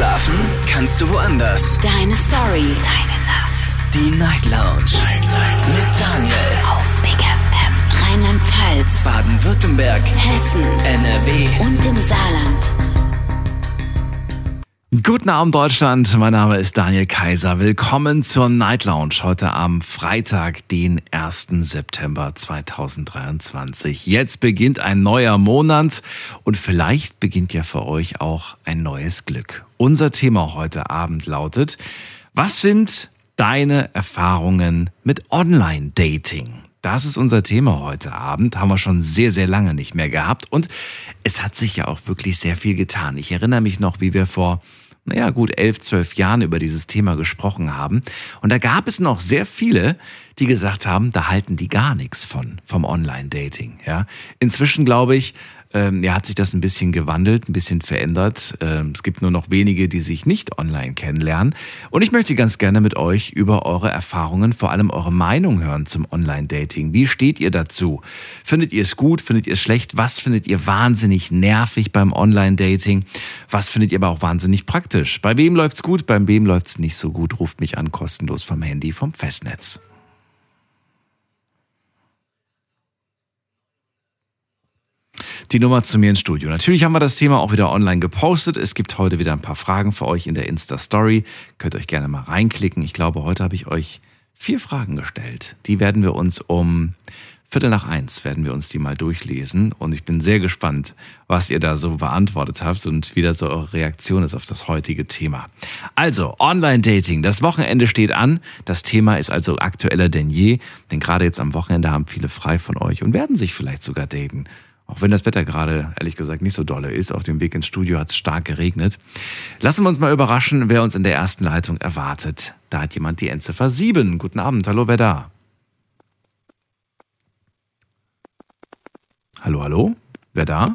Schlafen kannst du woanders. Deine Story. Deine Nacht. Die Night Lounge. Night, Night. Mit Daniel. Auf Big FM. Rheinland-Pfalz. Baden-Württemberg. Hessen. NRW. Und im Saarland. Guten Abend Deutschland, mein Name ist Daniel Kaiser. Willkommen zur Night Lounge heute am Freitag, den 1. September 2023. Jetzt beginnt ein neuer Monat und vielleicht beginnt ja für euch auch ein neues Glück. Unser Thema heute Abend lautet, was sind deine Erfahrungen mit Online-Dating? Das ist unser Thema heute Abend. Haben wir schon sehr, sehr lange nicht mehr gehabt. Und es hat sich ja auch wirklich sehr viel getan. Ich erinnere mich noch, wie wir vor naja, gut elf, zwölf Jahren über dieses Thema gesprochen haben. Und da gab es noch sehr viele, die gesagt haben, da halten die gar nichts von, vom Online-Dating. Ja. Inzwischen glaube ich, ähm, ja, hat sich das ein bisschen gewandelt, ein bisschen verändert. Ähm, es gibt nur noch wenige, die sich nicht online kennenlernen. Und ich möchte ganz gerne mit euch über eure Erfahrungen, vor allem eure Meinung hören zum Online-Dating. Wie steht ihr dazu? Findet ihr es gut? Findet ihr es schlecht? Was findet ihr wahnsinnig nervig beim Online-Dating? Was findet ihr aber auch wahnsinnig praktisch? Bei wem läuft's gut? Beim wem läuft's nicht so gut? Ruft mich an, kostenlos vom Handy, vom Festnetz. Die Nummer zu mir ins Studio. Natürlich haben wir das Thema auch wieder online gepostet. Es gibt heute wieder ein paar Fragen für euch in der Insta-Story. Könnt euch gerne mal reinklicken. Ich glaube, heute habe ich euch vier Fragen gestellt. Die werden wir uns um Viertel nach eins werden wir uns die mal durchlesen und ich bin sehr gespannt, was ihr da so beantwortet habt und wie da so eure Reaktion ist auf das heutige Thema. Also, Online-Dating, das Wochenende steht an. Das Thema ist also aktueller denn je, denn gerade jetzt am Wochenende haben viele frei von euch und werden sich vielleicht sogar daten. Auch wenn das Wetter gerade, ehrlich gesagt, nicht so dolle ist. Auf dem Weg ins Studio hat es stark geregnet. Lassen wir uns mal überraschen, wer uns in der ersten Leitung erwartet. Da hat jemand die Endziffer 7. Guten Abend. Hallo, wer da? Hallo, hallo? Wer da?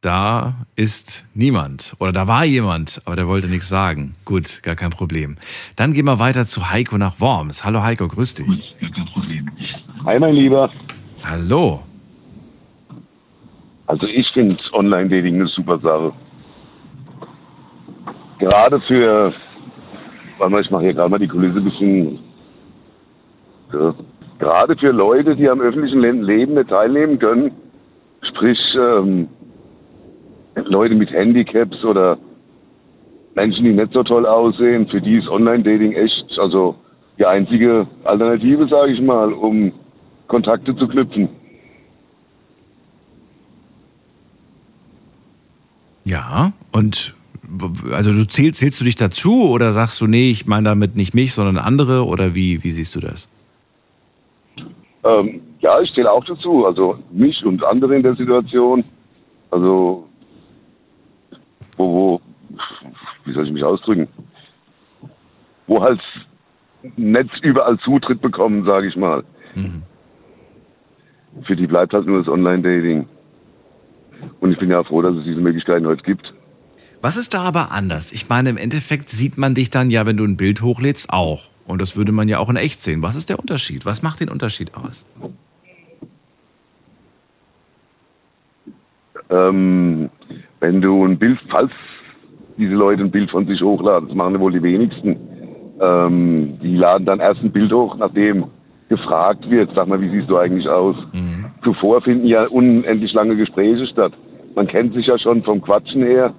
Da ist niemand. Oder da war jemand, aber der wollte nichts sagen. Gut, gar kein Problem. Dann gehen wir weiter zu Heiko nach Worms. Hallo Heiko, grüß dich. Hi, mein Lieber. Hallo. Also ich finde Online-Dating eine super Sache. Gerade für, warte mal, ich mache hier gerade mal die Kulisse ein bisschen, äh, gerade für Leute, die am öffentlichen Leben nicht teilnehmen können, sprich ähm, Leute mit Handicaps oder Menschen, die nicht so toll aussehen, für die ist Online-Dating echt, also die einzige Alternative, sage ich mal, um Kontakte zu knüpfen. Ja, und also du zählst, zählst du dich dazu oder sagst du, nee, ich meine damit nicht mich, sondern andere oder wie, wie siehst du das? Ähm, ja, ich zähle auch dazu, also mich und andere in der Situation. Also, wo, wo, wie soll ich mich ausdrücken? Wo halt Netz überall Zutritt bekommen, sage ich mal. Mhm für die bleibt halt nur das Online-Dating. Und ich bin ja froh, dass es diese Möglichkeiten heute gibt. Was ist da aber anders? Ich meine, im Endeffekt sieht man dich dann ja, wenn du ein Bild hochlädst, auch. Und das würde man ja auch in echt sehen. Was ist der Unterschied? Was macht den Unterschied aus? Ähm, wenn du ein Bild, falls diese Leute ein Bild von sich hochladen, das machen ja wohl die wenigsten, ähm, die laden dann erst ein Bild hoch, nachdem gefragt wird, sag mal, wie siehst du eigentlich aus? Mhm. Zuvor finden ja unendlich lange Gespräche statt. Man kennt sich ja schon vom Quatschen her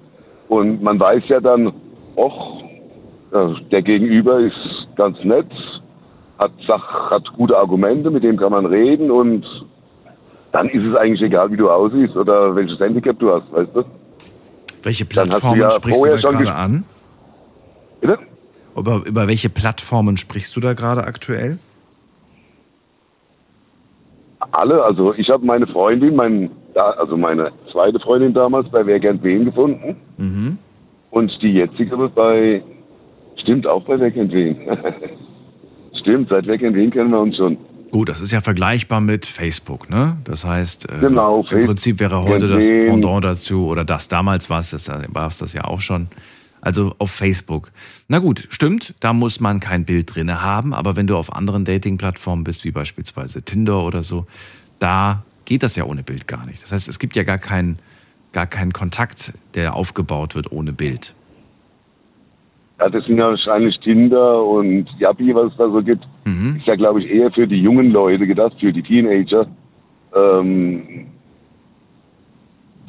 und man weiß ja dann, och, der Gegenüber ist ganz nett, hat, Sach, hat gute Argumente, mit dem kann man reden und dann ist es eigentlich egal, wie du aussiehst oder welches Handicap du hast, weißt du? Welche Plattformen ja sprichst du da gerade an? Bitte? Über, über welche Plattformen sprichst du da gerade aktuell? Alle, also ich habe meine Freundin, mein, also meine zweite Freundin damals bei Wer kennt wen gefunden. Mhm. Und die jetzige bei, stimmt auch bei Wer kennt wen. stimmt, seit Wer kennt wen kennen wir uns schon. Gut, das ist ja vergleichbar mit Facebook, ne? Das heißt, äh, genau, im Prinzip wäre heute das Pendant dazu, oder das damals war es das, war es das ja auch schon. Also auf Facebook. Na gut, stimmt, da muss man kein Bild drinne haben, aber wenn du auf anderen Dating-Plattformen bist, wie beispielsweise Tinder oder so, da geht das ja ohne Bild gar nicht. Das heißt, es gibt ja gar kein gar kein Kontakt, der aufgebaut wird ohne Bild. Ja, das sind ja wahrscheinlich Tinder und Yappi, was es da so gibt. Mhm. Ist ja, glaube ich, eher für die jungen Leute gedacht, für die Teenager. Ähm,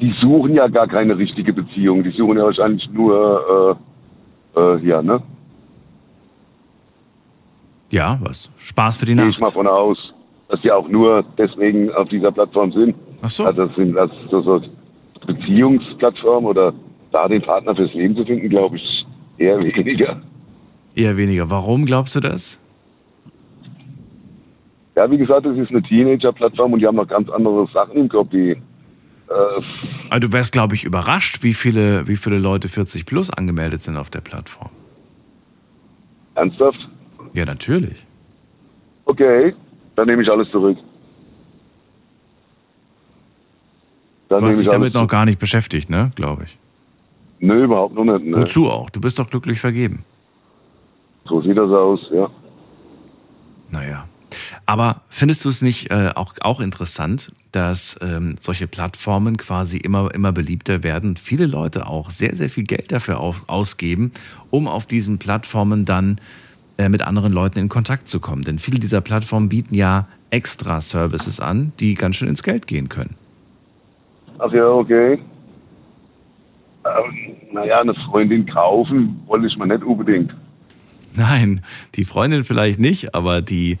die suchen ja gar keine richtige Beziehung. Die suchen ja wahrscheinlich nur, äh, äh, ja, ne? Ja, was? Spaß für die Gehe Nacht. ich mal von aus, dass die auch nur deswegen auf dieser Plattform sind. Ach so. Also das sind das so, so Beziehungsplattform oder da den Partner fürs Leben zu finden, glaube ich, eher weniger. Eher weniger. Warum glaubst du das? Ja, wie gesagt, das ist eine Teenager-Plattform und die haben noch ganz andere Sachen im Kopf, die Also du wärst, glaube ich, überrascht, wie viele, wie viele Leute 40 plus angemeldet sind auf der Plattform. ernsthaft. Ja, natürlich. Okay, dann nehme ich alles zurück. Dann Du hast dich ich damit noch gar nicht beschäftigt, ne? Glaube ich. Nö, überhaupt noch nicht. Ne. Wozu auch? Du bist doch glücklich vergeben. So sieht das aus, ja. Naja. Aber findest du es nicht äh, auch, auch interessant, dass ähm, solche Plattformen quasi immer, immer beliebter werden? Viele Leute auch sehr, sehr viel Geld dafür auf, ausgeben, um auf diesen Plattformen dann äh, mit anderen Leuten in Kontakt zu kommen. Denn viele dieser Plattformen bieten ja extra Services an, die ganz schön ins Geld gehen können. Ach ja, okay. Ähm, naja, eine Freundin kaufen wollte ich mir nicht unbedingt. Nein, die Freundin vielleicht nicht, aber die,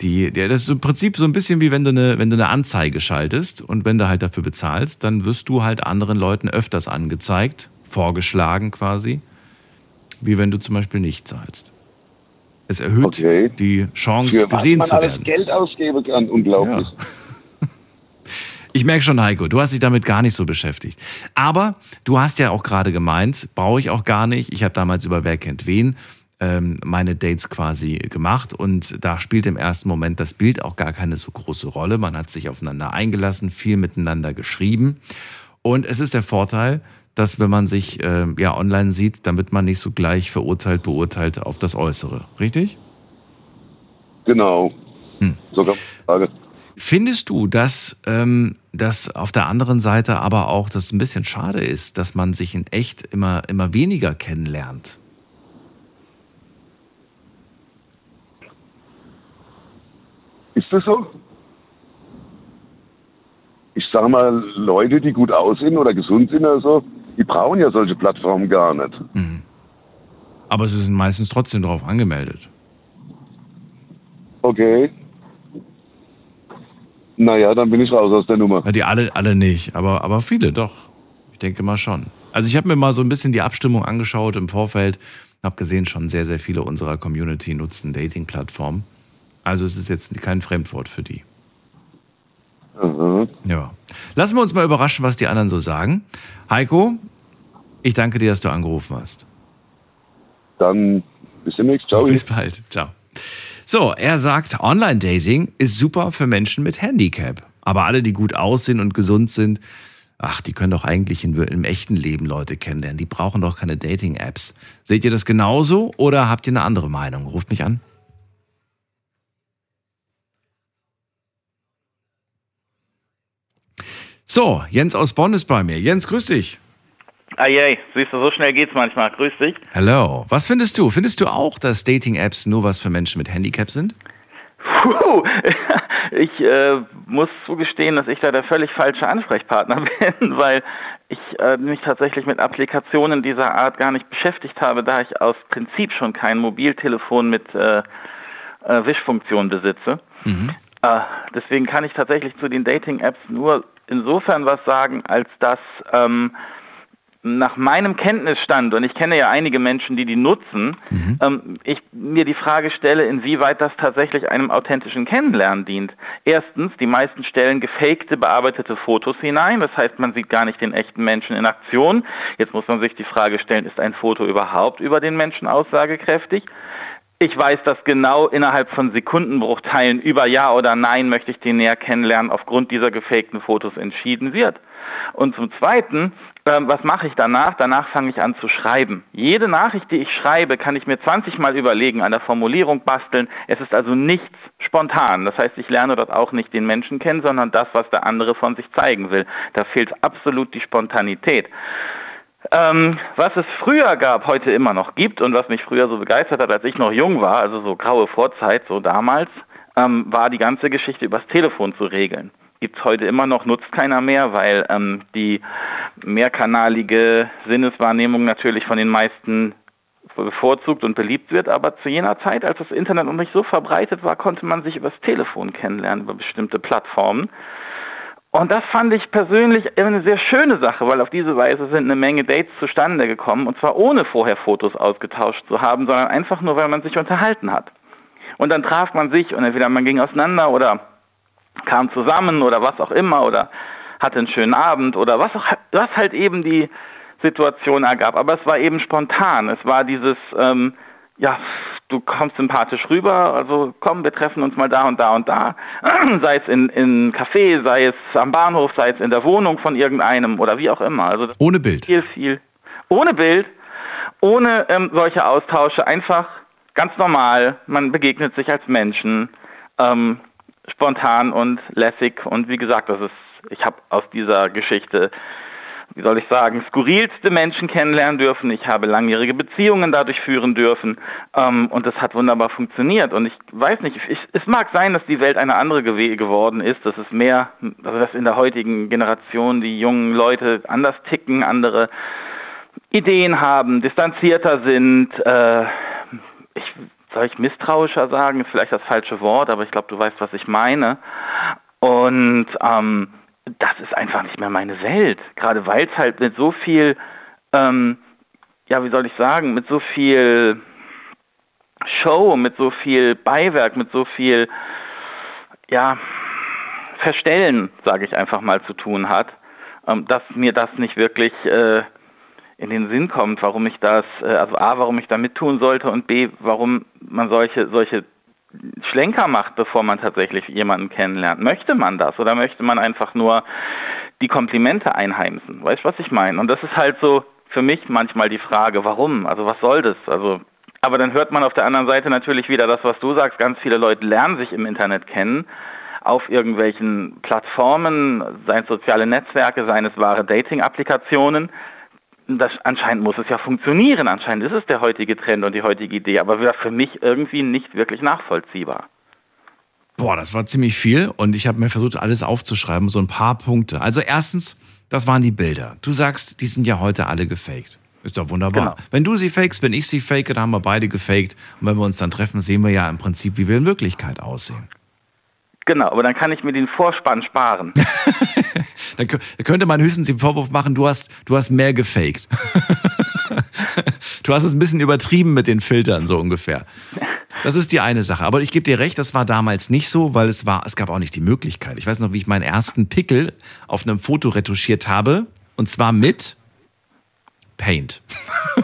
die, der, das ist im Prinzip so ein bisschen wie wenn du, eine, wenn du eine Anzeige schaltest und wenn du halt dafür bezahlst, dann wirst du halt anderen Leuten öfters angezeigt, vorgeschlagen quasi, wie wenn du zum Beispiel nicht zahlst. Es erhöht Okay. die Chance, Für was gesehen man zu alles werden. Geld ausgeben kann, unglaublich. Ja. Ich merke schon, Heiko, du hast dich damit gar nicht so beschäftigt. Aber du hast ja auch gerade gemeint, brauche ich auch gar nicht. Ich habe damals über Wer kennt wen meine Dates quasi gemacht und da spielt im ersten Moment das Bild auch gar keine so große Rolle. Man hat sich aufeinander eingelassen, viel miteinander geschrieben. Und es ist der Vorteil, dass wenn man sich äh, ja online sieht, damit man nicht so gleich verurteilt, beurteilt auf das Äußere. Richtig? Genau. Hm. Sogar Frage. Findest du, dass ähm, das auf der anderen Seite aber auch das ein bisschen schade ist, dass man sich in echt immer, immer weniger kennenlernt? Ist das so? Ich sage mal, Leute, die gut aussehen oder gesund sind oder so, die brauchen ja solche Plattformen gar nicht. Aber sie sind meistens trotzdem darauf angemeldet. Okay. Naja, dann bin ich raus aus der Nummer. Ja, die alle, alle nicht, aber, aber viele doch. Ich denke mal schon. Also ich habe mir mal so ein bisschen die Abstimmung angeschaut im Vorfeld, habe gesehen, schon sehr, sehr viele unserer Community nutzen Dating-Plattformen. Also es ist jetzt kein Fremdwort für die. Aha. Ja. Lassen wir uns mal überraschen, was die anderen so sagen. Heiko, ich danke dir, dass du angerufen hast. Dann bis demnächst. Ciao. Bis bald. Ciao. So, er sagt, Online-Dating ist super für Menschen mit Handicap. Aber alle, die gut aussehen und gesund sind, ach, die können doch eigentlich in, im echten Leben Leute kennenlernen. Die brauchen doch keine Dating-Apps. Seht ihr das genauso oder habt ihr eine andere Meinung? Ruft mich an. So, Jens aus Bonn ist bei mir. Jens, grüß dich. Eieiei, siehst du, so schnell geht's manchmal. Grüß dich. Hallo. Was findest du? Findest du auch, dass Dating-Apps nur was für Menschen mit Handicap sind? Puh, ich äh, muss zugestehen, dass ich da der völlig falsche Ansprechpartner bin, weil ich äh, mich tatsächlich mit Applikationen dieser Art gar nicht beschäftigt habe, da ich aus Prinzip schon kein Mobiltelefon mit äh, äh, Wischfunktion besitze. Äh, deswegen kann ich tatsächlich zu den Dating-Apps nur insofern was sagen, als dass ähm, nach meinem Kenntnisstand, und ich kenne ja einige Menschen, die die nutzen, ähm, ich mir die Frage stelle, inwieweit das tatsächlich einem authentischen Kennenlernen dient. Erstens, die meisten stellen gefakte, bearbeitete Fotos hinein, das heißt, man sieht gar nicht den echten Menschen in Aktion. Jetzt muss man sich die Frage stellen, ist ein Foto überhaupt über den Menschen aussagekräftig? Ich weiß, dass genau innerhalb von Sekundenbruchteilen über Ja oder Nein möchte ich den näher kennenlernen aufgrund dieser gefakten Fotos entschieden wird. Und zum Zweiten, ähm, was mache ich danach? Danach fange ich an zu schreiben. Jede Nachricht, die ich schreibe, kann ich mir 20 Mal überlegen, an der Formulierung basteln. Es ist also nichts spontan. Das heißt, ich lerne dort auch nicht den Menschen kennen, sondern das, was der andere von sich zeigen will. Da fehlt absolut die Spontanität. Ähm, was es früher gab, heute immer noch gibt und was mich früher so begeistert hat, als ich noch jung war, also so graue Vorzeit, so damals, ähm, war die ganze Geschichte übers Telefon zu regeln. Gibt es heute immer noch, nutzt keiner mehr, weil ähm, die mehrkanalige Sinneswahrnehmung natürlich von den meisten bevorzugt und beliebt wird, aber zu jener Zeit, als das Internet noch nicht so verbreitet war, konnte man sich übers Telefon kennenlernen, über bestimmte Plattformen. Und das fand ich persönlich eine sehr schöne Sache, weil auf diese Weise sind eine Menge Dates zustande gekommen und zwar ohne vorher Fotos ausgetauscht zu haben, sondern einfach nur, weil man sich unterhalten hat. Und dann traf man sich und entweder man ging auseinander oder kam zusammen oder was auch immer oder hatte einen schönen Abend oder was auch was halt eben die Situation ergab. Aber es war eben spontan. Es war dieses ähm, ja, du kommst sympathisch rüber, also komm, wir treffen uns mal da und da und da, sei es in, in Café, sei es am Bahnhof, sei es in der Wohnung von irgendeinem oder wie auch immer. Also ohne Bild. Viel, viel. Ohne Bild, ohne ähm, solche Austausche, einfach ganz normal, man begegnet sich als Menschen, ähm, spontan und lässig und wie gesagt, das ist, ich habe aus dieser Geschichte wie soll ich sagen, skurrilste Menschen kennenlernen dürfen. Ich habe langjährige Beziehungen dadurch führen dürfen ähm, und das hat wunderbar funktioniert. Und ich weiß nicht, ich, es mag sein, dass die Welt eine andere gew geworden ist, dass es mehr, also dass in der heutigen Generation die jungen Leute anders ticken, andere Ideen haben, distanzierter sind. Äh, ich, soll ich misstrauischer sagen, ist vielleicht das falsche Wort, aber ich glaube, du weißt, was ich meine. Und ähm, das ist einfach nicht mehr meine Welt. Gerade weil es halt mit so viel, ähm, ja, wie soll ich sagen, mit so viel Show, mit so viel Beiwerk, mit so viel, ja, Verstellen, sage ich einfach mal, zu tun hat, ähm, dass mir das nicht wirklich äh, in den Sinn kommt, warum ich das, äh, also A, warum ich da mittun sollte und B, warum man solche, solche Schlenker macht, bevor man tatsächlich jemanden kennenlernt. Möchte man das oder möchte man einfach nur die Komplimente einheimsen? Weißt du, was ich meine? Und das ist halt so für mich manchmal die Frage, warum? Also was soll das? Also aber dann hört man auf der anderen Seite natürlich wieder das, was du sagst. Ganz viele Leute lernen sich im Internet kennen, auf irgendwelchen Plattformen, seien es soziale Netzwerke, seien es wahre Dating-Applikationen das, anscheinend muss es ja funktionieren. Anscheinend ist es der heutige Trend und die heutige Idee, aber wäre für mich irgendwie nicht wirklich nachvollziehbar. Boah, das war ziemlich viel und ich habe mir versucht, alles aufzuschreiben, so ein paar Punkte. Also erstens, das waren die Bilder. Du sagst, die sind ja heute alle gefaked. Ist doch wunderbar. Genau. Wenn du sie fakest, wenn ich sie fake, dann haben wir beide gefaked. Und wenn wir uns dann treffen, sehen wir ja im Prinzip, wie wir in Wirklichkeit aussehen. Genau, aber dann kann ich mir den Vorspann sparen. dann könnte man höchstens den Vorwurf machen, du hast, du hast mehr gefaked. du hast es ein bisschen übertrieben mit den Filtern, so ungefähr. Das ist die eine Sache. Aber ich gebe dir recht, das war damals nicht so, weil es war, es gab auch nicht die Möglichkeit. Ich weiß noch, wie ich meinen ersten Pickel auf einem Foto retuschiert habe. Und zwar mit Paint.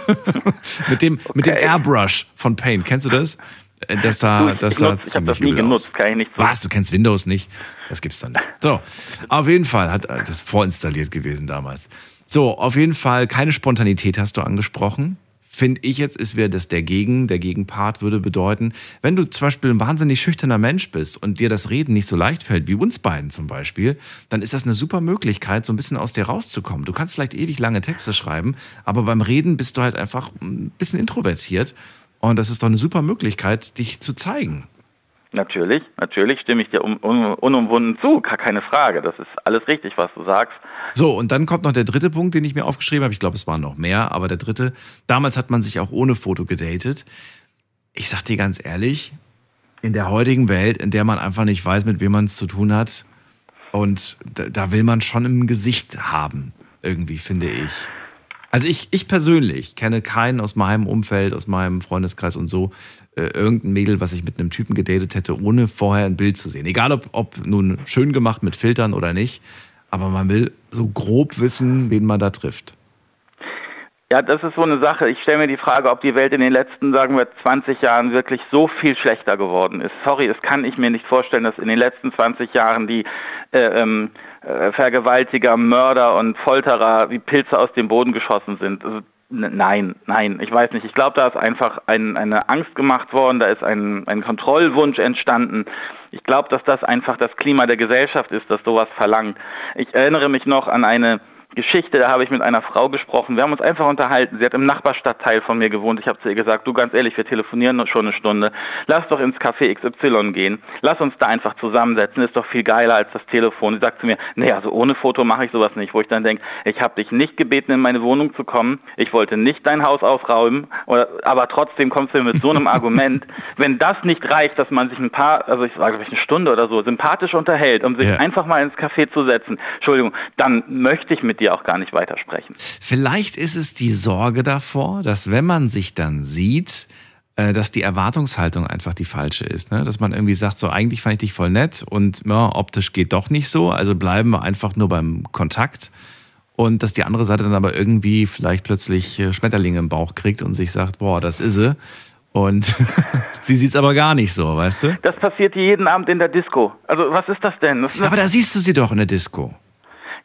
mit, dem, okay. mit dem Airbrush von Paint. Kennst du das? Äh, das sah, das sah ich habe das nie genutzt, kann ich nicht. Was? Du kennst Windows nicht? Das gibt's dann nicht. So, auf jeden Fall hat äh, das vorinstalliert gewesen damals. So, auf jeden Fall keine Spontanität hast du angesprochen. Finde ich jetzt, ist wieder das der Gegen, der Gegenpart würde bedeuten, wenn du zum Beispiel ein wahnsinnig schüchterner Mensch bist und dir das Reden nicht so leicht fällt, wie uns beiden zum Beispiel, dann ist das eine super Möglichkeit, so ein bisschen aus dir rauszukommen. Du kannst vielleicht ewig lange Texte schreiben, aber beim Reden bist du halt einfach ein bisschen introvertiert und das ist doch eine super Möglichkeit, dich zu zeigen. Natürlich, natürlich stimme ich dir un un unumwunden zu, gar keine Frage. Das ist alles richtig, was du sagst. So, und dann kommt noch der dritte Punkt, den ich mir aufgeschrieben habe. Ich glaube, es waren noch mehr, aber der dritte. Damals hat man sich auch ohne Foto gedatet. Ich sag dir ganz ehrlich, in der heutigen Welt, in der man einfach nicht weiß, mit wem man es zu tun hat, und da, da will man schon im Gesicht haben, irgendwie, finde ich. Also ich, ich persönlich kenne keinen aus meinem Umfeld, aus meinem Freundeskreis und so, äh, irgendein Mädel, was ich mit einem Typen gedatet hätte, ohne vorher ein Bild zu sehen. Egal ob, ob nun schön gemacht mit Filtern oder nicht, aber man will so grob wissen, wen man da trifft. Ja, das ist so eine Sache. Ich stelle mir die Frage, ob die Welt in den letzten, sagen wir, 20 Jahren wirklich so viel schlechter geworden ist. Sorry, das kann ich mir nicht vorstellen, dass in den letzten 20 Jahren die äh, ähm, äh, Vergewaltiger, Mörder und Folterer wie Pilze aus dem Boden geschossen sind. Also, nein, nein, ich weiß nicht. Ich glaube, da ist einfach ein, eine Angst gemacht worden, da ist ein, ein Kontrollwunsch entstanden. Ich glaube, dass das einfach das Klima der Gesellschaft ist, das sowas verlangt. Ich erinnere mich noch an eine Geschichte, da habe ich mit einer Frau gesprochen. Wir haben uns einfach unterhalten. Sie hat im Nachbarstadtteil von mir gewohnt. Ich habe zu ihr gesagt, du ganz ehrlich, wir telefonieren schon eine Stunde. Lass doch ins Café XY gehen. Lass uns da einfach zusammensetzen. Ist doch viel geiler als das Telefon. Sie sagt zu mir, nee, also ohne Foto mache ich sowas nicht. Wo ich dann denke, ich habe dich nicht gebeten, in meine Wohnung zu kommen. Ich wollte nicht dein Haus aufräumen. aber trotzdem kommst du mit so einem Argument. Wenn das nicht reicht, dass man sich ein paar, also ich sage eine Stunde oder so, sympathisch unterhält, um sich ja. einfach mal ins Café zu setzen, Entschuldigung, dann möchte ich mit dir dir auch gar nicht weitersprechen. Vielleicht ist es die Sorge davor, dass wenn man sich dann sieht, äh, dass die Erwartungshaltung einfach die falsche ist. Ne? Dass man irgendwie sagt, so eigentlich fand ich dich voll nett und ja, optisch geht doch nicht so, also bleiben wir einfach nur beim Kontakt. Und dass die andere Seite dann aber irgendwie vielleicht plötzlich äh, Schmetterlinge im Bauch kriegt und sich sagt, boah, das ist sie. Und sie sieht es aber gar nicht so, weißt du? Das passiert jeden Abend in der Disco. Also was ist das denn? Das aber da siehst du sie doch in der Disco.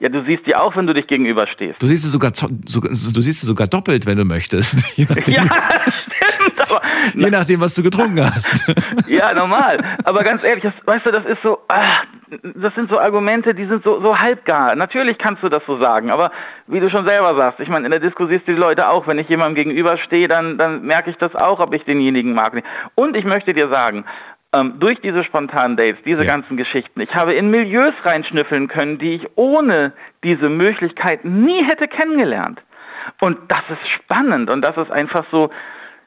Ja, du siehst die auch, wenn du dich gegenüberstehst. Du siehst sie sogar, du siehst sie sogar doppelt, wenn du möchtest. Je nachdem, ja, stimmt. Aber, je nachdem, was du getrunken hast. Ja, normal. Aber ganz ehrlich, das, weißt du, das ist so, ach, das sind so Argumente, die sind so, so halbgar. Natürlich kannst du das so sagen, aber wie du schon selber sagst, ich meine, in der Disco siehst du die Leute auch. Wenn ich jemandem gegenüberstehe, dann, dann merke ich das auch, ob ich denjenigen mag. Und ich möchte dir sagen, ähm, durch diese spontanen Dates, diese ja. ganzen Geschichten, ich habe in Milieus reinschnüffeln können, die ich ohne diese Möglichkeit nie hätte kennengelernt. Und das ist spannend und das ist einfach so,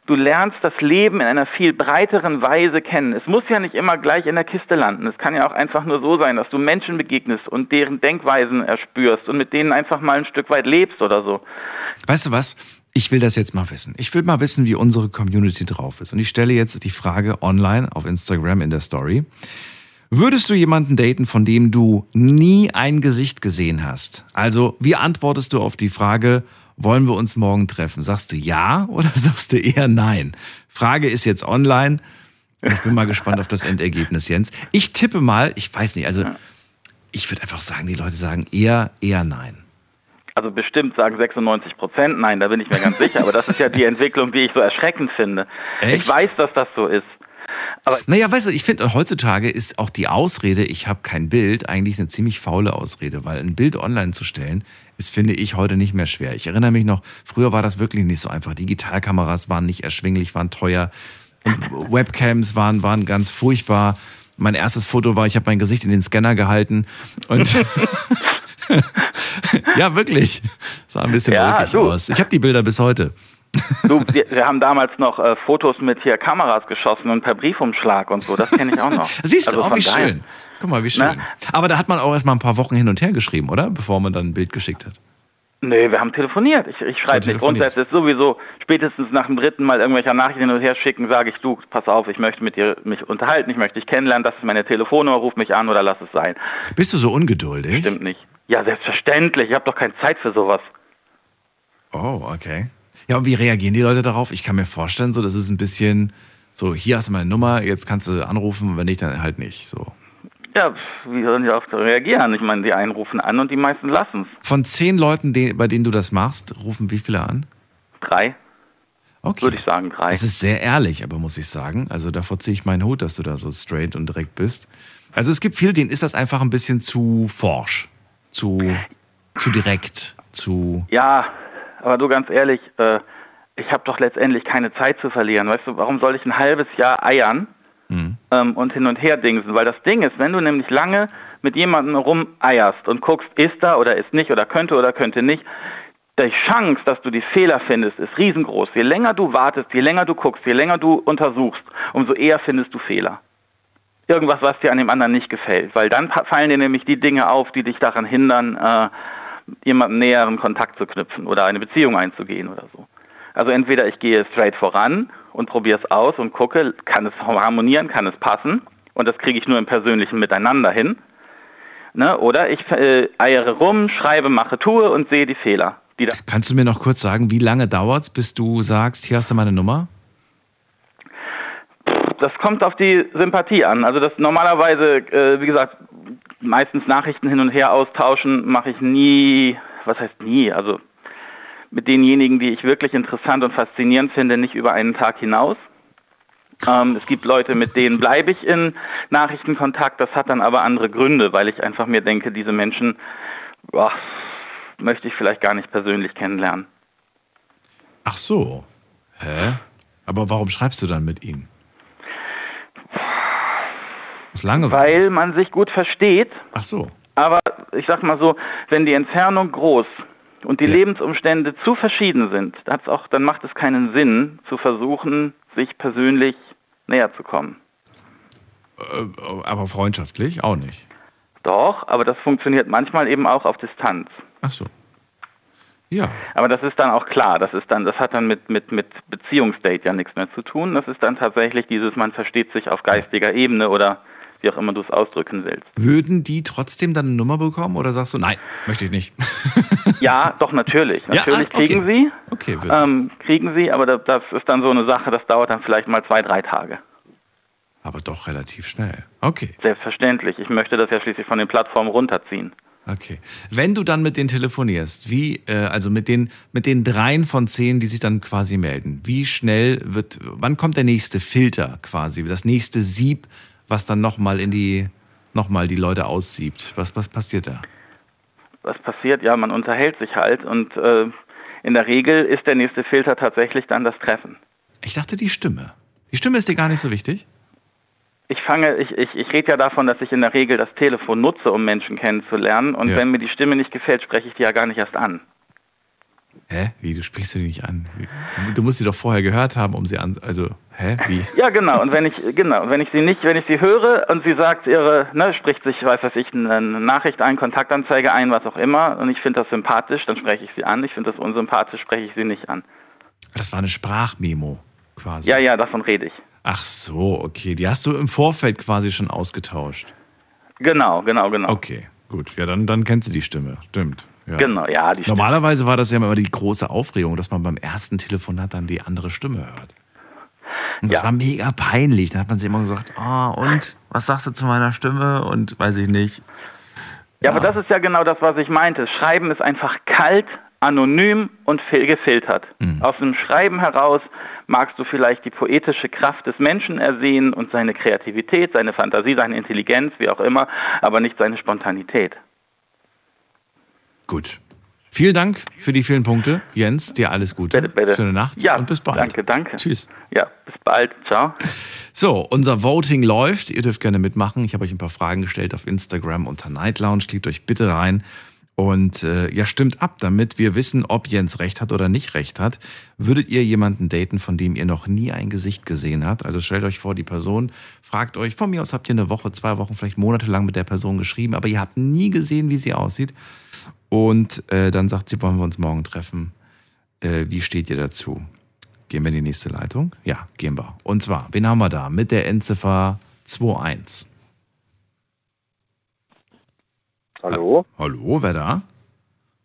du lernst das Leben in einer viel breiteren Weise kennen. Es muss ja nicht immer gleich in der Kiste landen. Es kann ja auch einfach nur so sein, dass du Menschen begegnest und deren Denkweisen erspürst und mit denen einfach mal ein Stück weit lebst oder so. Weißt du was? Ich will das jetzt mal wissen. Ich will mal wissen, wie unsere Community drauf ist. Und ich stelle jetzt die Frage online auf Instagram in der Story. Würdest du jemanden daten, von dem du nie ein Gesicht gesehen hast? Also, wie antwortest du auf die Frage, wollen wir uns morgen treffen? Sagst du ja oder sagst du eher nein? Frage ist jetzt online. Ich bin mal gespannt auf das Endergebnis, Jens. Ich tippe mal, ich weiß nicht, also ich würde einfach sagen, die Leute sagen eher, eher nein. Also bestimmt sagen 96 Prozent nein, da bin ich mir ganz sicher. Aber das ist ja die Entwicklung, die ich so erschreckend finde. Echt? Ich weiß, dass das so ist. Aber naja, weißt du, ich finde, heutzutage ist auch die Ausrede, ich habe kein Bild, eigentlich eine ziemlich faule Ausrede, weil ein Bild online zu stellen, ist, finde ich, heute nicht mehr schwer. Ich erinnere mich noch, früher war das wirklich nicht so einfach. Digitalkameras waren nicht erschwinglich, waren teuer und Webcams waren, waren ganz furchtbar. Mein erstes Foto war, ich habe mein Gesicht in den Scanner gehalten und ja, wirklich. Sah ein bisschen ja, aus. Ich habe die Bilder bis heute. Du, wir, wir, haben damals noch äh, Fotos mit hier Kameras geschossen und per Briefumschlag und so. Das kenne ich auch noch. Siehst du, also auch wie daher. schön. Guck mal, wie schön. Na? Aber da hat man auch erst mal ein paar Wochen hin und her geschrieben, oder? Bevor man dann ein Bild geschickt hat. Nee, wir haben telefoniert. Ich, ich schreibe nicht. Grundsätzlich ist sowieso spätestens nach dem dritten Mal irgendwelcher Nachrichten hin und her schicken, sage ich, du, pass auf, ich möchte mit dir mich unterhalten, ich möchte dich kennenlernen, das ist meine Telefonnummer, ruf mich an oder lass es sein. Bist du so ungeduldig? Stimmt nicht. Ja, selbstverständlich. Ich habe doch keine Zeit für sowas. Oh, okay. Ja, und wie reagieren die Leute darauf? Ich kann mir vorstellen, so, das ist ein bisschen so, hier hast du meine Nummer, jetzt kannst du anrufen, wenn nicht, dann halt nicht. So. Ja, wie sollen die darauf reagieren? Ich meine, die einen rufen an und die meisten lassen es. Von zehn Leuten, bei denen du das machst, rufen wie viele an? Drei. Okay. Würde ich sagen, drei. Das ist sehr ehrlich, aber muss ich sagen. Also davor ziehe ich meinen Hut, dass du da so straight und direkt bist. Also es gibt viele, denen ist das einfach ein bisschen zu forsch zu, zu direkt, zu. Ja, aber du ganz ehrlich, äh, ich habe doch letztendlich keine Zeit zu verlieren. Weißt du, warum soll ich ein halbes Jahr eiern mhm. ähm, und hin und her dingsen? Weil das Ding ist, wenn du nämlich lange mit jemandem rumeierst und guckst, ist da oder ist nicht oder könnte oder könnte nicht, die Chance, dass du die Fehler findest, ist riesengroß. Je länger du wartest, je länger du guckst, je länger du untersuchst, umso eher findest du Fehler irgendwas, was dir an dem anderen nicht gefällt. Weil dann fallen dir nämlich die Dinge auf, die dich daran hindern, äh, jemanden näheren Kontakt zu knüpfen oder eine Beziehung einzugehen oder so. Also entweder ich gehe straight voran und probiere es aus und gucke, kann es harmonieren, kann es passen und das kriege ich nur im persönlichen Miteinander hin. Ne? Oder ich äh, eiere rum, schreibe, mache, tue und sehe die Fehler. die Kannst du mir noch kurz sagen, wie lange dauert es, bis du sagst, hier hast du meine Nummer? Das kommt auf die Sympathie an. Also das normalerweise, äh, wie gesagt, meistens Nachrichten hin und her austauschen mache ich nie, was heißt nie, also mit denjenigen, die ich wirklich interessant und faszinierend finde, nicht über einen Tag hinaus. Ähm, es gibt Leute, mit denen bleibe ich in Nachrichtenkontakt, das hat dann aber andere Gründe, weil ich einfach mir denke, diese Menschen boah, möchte ich vielleicht gar nicht persönlich kennenlernen. Ach so. Hä? Aber warum schreibst du dann mit ihnen? Weil man sich gut versteht, Ach so. aber ich sag mal so, wenn die Entfernung groß und die Ja. Lebensumstände zu verschieden sind, auch, dann macht es keinen Sinn, zu versuchen, sich persönlich näher zu kommen. Äh, aber freundschaftlich auch nicht. Doch, aber das funktioniert manchmal eben auch auf Distanz. Ach so. Ja. Aber das ist dann auch klar, das ist dann, das hat dann mit, mit, mit Beziehungsdate ja nichts mehr zu tun. Das ist dann tatsächlich dieses, man versteht sich auf geistiger Ebene oder wie auch immer du es ausdrücken willst. Würden die trotzdem dann eine Nummer bekommen oder sagst du, nein, möchte ich nicht? Ja, doch, natürlich. Ja, Natürlich ah, okay. kriegen sie. Okay, Ähm, kriegen sie, aber das, das ist dann so eine Sache, das dauert dann vielleicht mal zwei, drei Tage. Aber doch relativ schnell. Okay, Selbstverständlich. Ich möchte das ja schließlich von den Plattformen runterziehen. okay. Wenn du dann mit denen telefonierst, wie, äh, also mit den, mit den dreien von zehn, die sich dann quasi melden, wie schnell wird, wann kommt der nächste Filter quasi, das nächste Sieb, was dann nochmal in die, nochmal die Leute aussiebt? Was, was passiert da? Was passiert? Ja, man unterhält sich halt und äh, in der Regel ist der nächste Filter tatsächlich dann das Treffen. Ich dachte, die Stimme. Die Stimme ist dir gar nicht so wichtig? Ich fange, ich, ich, ich rede ja davon, dass ich in der Regel das Telefon nutze, um Menschen kennenzulernen. Und Ja. wenn mir die Stimme nicht gefällt, spreche ich die ja gar nicht erst an. Hä? Wie, du sprichst du die nicht an? Du musst sie doch vorher gehört haben, um sie an, also, hä? Wie? Ja, genau. Und wenn ich, genau, wenn ich sie nicht, wenn ich sie höre und sie sagt ihre, ne, spricht sich, weiß was ich, eine Nachricht ein, Kontaktanzeige ein, was auch immer, und ich finde das sympathisch, dann spreche ich sie an. Ich finde das unsympathisch, spreche ich sie nicht an. Das war eine Sprachmemo quasi. Ja, ja, davon rede ich. Ach so, okay. Die hast du im Vorfeld quasi schon ausgetauscht. Genau, genau, genau. Okay, gut. Ja, dann, dann kennst du die Stimme. Stimmt. Ja. Genau, ja, Stimme. Normalerweise war das ja immer die große Aufregung, dass man beim ersten Telefonat dann die andere Stimme hört. Und das Ja. war mega peinlich. Da hat man sich immer gesagt, ah, und was sagst du zu meiner Stimme? Und weiß ich nicht. Ja, aber das ist ja genau das, was ich meinte. Schreiben ist einfach kalt, anonym und fil- gefiltert. Aus dem Schreiben heraus magst du vielleicht die poetische Kraft des Menschen ersehen und seine Kreativität, seine Fantasie, seine Intelligenz, wie auch immer, aber nicht seine Spontanität. Gut. Vielen Dank für die vielen Punkte. Jens, dir alles Gute. Bitte, bitte. Schöne Nacht Ja, und bis bald. danke, danke. Tschüss. Ja, bis bald. Ciao. So, unser Voting läuft. Ihr dürft gerne mitmachen. Ich habe euch ein paar Fragen gestellt auf Instagram unter Night Lounge. Klickt euch bitte rein. Und äh, ja, stimmt ab, damit wir wissen, ob Jens recht hat oder nicht recht hat. Würdet ihr jemanden daten, von dem ihr noch nie ein Gesicht gesehen habt? Also stellt euch vor, die Person fragt euch, von mir aus habt ihr eine Woche, zwei Wochen, vielleicht monatelang mit der Person geschrieben, aber ihr habt nie gesehen, wie sie aussieht. Und äh, dann sagt sie, wollen wir uns morgen treffen. Äh, wie steht ihr dazu? Gehen wir in die nächste Leitung? Ja, gehen wir. Und zwar, wen haben wir da? Mit der Endziffer 21. Hallo? Hallo, wer da?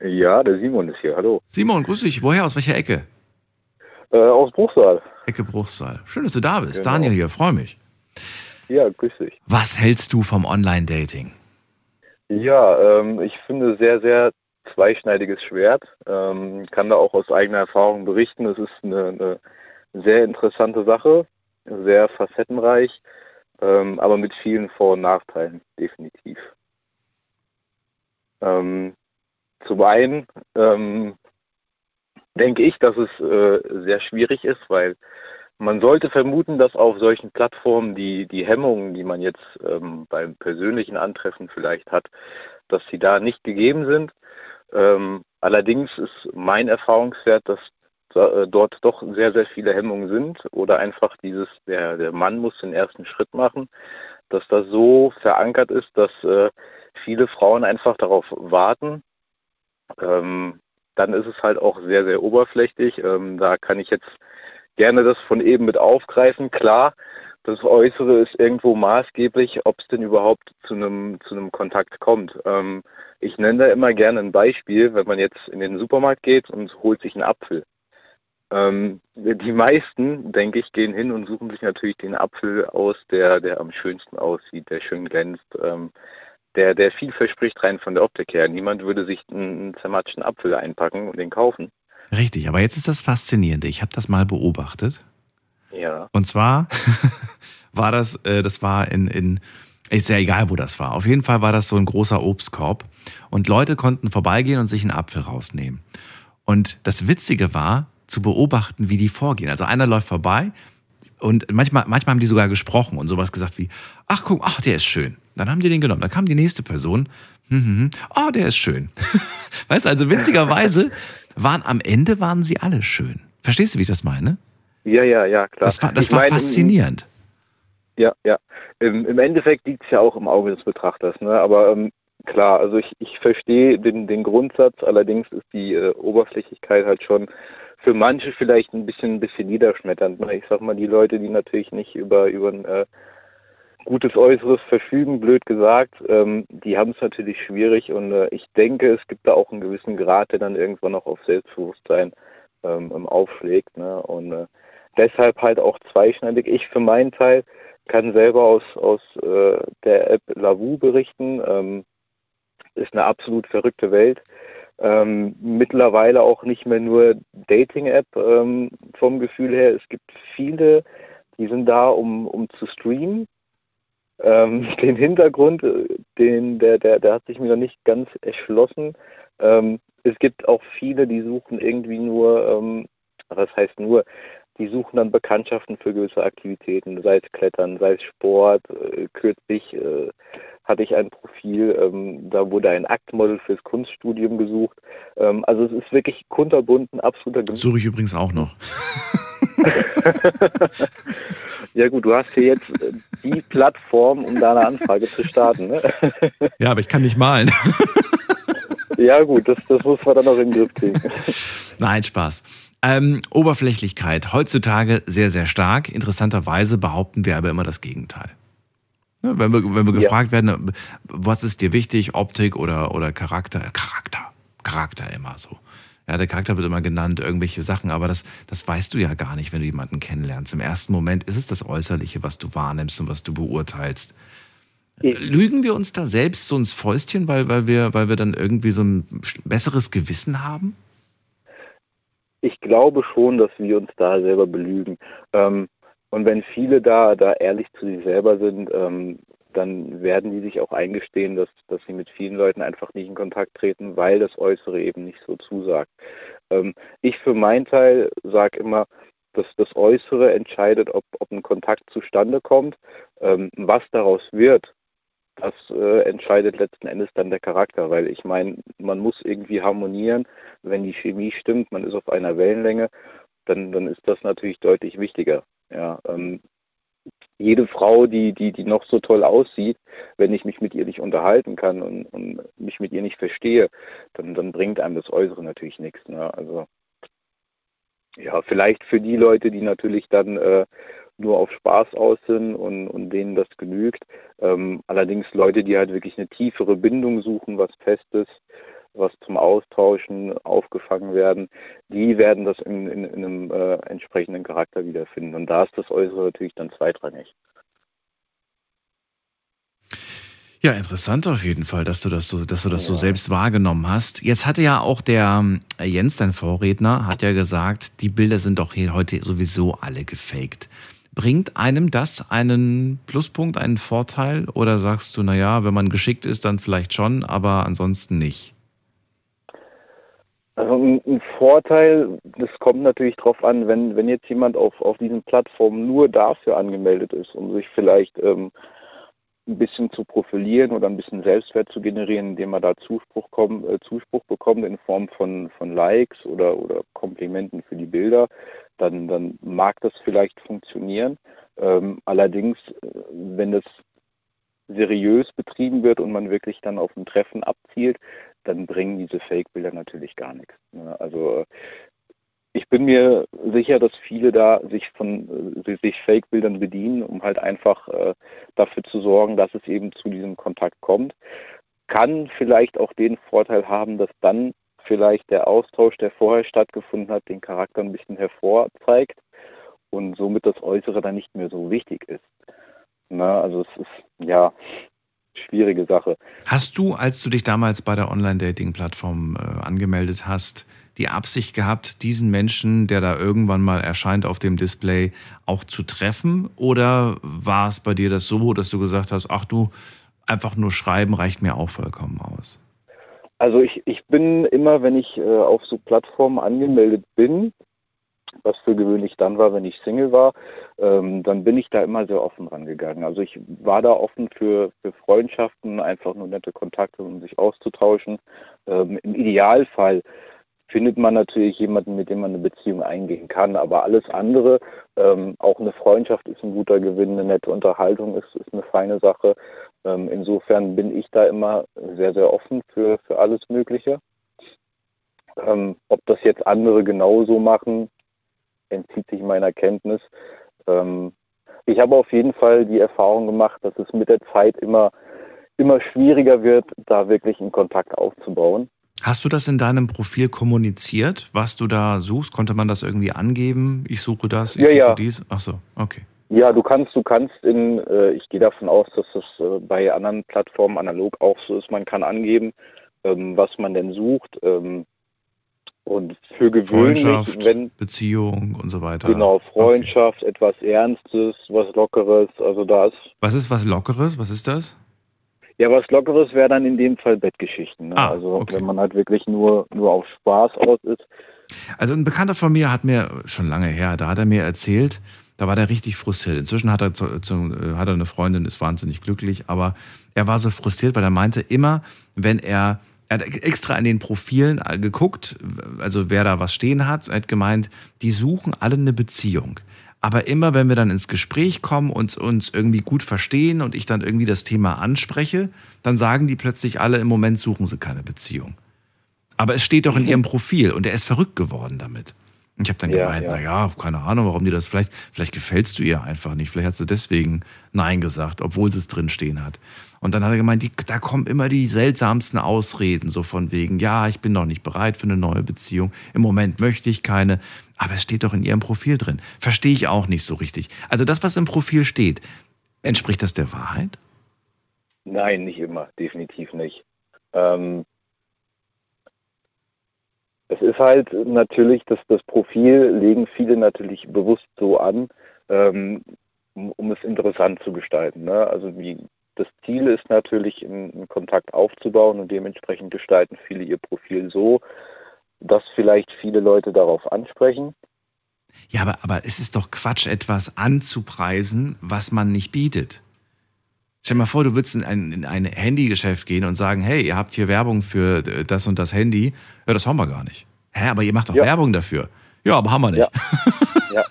Ja, der Simon ist hier. Hallo. Simon, grüß dich. Woher? Aus welcher Ecke? Äh, aus Bruchsal. Ecke Bruchsal. Schön, dass du da bist. Genau. Daniel hier, freue mich. Ja, grüß dich. Was hältst du vom Online-Dating? Ja, ähm, ich finde sehr, sehr zweischneidiges Schwert. Ähm, kann da auch aus eigener Erfahrung berichten. Es ist eine, eine sehr interessante Sache, sehr facettenreich, ähm, aber mit vielen Vor- und Nachteilen, definitiv. Ähm, zum einen ähm, denke ich, dass es äh, sehr schwierig ist, weil man sollte vermuten, dass auf solchen Plattformen die, die Hemmungen, die man jetzt ähm, beim persönlichen Antreffen vielleicht hat, dass sie da nicht gegeben sind. Ähm, allerdings ist mein Erfahrungswert, dass da, äh, dort doch sehr, sehr viele Hemmungen sind oder einfach dieses, der, der Mann muss den ersten Schritt machen, dass das so verankert ist, dass äh, viele Frauen einfach darauf warten. Ähm, dann ist es halt auch sehr, sehr oberflächlich. Ähm, da kann ich jetzt gerne das von eben mit aufgreifen. Klar, das Äußere ist irgendwo maßgeblich, ob es denn überhaupt zu einem zu einem Kontakt kommt. Ähm, ich nenne da immer gerne ein Beispiel, wenn man jetzt in den Supermarkt geht und holt sich einen Apfel. Ähm, die meisten, denke ich, gehen hin und suchen sich natürlich den Apfel aus, der, der am schönsten aussieht, der schön glänzt, ähm, der, der viel verspricht rein von der Optik her. Niemand würde sich einen zermatschten Apfel einpacken und den kaufen. Richtig, aber jetzt ist das Faszinierende. Ich habe das mal beobachtet. Ja. Und zwar war das, äh, das war in, in, ist ja egal, wo das war. Auf jeden Fall war das so ein großer Obstkorb. Und Leute konnten vorbeigehen und sich einen Apfel rausnehmen. Und das Witzige war, zu beobachten, wie die vorgehen. Also einer läuft vorbei und manchmal, manchmal haben die sogar gesprochen und sowas gesagt wie, ach guck, ach, der ist schön. Dann haben die den genommen. Dann kam die nächste Person, hm, hm, hm, oh, der ist schön. weißt du, also witzigerweise waren am Ende waren sie alle schön. Verstehst du, wie ich das meine? Ja, ja, ja, klar. Das war, das war meine, faszinierend. Ja, ja. Im, im Endeffekt liegt es ja auch im Auge des Betrachters, ne? Aber ähm, klar, also ich, ich verstehe den, den Grundsatz, allerdings ist die äh, Oberflächlichkeit halt schon für manche vielleicht ein bisschen, ein bisschen niederschmetternd. Ne? Ich sag mal, die Leute, die natürlich nicht über, über ein äh, gutes Äußeres verfügen, blöd gesagt, ähm, die haben es natürlich schwierig und äh, ich denke, es gibt da auch einen gewissen Grad, der dann irgendwann auch auf Selbstbewusstsein ähm, aufschlägt. Ne? Und äh, deshalb halt auch zweischneidig. Ich für meinen Teil kann selber aus, aus äh, der App Lavu berichten. Ähm, ist eine absolut verrückte Welt. Ähm, mittlerweile auch nicht mehr nur Dating-App ähm, vom Gefühl her. Es gibt viele, die sind da, um, um zu streamen. Ähm, den Hintergrund, äh, den, der, der, der hat sich mir noch nicht ganz erschlossen. Ähm, es gibt auch viele, die suchen irgendwie nur, ähm, was heißt nur, die suchen dann Bekanntschaften für gewisse Aktivitäten, sei es Klettern, sei es Sport. Äh, kürzlich äh, hatte ich ein Profil, ähm, da wurde ein Aktmodel fürs Kunststudium gesucht. Ähm, also es ist wirklich kunterbunt, ein absoluter Gemüse. Suche ich übrigens auch noch. ja gut, du hast hier jetzt äh, die Plattform, um da eine Anfrage zu starten. Ne? ja, aber ich kann nicht malen. ja gut, das, das muss man dann noch in den Griff kriegen. Nein, Spaß. Ähm, Oberflächlichkeit heutzutage sehr, sehr stark. Interessanterweise behaupten wir aber immer das Gegenteil. Wenn wir, wenn wir gefragt ja. werden, was ist dir wichtig, Optik oder, oder Charakter? Charakter. Charakter immer so. Ja, der Charakter wird immer genannt, irgendwelche Sachen, aber das, das weißt du ja gar nicht, wenn du jemanden kennenlernst. Im ersten Moment ist es das Äußerliche, was du wahrnimmst und was du beurteilst. Lügen wir uns da selbst so ins Fäustchen, weil, weil, wir, weil wir dann irgendwie so ein besseres Gewissen haben? Ich glaube schon, dass wir uns da selber belügen. Ähm, und wenn viele da, da ehrlich zu sich selber sind, ähm, dann werden die sich auch eingestehen, dass, dass sie mit vielen Leuten einfach nicht in Kontakt treten, weil das Äußere eben nicht so zusagt. Ähm, ich für meinen Teil sage immer, dass das Äußere entscheidet, ob, ob ein Kontakt zustande kommt. Ähm, was daraus wird, das äh, entscheidet letzten Endes dann der Charakter, weil ich meine, man muss irgendwie harmonieren. Wenn die Chemie stimmt, man ist auf einer Wellenlänge, dann, dann ist das natürlich deutlich wichtiger. Ja, ähm, jede Frau, die, die, die noch so toll aussieht, wenn ich mich mit ihr nicht unterhalten kann und, und mich mit ihr nicht verstehe, dann, dann bringt einem das Äußere natürlich nichts. Ne? Also ja, vielleicht für die Leute, die natürlich dann äh, nur auf Spaß aus sind und, und denen das genügt. Ähm, allerdings Leute, die halt wirklich eine tiefere Bindung suchen, was Festes, was zum Austauschen aufgefangen werden, die werden das in, in, in einem äh, entsprechenden Charakter wiederfinden. Und da ist das Äußere natürlich dann zweitrangig. Ja, interessant auf jeden Fall, dass du das so, dass du das ja. so selbst wahrgenommen hast. Jetzt hatte ja auch der äh, Jens, dein Vorredner, hat ja gesagt, die Bilder sind doch heute sowieso alle gefaked. Bringt einem das einen Pluspunkt, einen Vorteil? Oder sagst du, naja, wenn man geschickt ist, dann vielleicht schon, aber ansonsten nicht? Also ein, Vorteil, das kommt natürlich darauf an, wenn, wenn jetzt jemand auf, auf diesen Plattformen nur dafür angemeldet ist, um sich vielleicht ähm, ein bisschen zu profilieren oder ein bisschen Selbstwert zu generieren, indem er da Zuspruch, kommt, äh, Zuspruch bekommt in Form von, von Likes oder, oder Komplimenten für die Bilder, dann, dann mag das vielleicht funktionieren. Ähm, allerdings, äh, wenn das seriös betrieben wird und man wirklich dann auf ein Treffen abzielt, dann bringen diese Fake-Bilder natürlich gar nichts. Ne? Also ich bin mir sicher, dass viele da sich von äh, sich Fake-Bildern bedienen, um halt einfach äh, dafür zu sorgen, dass es eben zu diesem Kontakt kommt. Kann vielleicht auch den Vorteil haben, dass dann vielleicht der Austausch, der vorher stattgefunden hat, den Charakter ein bisschen hervorzeigt und somit das Äußere dann nicht mehr so wichtig ist. Na, also es ist ja schwierige Sache. Hast du, als du dich damals bei der Online-Dating-Plattform äh, angemeldet hast, die Absicht gehabt, diesen Menschen, der da irgendwann mal erscheint auf dem Display, auch zu treffen? Oder war es bei dir das so, dass du gesagt hast, ach du, einfach nur schreiben reicht mir auch vollkommen aus? Also ich, ich bin immer, wenn ich äh, auf so Plattformen angemeldet bin, was für gewöhnlich dann war, wenn ich Single war, ähm, dann bin ich da immer sehr offen rangegangen. Also ich war da offen für, für Freundschaften, einfach nur nette Kontakte, um sich auszutauschen. Ähm, Im Idealfall findet man natürlich jemanden, mit dem man eine Beziehung eingehen kann. Aber alles andere, ähm, auch eine Freundschaft ist ein guter Gewinn, eine nette Unterhaltung ist, ist eine feine Sache. Ähm, insofern bin ich da immer sehr, sehr offen für, für alles Mögliche. Ähm, ob das jetzt andere genauso machen, entzieht sich meiner Kenntnis. Ähm, ich habe auf jeden Fall die Erfahrung gemacht, dass es mit der Zeit immer, immer schwieriger wird, da wirklich einen Kontakt aufzubauen. Hast du das in deinem Profil kommuniziert, was du da suchst? Konnte man das irgendwie angeben? Ich suche das, ich ja, suche ja. dies? Ach so, okay. Ja, du kannst, du kannst in, äh, ich gehe davon aus, dass das äh, bei anderen Plattformen analog auch so ist. Man kann angeben, ähm, was man denn sucht. Ähm, und für gewöhnlich, Freundschaft, wenn Beziehung und so weiter. genau Freundschaft, okay. etwas Ernstes, was Lockeres, also das. Was ist was Lockeres? Was ist das? Ja, was Lockeres wäre dann in dem Fall Bettgeschichten. Ne? Ah, also okay. wenn man halt wirklich nur, nur auf Spaß aus ist. Also ein Bekannter von mir hat mir schon lange her, da hat er mir erzählt, da war der richtig frustriert. Inzwischen hat er, zu, zu, hat er eine Freundin, ist wahnsinnig glücklich, aber er war so frustriert, weil er meinte, immer wenn er, er hat extra in den Profilen geguckt, also wer da was stehen hat, er hat gemeint, die suchen alle eine Beziehung. Aber immer, wenn wir dann ins Gespräch kommen und uns irgendwie gut verstehen und ich dann irgendwie das Thema anspreche, dann sagen die plötzlich alle, im Moment suchen sie keine Beziehung. Aber es steht doch in ihrem Profil und er ist verrückt geworden damit. Und ich habe dann Ja, gemeint, ja. naja, keine Ahnung, warum die das vielleicht, vielleicht gefällst du ihr einfach nicht. Vielleicht hast du deswegen Nein gesagt, obwohl sie es drin stehen hat. Und dann hat er gemeint, die, da kommen immer die seltsamsten Ausreden, so von wegen, ja, ich bin noch nicht bereit für eine neue Beziehung. Im Moment möchte ich keine. Aber es steht doch in ihrem Profil drin. Verstehe ich auch nicht so richtig. Also das, was im Profil steht, entspricht das der Wahrheit? Nein, nicht immer, definitiv nicht. Ähm, es ist halt natürlich, dass das Profil legen viele natürlich bewusst so an, ähm, um, es interessant zu gestalten. Ne? Also wie, das Ziel ist natürlich, einen, Kontakt aufzubauen und dementsprechend gestalten viele ihr Profil so, dass vielleicht viele Leute darauf ansprechen. Ja, aber, aber es ist doch Quatsch, etwas anzupreisen, was man nicht bietet. Stell dir mal vor, du würdest in ein, in ein Handygeschäft gehen und sagen, hey, ihr habt hier Werbung für äh, das und das Handy. Ja, das haben wir gar nicht. Hä, aber ihr macht doch Ja. Werbung dafür. Ja, aber haben wir nicht. Ja. Ja.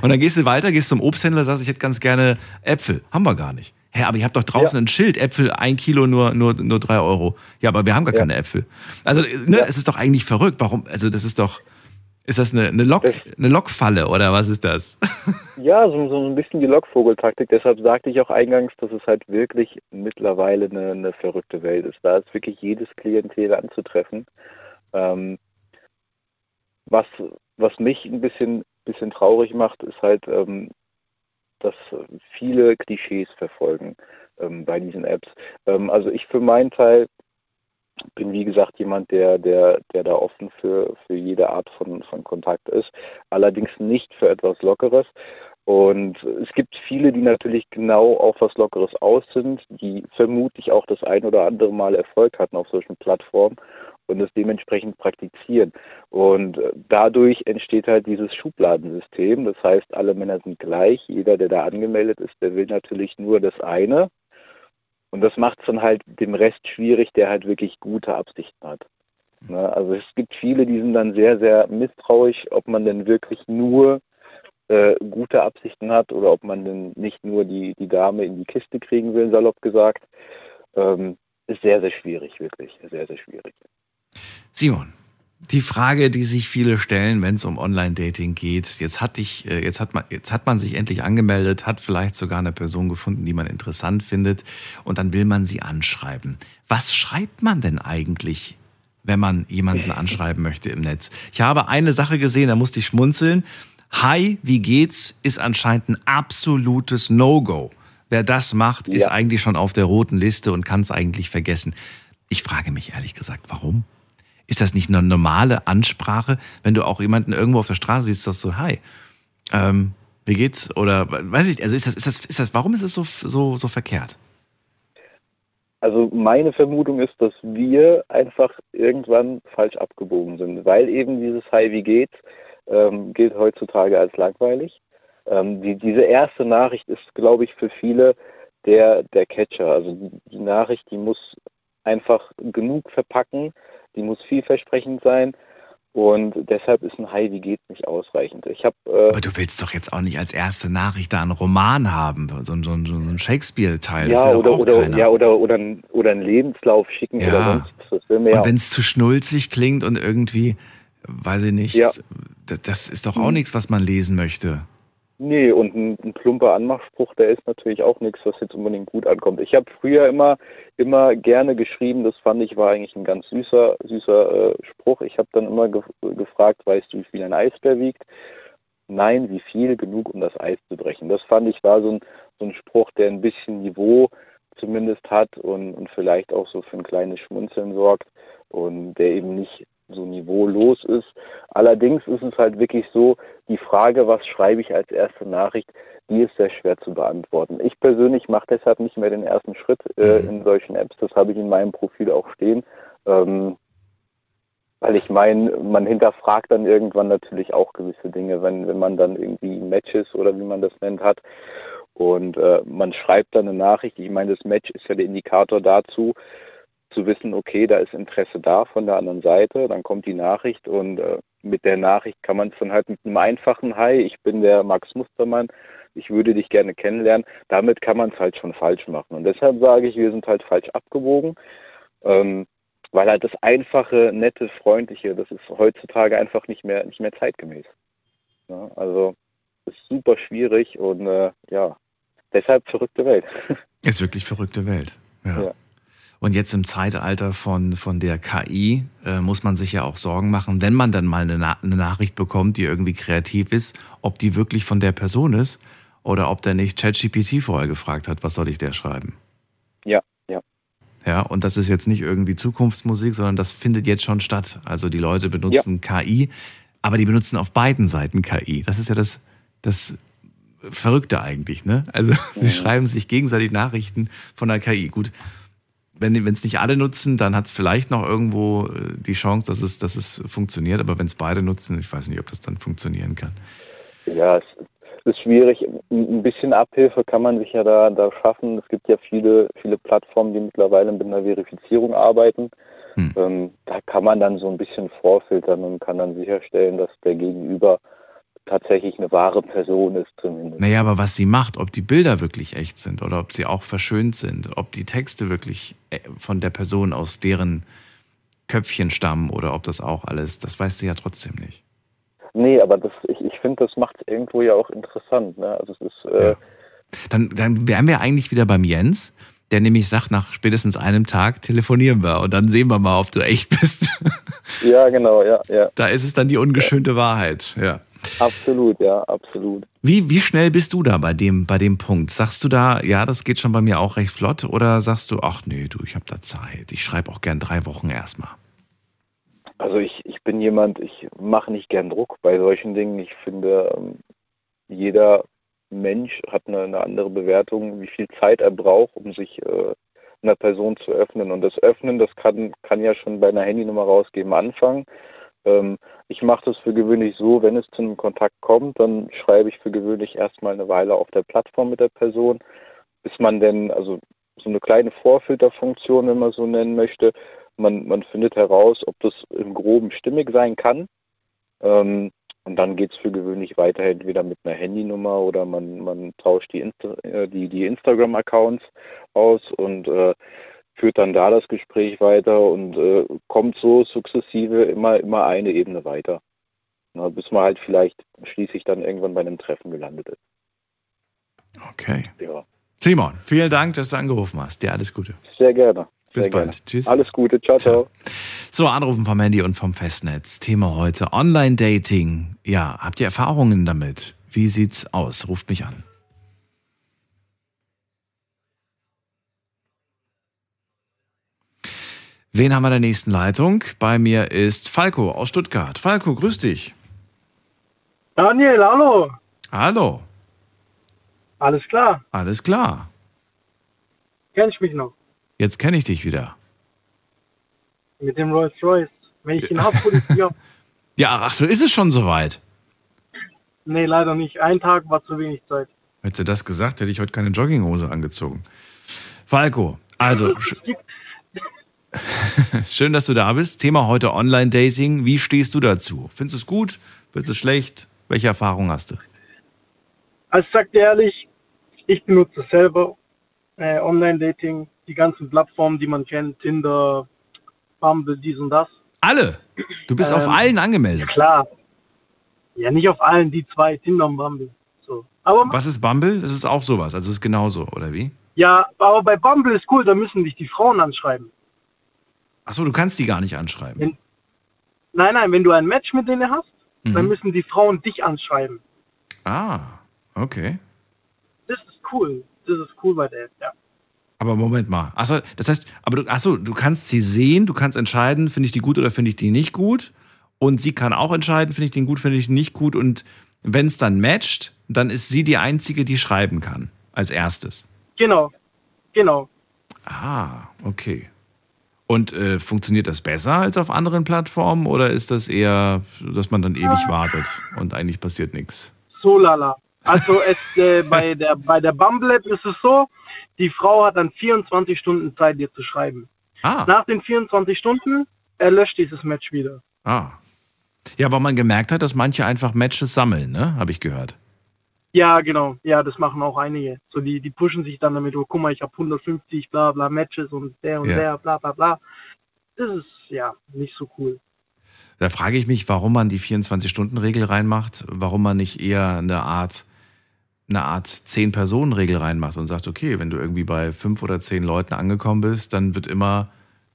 Und dann gehst du weiter, gehst zum Obsthändler, sagst, ich hätte ganz gerne Äpfel. Haben wir gar nicht. Hä, aber ihr habt doch draußen Ja. ein Schild, Äpfel, ein Kilo nur, nur, nur drei Euro. Ja, aber wir haben gar Ja. keine Äpfel. Also, ne, Ja. es ist doch eigentlich verrückt. Warum? Also, das ist doch, ist das eine, eine, Lok, Das- eine Lokfalle oder was ist das? Ja, so, so ein bisschen die Lockvogeltaktik. Deshalb sagte ich auch eingangs, dass es halt wirklich mittlerweile eine, eine verrückte Welt ist. Da ist wirklich jedes Klientel anzutreffen. Ähm, was, was mich ein bisschen, bisschen traurig macht, ist halt, ähm, dass viele Klischees verfolgen ähm, bei diesen Apps. Ähm, also ich für meinen Teil bin wie gesagt jemand, der, der, der da offen für, für jede Art von, von Kontakt ist. Allerdings nicht für etwas Lockeres. Und es gibt viele, die natürlich genau auf was Lockeres aus sind, die vermutlich auch das ein oder andere Mal Erfolg hatten auf solchen Plattformen und es dementsprechend praktizieren. Und äh, dadurch entsteht halt dieses Schubladensystem. Das heißt, alle Männer sind gleich. Jeder, der da angemeldet ist, der will natürlich nur das eine. Und das macht es dann halt dem Rest schwierig, der halt wirklich gute Absichten hat. Ne? Also es gibt viele, die sind dann sehr, sehr misstrauisch, ob man denn wirklich nur äh, gute Absichten hat oder ob man denn nicht nur die, die Dame in die Kiste kriegen will, salopp gesagt. Ähm, ist sehr, sehr schwierig, wirklich. Sehr, sehr schwierig. Simon, Die Frage, die sich viele stellen, wenn es um Online-Dating geht, jetzt hat, ich, äh, jetzt, hat man, jetzt hat man sich endlich angemeldet, hat vielleicht sogar eine Person gefunden, die man interessant findet und dann will man sie anschreiben. Was schreibt man denn eigentlich, wenn man jemanden anschreiben möchte im Netz? Ich habe eine Sache gesehen, da musste ich schmunzeln. Hi, wie geht's? ist anscheinend ein absolutes No-Go. Wer das macht, ist eigentlich schon auf der roten Liste und kann es eigentlich vergessen. Ich frage mich ehrlich gesagt, warum? Ist das nicht eine normale Ansprache, wenn du auch jemanden irgendwo auf der Straße siehst, das so, hi, ähm, wie geht's? Oder weiß ich, also ist das, ist das, ist das, warum ist es so, so, so verkehrt? Also meine Vermutung ist, dass wir einfach irgendwann falsch abgebogen sind, weil eben dieses Hi, wie geht's, ähm, gilt heutzutage als langweilig. Ähm, die, diese erste Nachricht ist, glaube ich, für viele der, der Catcher. Also die, die Nachricht, die muss einfach genug verpacken, die muss vielversprechend sein. Und deshalb ist ein Hi, wie geht's nicht ausreichend. Ich hab, äh Aber du willst doch jetzt auch nicht als erste Nachricht da einen Roman haben, so, so, so einen Shakespeare-Teil. Ja, oder, oder, ja oder, oder, oder einen Lebenslauf schicken ja. oder sonst was. Das und wenn es zu schnulzig klingt und irgendwie, weiß ich nicht, ja. das ist doch auch hm. nichts, was man lesen möchte. Nee, und ein, ein, plumper Anmachspruch, der ist natürlich auch nichts, was jetzt unbedingt gut ankommt. Ich habe früher immer, immer gerne geschrieben, das fand ich war eigentlich ein ganz süßer, süßer äh, Spruch. Ich habe dann immer ge gefragt, weißt du, wie viel ein Eisbär wiegt? Nein, wie viel? Genug, um das Eis zu brechen. Das fand ich war so ein, so ein Spruch, der ein bisschen Niveau zumindest hat und, und vielleicht auch so für ein kleines Schmunzeln sorgt und der eben nicht so niveaulos ist. Allerdings ist es halt wirklich so, die Frage, was schreibe ich als erste Nachricht, die ist sehr schwer zu beantworten. Ich persönlich mache deshalb nicht mehr den ersten Schritt äh, mhm. in solchen Apps. Das habe ich in meinem Profil auch stehen. Ähm, weil ich meine, man hinterfragt dann irgendwann natürlich auch gewisse Dinge, wenn, wenn man dann irgendwie Matches oder wie man das nennt hat. Und äh, man schreibt dann eine Nachricht. Ich meine, das Match ist ja der Indikator dazu, zu wissen, okay, da ist Interesse da von der anderen Seite, dann kommt die Nachricht und äh, mit der Nachricht kann man es dann halt mit einem einfachen Hi, ich bin der Max Mustermann, ich würde dich gerne kennenlernen, damit kann man es halt schon falsch machen. Und deshalb sage ich, wir sind halt falsch abgewogen, ähm, weil halt das einfache, nette, freundliche, das ist heutzutage einfach nicht mehr, nicht mehr zeitgemäß. Ja, also ist super schwierig und äh, ja, deshalb verrückte Welt. Ist wirklich verrückte Welt. ja. ja. Und jetzt im Zeitalter von, von der KI äh, muss man sich ja auch Sorgen machen, wenn man dann mal eine, Na eine, Nachricht bekommt, die irgendwie kreativ ist, ob die wirklich von der Person ist oder ob der nicht ChatGPT vorher gefragt hat, was soll ich der schreiben? Ja, ja. Ja, und das ist jetzt nicht irgendwie Zukunftsmusik, sondern das findet jetzt schon statt. Also die Leute benutzen ja. KI, aber die benutzen auf beiden Seiten KI. Das ist ja das, das Verrückte eigentlich, ne? Also sie mhm. schreiben sich gegenseitig Nachrichten von der KI. Gut, wenn es nicht alle nutzen, dann hat es vielleicht noch irgendwo äh, die Chance, dass es, dass es funktioniert. Aber wenn es beide nutzen, ich weiß nicht, ob das dann funktionieren kann. Ja, es ist schwierig. Ein bisschen Abhilfe kann man sich ja da, da schaffen. Es gibt ja viele, viele Plattformen, die mittlerweile mit einer Verifizierung arbeiten. Hm. Ähm, da kann man dann so ein bisschen vorfiltern und kann dann sicherstellen, dass der Gegenüber tatsächlich eine wahre Person ist zumindest. Naja, aber was sie macht, ob die Bilder wirklich echt sind oder ob sie auch verschönt sind, ob die Texte wirklich äh, von der Person aus deren Köpfchen stammen oder ob das auch alles, das weißt du ja trotzdem nicht. Nee, aber das, ich, ich finde, das macht es irgendwo ja auch interessant. Ne? Also es ist, äh ja. dann, dann wären wir eigentlich wieder beim Jens, der nämlich sagt, nach spätestens einem Tag telefonieren wir und dann sehen wir mal, ob du echt bist. Ja, genau, ja, ja. Da ist es dann die ungeschönte ja. Wahrheit, ja. Absolut, ja, absolut. Wie, wie schnell bist du da bei dem, bei dem Punkt? Sagst du da, ja, das geht schon bei mir auch recht flott oder sagst du, ach nee, du, ich habe da Zeit, ich schreibe auch gern drei Wochen erstmal? Also ich, ich bin jemand, ich mache nicht gern Druck bei solchen Dingen. Ich finde, ähm, jeder Mensch hat eine, eine andere Bewertung, wie viel Zeit er braucht, um sich äh, einer Person zu öffnen. Und das Öffnen, das kann, kann ja schon bei einer Handynummer rausgeben anfangen. Ähm, ich mache das für gewöhnlich so, wenn es zu einem Kontakt kommt, dann schreibe ich für gewöhnlich erstmal eine Weile auf der Plattform mit der Person, bis man denn, also so eine kleine Vorfilterfunktion, wenn man so nennen möchte, man, man findet heraus, ob das im Groben stimmig sein kann. Ähm, und dann geht es für gewöhnlich weiter entweder mit einer Handynummer oder man, man tauscht die, Insta, äh, die, die Instagram-Accounts aus und äh, führt dann da das Gespräch weiter und äh, kommt so sukzessive immer, immer eine Ebene weiter. Na, bis man halt vielleicht schließlich dann irgendwann bei einem Treffen gelandet ist. Okay. Ja. Simon, vielen Dank, dass du angerufen hast. Dir alles Gute. Sehr gerne. Bis Sehr bald. Gerne. Tschüss. Alles Gute. Ciao, ciao. So, Anrufen vom Handy und vom Festnetz. Thema heute Online-Dating. Ja, habt ihr Erfahrungen damit? Wie sieht's aus? Ruft mich an. Wen haben wir in der nächsten Leitung? Bei mir ist Falco aus Stuttgart. Falco, grüß dich. Daniel, hallo. Hallo. Alles klar. Alles klar. Kenn ich mich noch. Jetzt kenne ich dich wieder. Mit dem Rolls Royce. Wenn ich ihn hab, hol ich ihn ab. Ja, ach so, ist es schon soweit. Nee, leider nicht. Ein Tag war zu wenig Zeit. Hätte das gesagt, hätte ich heute keine Jogginghose angezogen. Falco, also sch- schön, dass du da bist. Thema heute Online-Dating. Wie stehst du dazu? Findest du es gut? Findest du es schlecht? Welche Erfahrungen hast du? Also ich sag dir ehrlich, ich benutze selber. Äh, Online-Dating, die ganzen Plattformen, die man kennt, Tinder, Bumble, dies und das. Alle. Du bist auf Ähm, allen angemeldet. Klar. Ja, nicht auf allen, die zwei, Tinder und Bumble. So. Aber Was ist Bumble? Das ist auch sowas. Also ist genauso, oder wie? ja, aber bei Bumble ist cool, da müssen dich die Frauen anschreiben. Achso, du kannst die gar nicht anschreiben. Nein, nein, wenn du ein Match mit denen hast, dann Mhm. müssen die Frauen dich anschreiben. Ah, okay. Das ist cool. Das ist cool bei der App, ja. Aber Moment mal. Achso, das heißt, aber du, achso, du kannst sie sehen, du kannst entscheiden, finde ich die gut oder finde ich die nicht gut. Und sie kann auch entscheiden, finde ich den gut, finde ich den nicht gut. Und wenn es dann matcht, dann ist sie die Einzige, die schreiben kann. Als erstes. Genau. Genau. Ah, okay. Und äh, funktioniert das besser als auf anderen Plattformen oder ist das eher, dass man dann ewig wartet und eigentlich passiert nichts? So lala. Also es, äh, bei der bei der Bumble App ist es so, die Frau hat dann 24 Stunden Zeit, dir zu schreiben. Ah, Nach den 24 Stunden erlöscht dieses Match wieder. ah. Ja, weil man gemerkt hat, dass manche einfach Matches sammeln, ne? Habe ich gehört. Ja, genau. Ja, das machen auch einige. So die die pushen sich dann damit, oh, guck mal, ich habe 150 bla bla Matches und der und Ja. der bla bla bla. Das ist ja nicht so cool. Da frage ich mich, warum man die 24-Stunden-Regel reinmacht, warum man nicht eher eine Art, eine Art 10-Personen-Regel reinmacht und sagt, okay, wenn du irgendwie bei fünf oder zehn Leuten angekommen bist, dann wird immer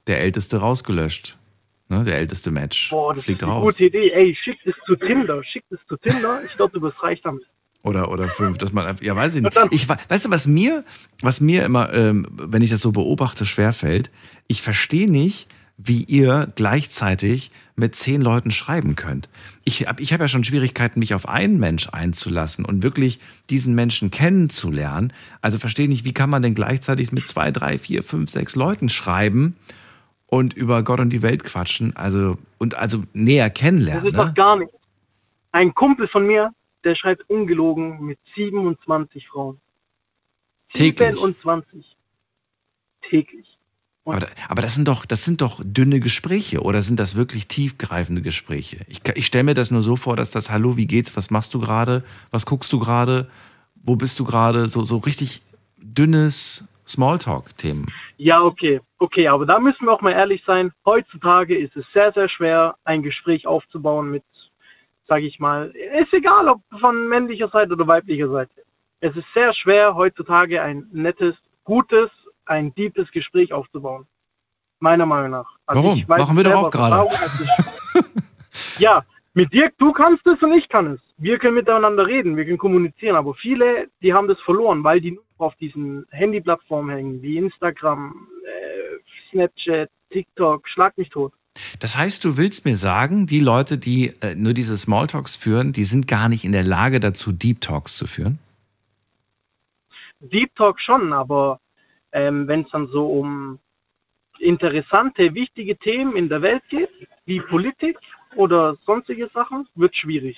der Älteste rausgelöscht. Ne? Der älteste Match Boah, das fliegt ist eine raus. gute Idee. Ey, schickt es zu Tinder, schickt es zu Tinder. Ich glaube, du wirst reich damit. Oder, oder fünf, dass man ja, weiß ich nicht. Ich, we- weißt du, was mir, was mir immer, ähm, wenn ich das so beobachte, schwerfällt? Ich verstehe nicht, wie ihr gleichzeitig mit zehn Leuten schreiben könnt. Ich habe ich hab ja schon Schwierigkeiten, mich auf einen Mensch einzulassen und wirklich diesen Menschen kennenzulernen. Also verstehe nicht, wie kann man denn gleichzeitig mit zwei, drei, vier, fünf, sechs Leuten schreiben und über Gott und die Welt quatschen, also und also näher Das kennenlernen. ist doch Ne? gar nicht. Ein Kumpel von mir, der schreibt ungelogen mit 27 Frauen. Täglich. 27. Täglich. Aber, aber das sind doch, das sind doch dünne Gespräche oder sind das wirklich tiefgreifende Gespräche? Ich, ich stelle mir das nur so vor, dass das Hallo, wie geht's, was machst du gerade, was guckst du gerade, wo bist du gerade, so, so richtig dünnes Smalltalk-Themen. ja, okay. Okay, aber da müssen wir auch mal ehrlich sein. Heutzutage ist es sehr, sehr schwer, ein Gespräch aufzubauen mit, sage ich mal, ist egal, ob von männlicher Seite oder weiblicher Seite. Es ist sehr schwer, heutzutage ein nettes, gutes, ein deepes Gespräch aufzubauen. Meiner Meinung nach. Also Warum? Machen wir doch auch gerade. Ja, mit dir, du kannst es und ich kann es. Wir können miteinander reden, wir können kommunizieren, aber viele, die haben das verloren, weil die nur auf diesen Handyplattformen hängen, wie Instagram, äh, Snapchat, TikTok, schlag mich tot. Das heißt, du willst mir sagen, die Leute, die äh, nur diese Smalltalks führen, die sind gar nicht in der Lage dazu, Deep Talks zu führen? Deep Talk schon, aber ähm, wenn es dann so um interessante, wichtige Themen in der Welt geht, wie Politik oder sonstige Sachen, wird schwierig.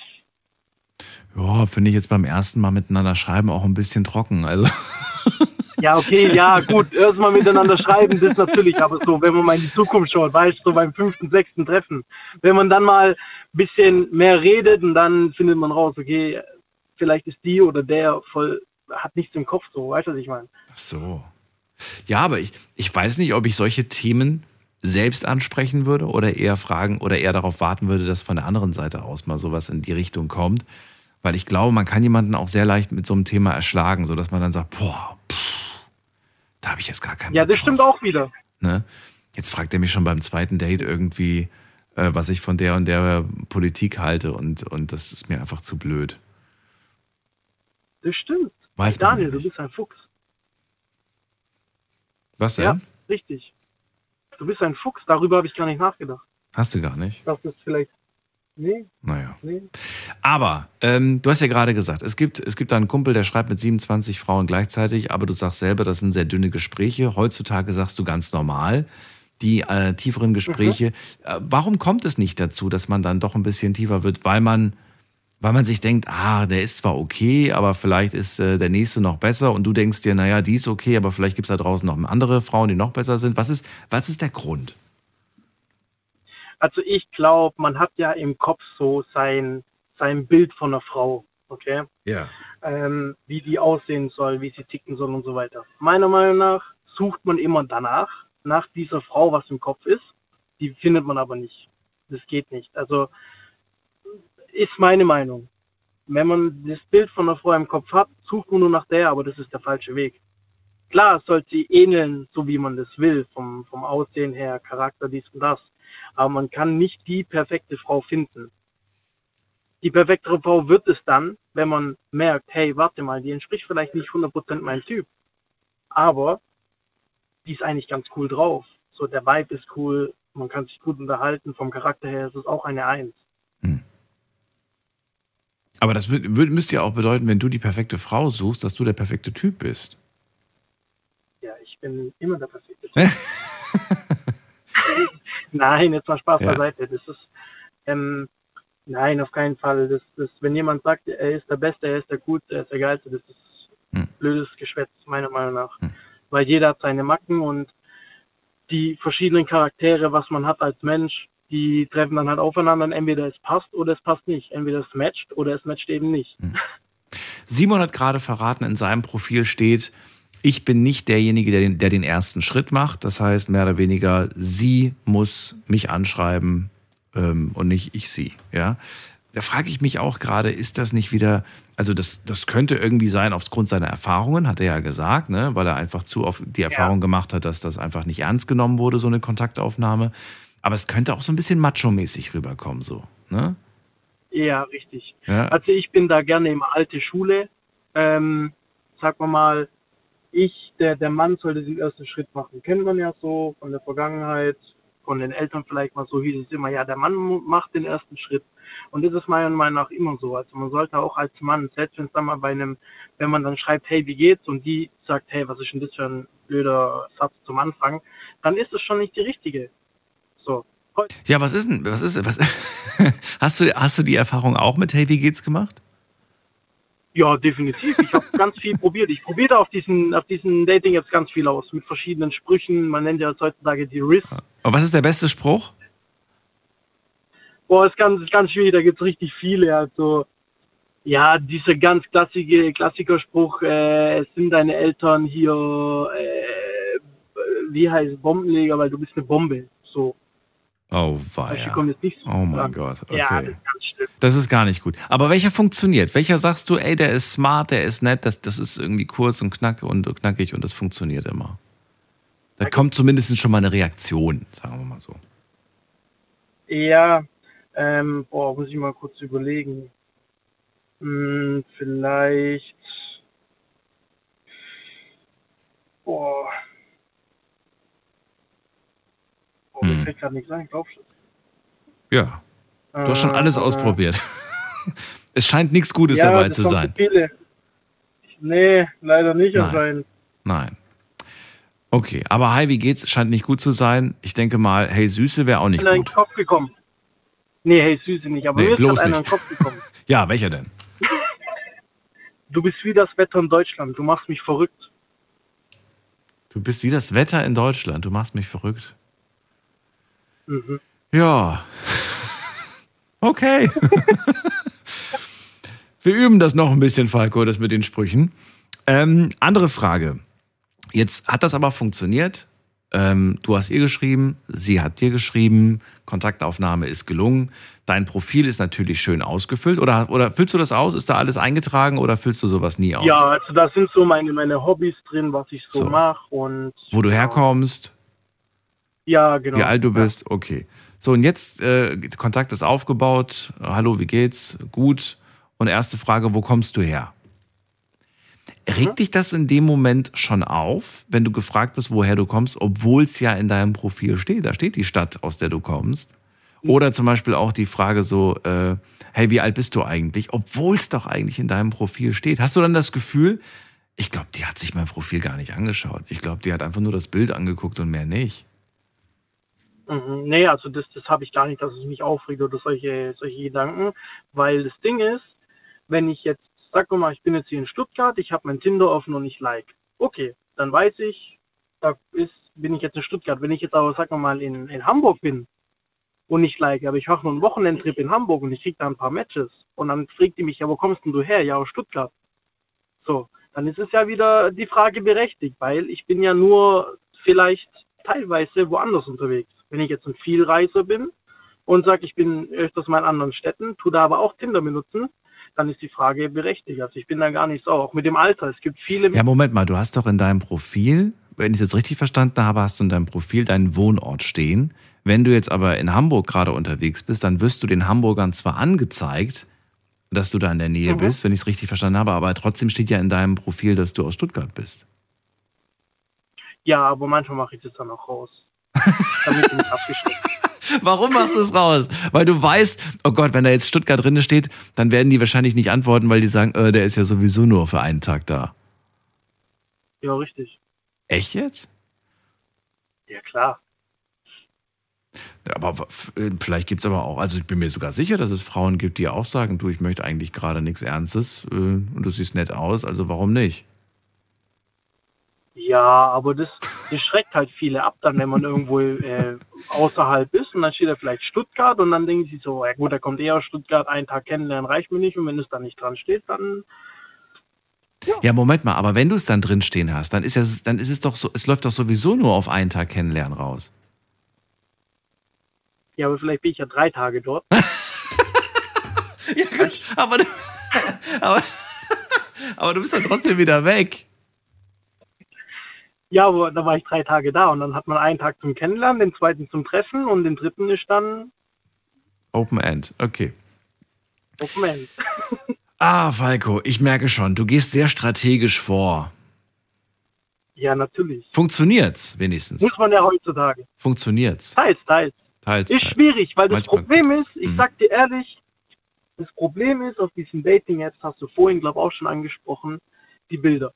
Ja, finde ich jetzt beim ersten Mal miteinander schreiben auch ein bisschen trocken. Also. Ja, okay, ja, gut, erstmal miteinander schreiben, das natürlich, aber so, wenn man mal in die Zukunft schaut, weißt du, so beim fünften, sechsten Treffen, wenn man dann mal ein bisschen mehr redet und dann findet man raus, okay, vielleicht ist die oder der voll, hat nichts im Kopf, so, weißt du, was ich meine? Ach so. Ja, aber ich, ich weiß nicht, ob ich solche Themen selbst ansprechen würde oder eher fragen oder eher darauf warten würde, dass von der anderen Seite aus mal sowas in die Richtung kommt. Weil ich glaube, man kann jemanden auch sehr leicht mit so einem Thema erschlagen, sodass man dann sagt, boah, pff, da habe ich jetzt gar keinen Ja, das stimmt drauf. auch wieder. Ne? Jetzt fragt er mich schon beim zweiten Date irgendwie, äh, was ich von der und der Politik halte und, und das ist mir einfach zu blöd. Das stimmt. Weiß man Daniel, du bist ein Fuchs. Was denn? Ja, richtig. Du bist ein Fuchs, darüber habe ich gar nicht nachgedacht. Hast du gar nicht? Das ist vielleicht. Nee, Naja. nee. Aber ähm, du hast ja gerade gesagt, es gibt, es gibt da einen Kumpel, der schreibt mit 27 Frauen gleichzeitig, aber du sagst selber, das sind sehr dünne Gespräche. Heutzutage sagst du ganz normal. Die äh, tieferen Gespräche. Äh, warum kommt es nicht dazu, dass man dann doch ein bisschen tiefer wird? Weil man, weil man sich denkt, ah, der ist zwar okay, aber vielleicht ist äh, der nächste noch besser und du denkst dir, naja, die ist okay, aber vielleicht gibt es da draußen noch andere Frauen, die noch besser sind. Was ist, was ist der Grund? Also ich glaube, man hat ja im Kopf so sein, sein Bild von einer Frau, okay? Ja. Ähm, wie die aussehen soll, wie sie ticken soll und so weiter. Meiner Meinung nach sucht man immer danach, nach dieser Frau, was im Kopf ist. Die findet man aber nicht. Das geht nicht. Also ist meine Meinung. Wenn man das Bild von einer Frau im Kopf hat, sucht man nur nach der, aber das ist der falsche Weg. Klar, es sollte sie ähneln, so wie man das will, vom, vom Aussehen her, Charakter, dies und das. Aber man kann nicht die perfekte Frau finden. Die perfekte Frau wird es dann, wenn man merkt, hey, warte mal, die entspricht vielleicht nicht 100% meinem Typ. Aber die ist eigentlich ganz cool drauf. So, der Vibe ist cool, man kann sich gut unterhalten, vom Charakter her ist es auch eine Eins. Aber das müsste ja auch bedeuten, wenn du die perfekte Frau suchst, dass du der perfekte Typ bist. Ja, ich bin immer der perfekte Typ. Nein, jetzt mal Spaß Ja. beiseite. Das ist, ähm, nein, auf keinen Fall. Das, das, wenn jemand sagt, er ist der Beste, er ist der Gute, er ist der Geilste, das ist Hm. blödes Geschwätz, meiner Meinung nach. Hm. Weil jeder hat seine Macken und die verschiedenen Charaktere, was man hat als Mensch, die treffen dann halt aufeinander. und Entweder es passt oder es passt nicht. Entweder es matcht oder es matcht eben nicht. Simon hat gerade verraten, in seinem Profil steht, ich bin nicht derjenige, der den, der den ersten Schritt macht. Das heißt, mehr oder weniger, sie muss mich anschreiben ähm, und nicht ich sie. Ja? Da frage ich mich auch gerade, ist das nicht wieder, also das, das könnte irgendwie sein aufgrund seiner Erfahrungen, hat er ja gesagt, ne? weil er einfach zu oft die Erfahrung gemacht hat, dass das einfach nicht ernst genommen wurde, so eine Kontaktaufnahme. Aber es könnte auch so ein bisschen macho-mäßig rüberkommen, so. Ne? Ja, richtig. Ja? Also ich bin da gerne im alte Schule. Ähm, sag mal mal, ich, der, der Mann sollte den ersten Schritt machen. Kennt man ja so von der Vergangenheit, von den Eltern vielleicht mal so hieß es immer, ja, der Mann macht den ersten Schritt. Und das ist meiner Meinung nach immer so. Also man sollte auch als Mann, selbst wenn es dann mal bei einem, wenn man dann schreibt, hey, wie geht's? Und die sagt, hey, was ist denn das für ein blöder Satz zum Anfang, dann ist es schon nicht die richtige. Ja, was ist denn, was ist, was, hast du, hast du die Erfahrung auch mit Hey, wie geht's gemacht? Ja, definitiv. Ich habe ganz viel probiert. Ich probiere auf diesen, auf diesen Dating jetzt ganz viel aus, mit verschiedenen Sprüchen. Man nennt ja das heutzutage die RIS. Und was ist der beste Spruch? Boah, ist ganz, ist ganz schwierig, da gibt's richtig viele. Also, ja, dieser ganz klassische Klassikerspruch, äh, es sind deine Eltern hier, äh, wie heißt Bombenleger, weil du bist eine Bombe. So, Oh, weia. kommt jetzt nicht so Oh mein. Gott, Ja, das okay. ist ganz schlimm. Das ist gar nicht gut. Aber welcher funktioniert? Welcher sagst du, ey, der ist smart, der ist nett, das, das ist irgendwie kurz und knack und knackig und das funktioniert immer? Da kommt zumindest schon mal eine Reaktion, sagen wir mal so. Ja, ähm, boah, muss ich mal kurz überlegen. Hm, vielleicht. Boah. Boah, mir Hm. fällt gerade nichts ein, glaubst du? Ja, du hast schon alles Äh, ausprobiert. es scheint nichts Gutes ja, dabei zu sein. Viele. Nee, leider nicht Nein. Nein. Okay, aber hi, wie geht's? Scheint nicht gut zu sein. Ich denke mal, hey, Süße wäre auch nicht Einer in den gut. Kopf gekommen. Nee, hey, Süße nicht, aber Nee, mir ist bloß gerade einer in nicht. den Kopf gekommen. Ja, welcher denn? Du bist wie das Wetter in Deutschland, du machst mich verrückt. Du bist wie das Wetter in Deutschland. Du machst mich verrückt. Mhm. Ja. Okay. Wir üben das noch ein bisschen, Falco, das mit den Sprüchen. Ähm, andere Frage. Jetzt hat das aber funktioniert. Ähm, du hast ihr geschrieben, sie hat dir geschrieben, Kontaktaufnahme ist gelungen. Dein Profil ist natürlich schön ausgefüllt. Oder, oder füllst du das aus? Ist da alles eingetragen oder füllst du sowas nie aus? Ja, also da sind so meine, meine Hobbys drin, was ich so, So. mache und Wo du ja. herkommst, Ja, genau. wie alt du bist, okay. So, und jetzt, äh, Kontakt ist aufgebaut. Hallo, wie geht's? Gut. Und erste Frage, wo kommst du her? Regt dich das in dem Moment schon auf, wenn du gefragt wirst, woher du kommst, obwohl es ja in deinem Profil steht? Da steht die Stadt, aus der du kommst. Oder zum Beispiel auch die Frage so, äh, hey, wie alt bist du eigentlich? Obwohl es doch eigentlich in deinem Profil steht. Hast du dann das Gefühl, ich glaube, die hat sich mein Profil gar nicht angeschaut. Ich glaube, die hat einfach nur das Bild angeguckt und mehr nicht. Mhm. Nee, also das, das habe ich gar nicht, dass es mich aufregt oder solche, solche Gedanken, weil das Ding ist, wenn ich jetzt, sag mal, ich bin jetzt hier in Stuttgart, ich habe mein Tinder offen und ich like. Okay, dann weiß ich, da ist, bin ich jetzt in Stuttgart. Wenn ich jetzt aber, sag mal, in, in Hamburg bin und ich like, aber ich mache nur einen Wochenendtrip in Hamburg und ich krieg da ein paar Matches und dann fragt die mich, ja, wo kommst denn du her? Ja, aus Stuttgart. So, dann ist es ja wieder die Frage berechtigt, weil ich bin ja nur vielleicht teilweise woanders unterwegs. Wenn ich jetzt ein Vielreiser bin und sage, ich bin öfters mal in anderen Städten, tu da aber auch Tinder benutzen, dann ist die Frage berechtigt. Also ich bin da gar nicht so, auch mit dem Alter. Es gibt viele, Ja, Moment mal, du hast doch in deinem Profil, wenn ich es jetzt richtig verstanden habe, hast du in deinem Profil deinen Wohnort stehen. Wenn du jetzt aber in Hamburg gerade unterwegs bist, dann wirst du den Hamburgern zwar angezeigt, dass du da in der Nähe Mhm. bist, wenn ich es richtig verstanden habe, aber trotzdem steht ja in deinem Profil, dass du aus Stuttgart bist. ja, aber manchmal mache ich das dann auch raus. Damit ich nicht abgeschreckt. Warum machst du es raus? Weil du weißt, oh Gott, wenn da jetzt Stuttgart drin steht, dann werden die wahrscheinlich nicht antworten, weil die sagen, äh, der ist ja sowieso nur für einen Tag da. Ja, richtig. Echt jetzt? Ja, klar. Ja, aber äh, vielleicht gibt es aber auch, also ich bin mir sogar sicher, dass es Frauen gibt, die auch sagen, du, ich möchte eigentlich gerade nichts Ernstes äh, und du siehst nett aus, also warum nicht? Ja, aber das, das schreckt halt viele ab, dann wenn man irgendwo äh, außerhalb ist und dann steht da vielleicht Stuttgart und dann denken sie so, ja gut, da kommt eher aus Stuttgart, einen Tag kennenlernen reicht mir nicht und wenn es da nicht dran steht, dann Ja, Moment mal, aber wenn du es dann drin stehen hast, dann ist, ja, dann ist es doch so, es läuft doch sowieso nur auf einen Tag kennenlernen raus. ja, aber vielleicht bin ich ja drei Tage dort. Ja gut, aber du, aber, aber du bist dann trotzdem wieder weg. Ja, aber da war ich drei Tage da und dann hat man einen Tag zum Kennenlernen, den zweiten zum Treffen und den dritten ist dann Open End, okay. Moment. Ah, Falco, ich merke schon, du gehst sehr strategisch vor. Ja, natürlich. Funktioniert's wenigstens? Muss man ja heutzutage. Funktioniert's? Teils, teils. Teils, Ist teils. schwierig, weil das Manchmal- Problem ist, ich Mhm. sag dir ehrlich, das Problem ist auf diesem Dating jetzt hast du vorhin, glaube ich, auch schon angesprochen, die Bilder.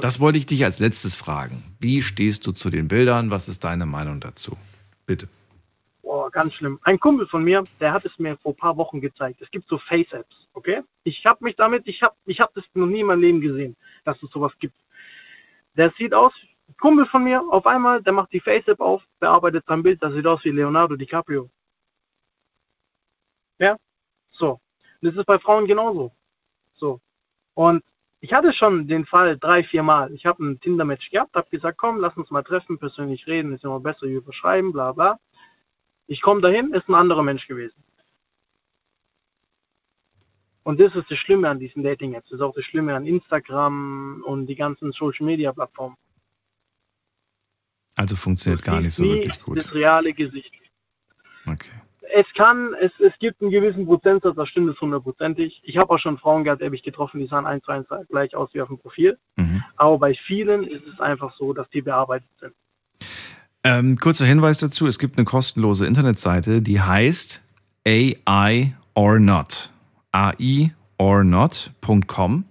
Das wollte ich dich als letztes fragen. Wie stehst du zu den Bildern? Was ist deine Meinung dazu? Bitte. Boah, ganz schlimm. Ein Kumpel von mir, der hat es mir vor ein paar Wochen gezeigt. Es gibt so Face-Apps, okay? Ich habe mich damit, ich habe ich hab das noch nie in meinem Leben gesehen, dass es sowas gibt. Der sieht aus, Kumpel von mir, auf einmal, der macht die Face-App auf, bearbeitet sein Bild, das sieht aus wie Leonardo DiCaprio. Ja? So. Das ist bei Frauen genauso. So. Und ich hatte schon den Fall drei, vier Mal. Ich habe ein Tinder-Match gehabt, habe gesagt, komm, lass uns mal treffen, persönlich reden, ist immer besser, wie überschreiben, bla bla. Ich komme dahin, ist ein anderer Mensch gewesen. Und das ist das Schlimme an diesen Dating-Apps. Das ist auch das Schlimme an Instagram und die ganzen Social-Media-Plattformen. Also funktioniert gar nicht so wirklich gut. Das reale Gesicht. Okay. Es kann, es, es gibt einen gewissen Prozentsatz, da stimmt es hundertprozentig. Ich habe auch schon Frauen gehabt, die habe ich getroffen, die sahen eins zu eins gleich aus wie auf dem Profil. Mhm. Aber bei vielen ist es einfach so, dass die bearbeitet sind. Ähm, kurzer Hinweis dazu: Es gibt eine kostenlose Internetseite, die heißt AI or not. AI or not.com.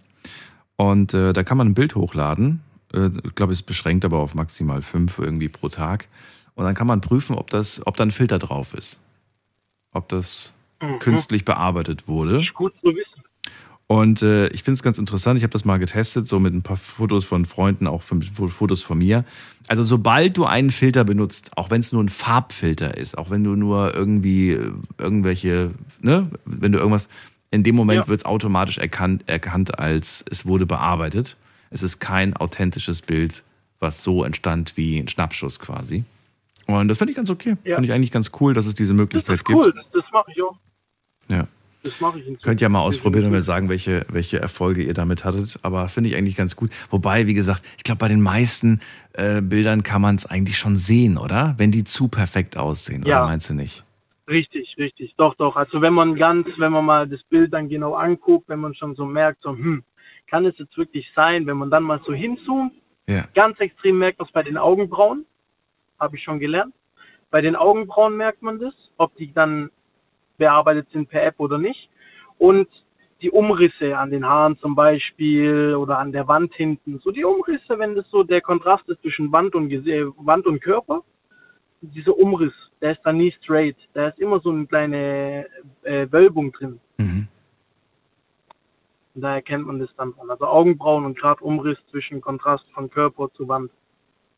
Und äh, da kann man ein Bild hochladen. Äh, ich glaube, es ist beschränkt aber auf maximal fünf irgendwie pro Tag. Und dann kann man prüfen, ob, das, ob da ein Filter drauf ist. Ob das Mhm. künstlich bearbeitet wurde. Ist gut zu wissen. Und äh, ich finde es ganz interessant. Ich habe das mal getestet, so mit ein paar Fotos von Freunden, auch von, Fotos von mir. Also sobald du einen Filter benutzt, auch wenn es nur ein Farbfilter ist, auch wenn du nur irgendwie äh, irgendwelche, ne, wenn du irgendwas, in dem Moment Ja. wird es automatisch erkannt, erkannt als es wurde bearbeitet. Es ist kein authentisches Bild was so entstand wie ein Schnappschuss quasi. Und das finde ich ganz okay. Ja. Finde ich eigentlich ganz cool, dass es diese Das Möglichkeit ist cool, gibt. das, das mache ich auch. Ja. Das mache ich in Könnt ihr mal Zukunft. ausprobieren und mir sagen, welche, welche Erfolge ihr damit hattet. Aber finde ich eigentlich ganz gut. Wobei, wie gesagt, ich glaube, bei den meisten äh, Bildern kann man es eigentlich schon sehen, oder? Wenn die zu perfekt aussehen, Ja. oder meinst du nicht? Richtig, richtig. Doch, doch. Also wenn man ganz, wenn man mal das Bild dann genau anguckt, wenn man schon so merkt, so, hm, kann es jetzt wirklich sein, wenn man dann mal so hinzoomt, Ja. ganz extrem merkt man es bei den Augenbrauen, habe ich schon gelernt. Bei den Augenbrauen merkt man das, ob die dann bearbeitet sind per App oder nicht. Und die Umrisse an den Haaren zum Beispiel oder an der Wand hinten, so die Umrisse, wenn das so der Kontrast ist zwischen Wand und, Gese Wand und Körper, dieser Umriss, der ist dann nie straight, da ist immer so eine kleine äh, Wölbung drin. Mhm. Da erkennt man das dann von. Also Augenbrauen und gerade Umriss zwischen Kontrast von Körper zu Wand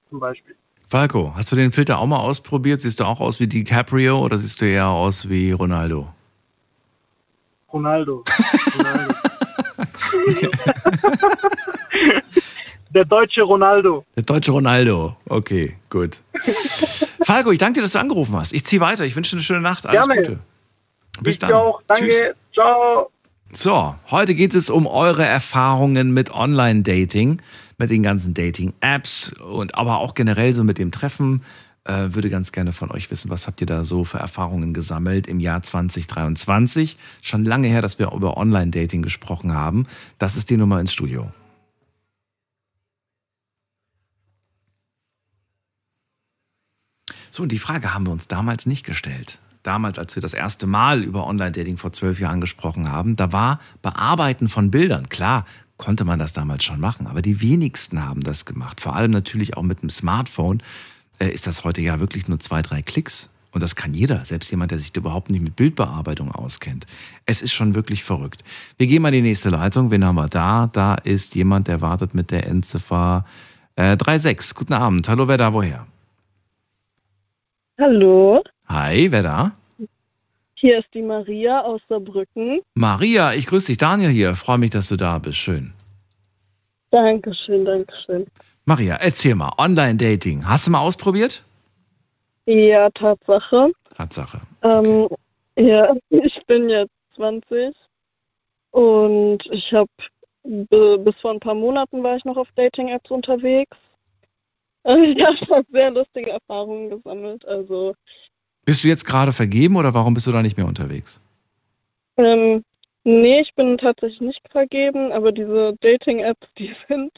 zum Beispiel. Falco, hast du den Filter auch mal ausprobiert? Siehst du auch aus wie DiCaprio oder siehst du eher aus wie Ronaldo? Ronaldo. Ronaldo. Der deutsche Ronaldo. Der deutsche Ronaldo. Okay, gut. Falco, ich danke dir, dass du angerufen hast. Ich ziehe weiter. Ich wünsche dir eine schöne Nacht. Alles Gerne. Gute. Bis ich dann. auch. Danke. Tschüss. Ciao. So, heute geht es um eure Erfahrungen mit Online-Dating, mit den ganzen Dating-Apps und aber auch generell so mit dem Treffen. Äh, würde ganz gerne von euch wissen, was habt ihr da so für Erfahrungen gesammelt im Jahr 2023? Schon lange her, dass wir über Online-Dating gesprochen haben. Das ist die Nummer ins Studio. So, und die Frage haben wir uns damals nicht gestellt. Damals, als wir das erste Mal über Online-Dating vor zwölf Jahren gesprochen haben, da war Bearbeiten von Bildern, klar, konnte man das damals schon machen, aber die wenigsten haben das gemacht. Vor allem natürlich auch mit dem Smartphone äh, ist das heute ja wirklich nur zwei, drei Klicks. Und das kann jeder, selbst jemand, der sich überhaupt nicht mit Bildbearbeitung auskennt. Es ist schon wirklich verrückt. Wir gehen mal in die nächste Leitung. Wen haben wir da? Da ist jemand, der wartet mit der Endziffer äh, 36. Guten Abend. Hallo, wer da woher? Hallo, Hi, wer da? Hier ist die Maria aus Saarbrücken. Maria, ich grüße dich. Daniel hier. Freue mich, dass du da bist. Schön. Dankeschön, Dankeschön. Maria, erzähl mal. Online-Dating. Hast du mal ausprobiert? Ja, Tatsache. Tatsache. Ähm, ja, ich bin jetzt 20 und ich habe bis vor ein paar Monaten war ich noch auf Dating-Apps unterwegs. Und ich habe sehr lustige Erfahrungen gesammelt. Also Bist du jetzt gerade vergeben oder warum bist du da nicht mehr unterwegs? Ähm, nee, ich bin tatsächlich nicht vergeben, aber diese Dating-Apps, die sind,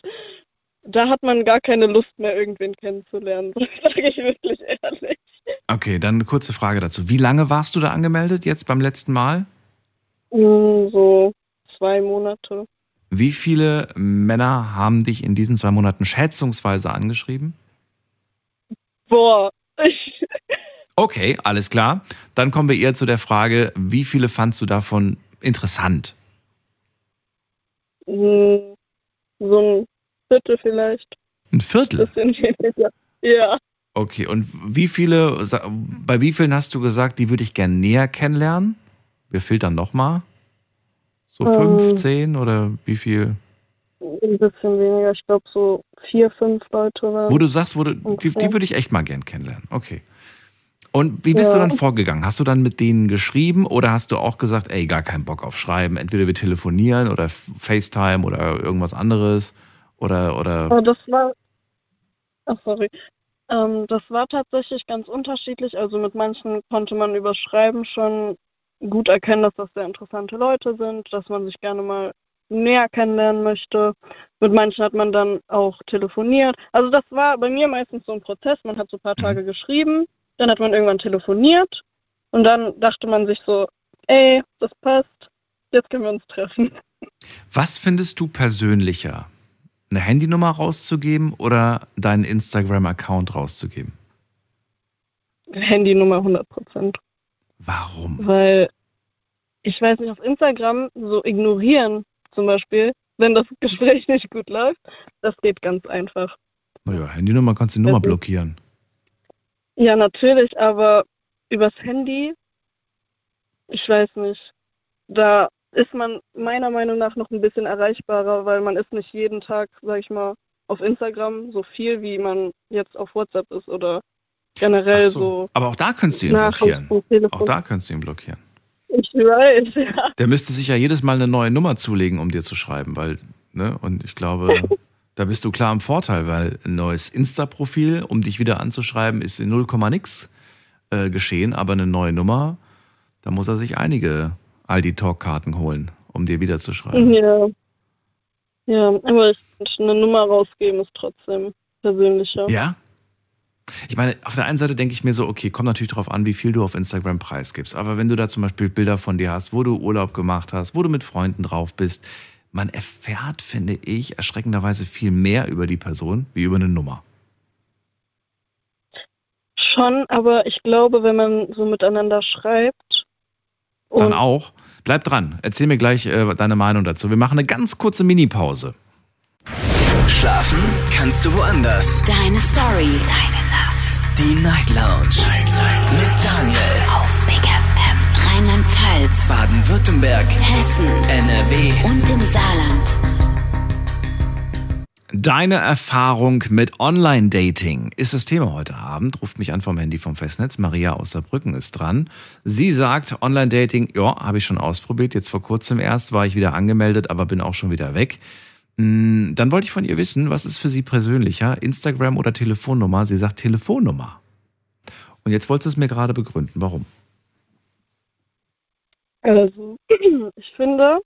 da hat man gar keine Lust mehr, irgendwen kennenzulernen. Das sage ich wirklich ehrlich. Okay, dann eine kurze Frage dazu. Wie lange warst du da angemeldet jetzt beim letzten Mal? Mm, So zwei Monate. Wie viele Männer haben dich in diesen zwei Monaten schätzungsweise angeschrieben? Boah, ich, Okay, alles klar. Dann kommen wir eher zu der Frage, wie viele fandst du davon interessant? so ein Viertel vielleicht. Ein Viertel? Bisschen weniger. Ja. Okay, und wie viele, bei wie vielen hast du gesagt, die würde ich gern näher kennenlernen? Wir filtern nochmal. So Ähm. fünf, zehn oder wie viel? Ein bisschen weniger. Ich glaube so vier, fünf Leute. Wo du sagst, wo du, die, die würde ich echt mal gern kennenlernen. Okay. Und wie bist du Ja. dann vorgegangen? Hast du dann mit denen geschrieben oder hast du auch gesagt, ey, gar keinen Bock auf Schreiben? Entweder wir telefonieren oder FaceTime oder irgendwas anderes oder, oder Aber das war. Ach, sorry. Ähm, das war tatsächlich ganz unterschiedlich. Also mit manchen konnte man über Schreiben schon gut erkennen, dass das sehr interessante Leute sind, dass man sich gerne mal näher kennenlernen möchte. Mit manchen hat man dann auch telefoniert. Also das war bei mir meistens so ein Prozess. Man hat so ein paar Tage geschrieben, dann hat man irgendwann telefoniert und dann dachte man sich so, ey, das passt, jetzt können wir uns treffen. Was findest du persönlicher? Eine Handynummer rauszugeben oder deinen Instagram-Account rauszugeben? Handynummer 100 Prozent. Warum? Weil ich weiß nicht, auf Instagram so ignorieren zum Beispiel, wenn das Gespräch nicht gut läuft, das geht ganz einfach. Naja, Handynummer kannst du die Nummer blockieren. Ja, natürlich, aber übers Handy, ich weiß nicht, da ist man meiner Meinung nach noch ein bisschen erreichbarer, weil man ist nicht jeden Tag, sag ich mal, auf Instagram so viel, wie man jetzt auf WhatsApp ist oder generell so. so. Aber auch da könntest du ihn blockieren. Auch da könntest du ihn blockieren. Ich weiß, ja. Der müsste sich ja jedes Mal eine neue Nummer zulegen, um dir zu schreiben, weil, ne, und ich glaube, da bist du klar im Vorteil, weil ein neues Insta-Profil, um dich wieder anzuschreiben, ist in 0, nix äh, geschehen, aber eine neue Nummer, da muss er sich einige Aldi-Talk-Karten holen, um dir wieder zu schreiben. Ja. Ja, aber ich eine Nummer rausgeben ist trotzdem persönlicher. Ja? Ich meine, auf der einen Seite denke ich mir so, okay, kommt natürlich darauf an, wie viel du auf Instagram preisgibst. Aber wenn du da zum Beispiel Bilder von dir hast, wo du Urlaub gemacht hast, wo du mit Freunden drauf bist, man erfährt, finde ich, erschreckenderweise viel mehr über die Person wie über eine Nummer. Schon, aber ich glaube, wenn man so miteinander schreibt. Dann auch. Bleib dran. Erzähl mir gleich äh, deine Meinung dazu. Wir machen eine ganz kurze Mini-Pause. Schlafen kannst du woanders. Deine Story. Deine Nacht. Die Night Lounge. Night, Night. Mit Daniel. Rheinland-Pfalz. Baden-Württemberg. Hessen. NRW. Und im Saarland. Deine Erfahrung mit Online-Dating ist das Thema heute Abend. Ruft mich an vom Handy vom Festnetz. Maria aus Saarbrücken ist dran. Sie sagt, Online-Dating, ja, habe ich schon ausprobiert. Jetzt vor kurzem erst war ich wieder angemeldet, aber bin auch schon wieder weg. Mm, Dann wollte ich von ihr wissen, was ist für sie persönlicher, Instagram oder Telefonnummer? Sie sagt Telefonnummer. Und jetzt wollte sie es mir gerade begründen. Warum? Also, ich finde,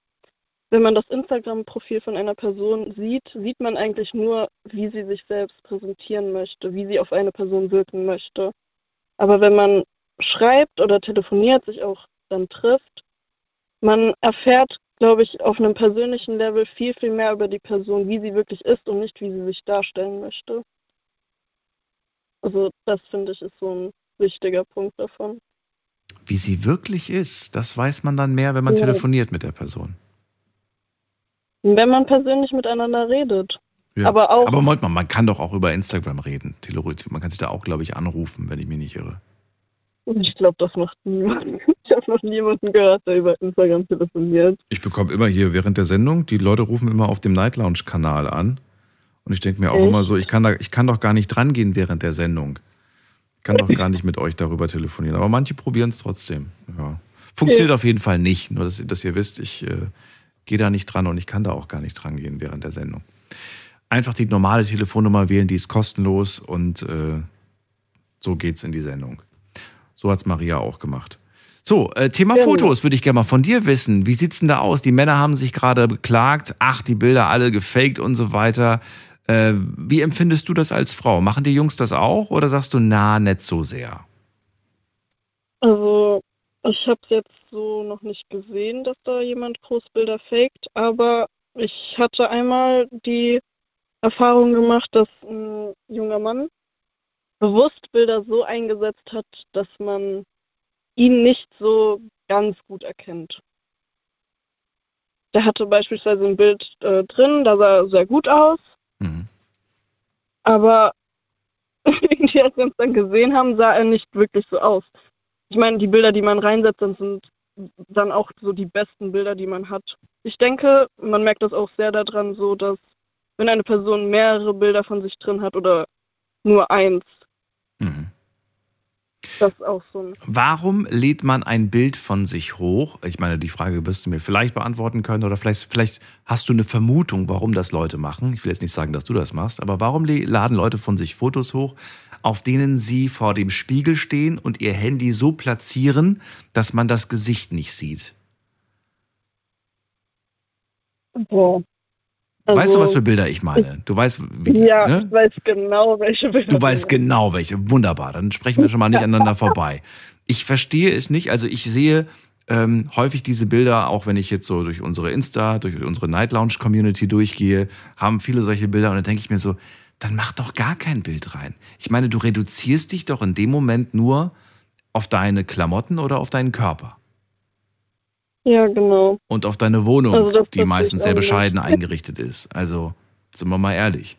wenn man das Instagram-Profil von einer Person sieht, sieht man eigentlich nur, wie sie sich selbst präsentieren möchte, wie sie auf eine Person wirken möchte. Aber wenn man schreibt oder telefoniert, sich auch dann trifft, man erfährt, glaube ich, auf einem persönlichen Level viel, viel mehr über die Person, wie sie wirklich ist und nicht, wie sie sich darstellen möchte. Also das finde ich ist so ein wichtiger Punkt davon. Wie sie wirklich ist, das weiß man dann mehr, wenn man Ja. telefoniert mit der Person. Wenn man persönlich miteinander redet. Ja. Aber auch- Aber Moment mal, man kann doch auch über Instagram reden. Theoretisch. Man kann sich da auch, glaube ich, anrufen, wenn ich mich nicht irre. Ich glaube, das macht niemand. Ich habe noch niemanden gehört, der über Instagram telefoniert. Ich bekomme immer hier während der Sendung, die Leute rufen immer auf dem Night Lounge Kanal an. Und ich denke mir auch Echt? immer so, ich kann, da, ich kann doch gar nicht dran gehen während der Sendung. Ich kann doch gar nicht mit euch darüber telefonieren. Aber manche probieren es trotzdem. Ja. Funktioniert auf jeden Fall nicht. Nur, dass, ihr- dass ihr wisst, ich äh, gehe da nicht dran und ich kann da auch gar nicht dran gehen während der Sendung. Einfach die normale Telefonnummer wählen, die ist kostenlos und äh, so geht's in die Sendung. So hat's Maria auch gemacht. So, äh, Thema Genau. Fotos würde ich gerne mal von dir wissen. Wie sieht's denn da aus? Die Männer haben sich gerade beklagt, ach, die Bilder alle gefaked und so weiter. Äh, wie empfindest du das als Frau? Machen die Jungs das auch oder sagst du, na, nicht so sehr? Also, ich habe jetzt so noch nicht gesehen, dass da jemand Großbilder faked, aber ich hatte einmal die Erfahrung gemacht, dass ein junger Mann bewusst Bilder so eingesetzt hat, dass man ihn nicht so ganz gut erkennt. Der hatte beispielsweise ein Bild äh, drin, da sah er sehr gut aus, Mhm. aber irgendwie, als wir uns dann gesehen haben, sah er nicht wirklich so aus. Ich meine, die Bilder, die man reinsetzt, sind dann auch so die besten Bilder, die man hat. Ich denke, man merkt das auch sehr daran, so dass wenn eine Person mehrere Bilder von sich drin hat oder nur eins, Mhm. Das ist auch so Warum lädt man ein Bild von sich hoch? Ich meine, die Frage wirst du mir vielleicht beantworten können oder vielleicht, vielleicht hast du eine Vermutung, warum das Leute machen. Ich will jetzt nicht sagen, dass du das machst, aber warum laden Leute von sich Fotos hoch, auf denen sie vor dem Spiegel stehen und ihr Handy so platzieren, dass man das Gesicht nicht sieht? Boah. Weißt du, was für Also, Bilder ich meine? Du weißt, wie, Ja, ne? ich weiß genau, welche Bilder. Du weißt genau welche. Wunderbar. Dann sprechen wir schon mal nicht aneinander vorbei. Ich verstehe es nicht. Also ich sehe ähm, häufig diese Bilder, auch wenn ich jetzt so durch unsere Insta, durch unsere Night Lounge Community durchgehe, haben viele solche Bilder und dann denke ich mir so, dann mach doch gar kein Bild rein. Ich meine, du reduzierst dich doch in dem Moment nur auf deine Klamotten oder auf deinen Körper Ja, genau. und auf deine Wohnung, Also die meistens sehr bescheiden eingerichtet ist. Also sind wir mal ehrlich.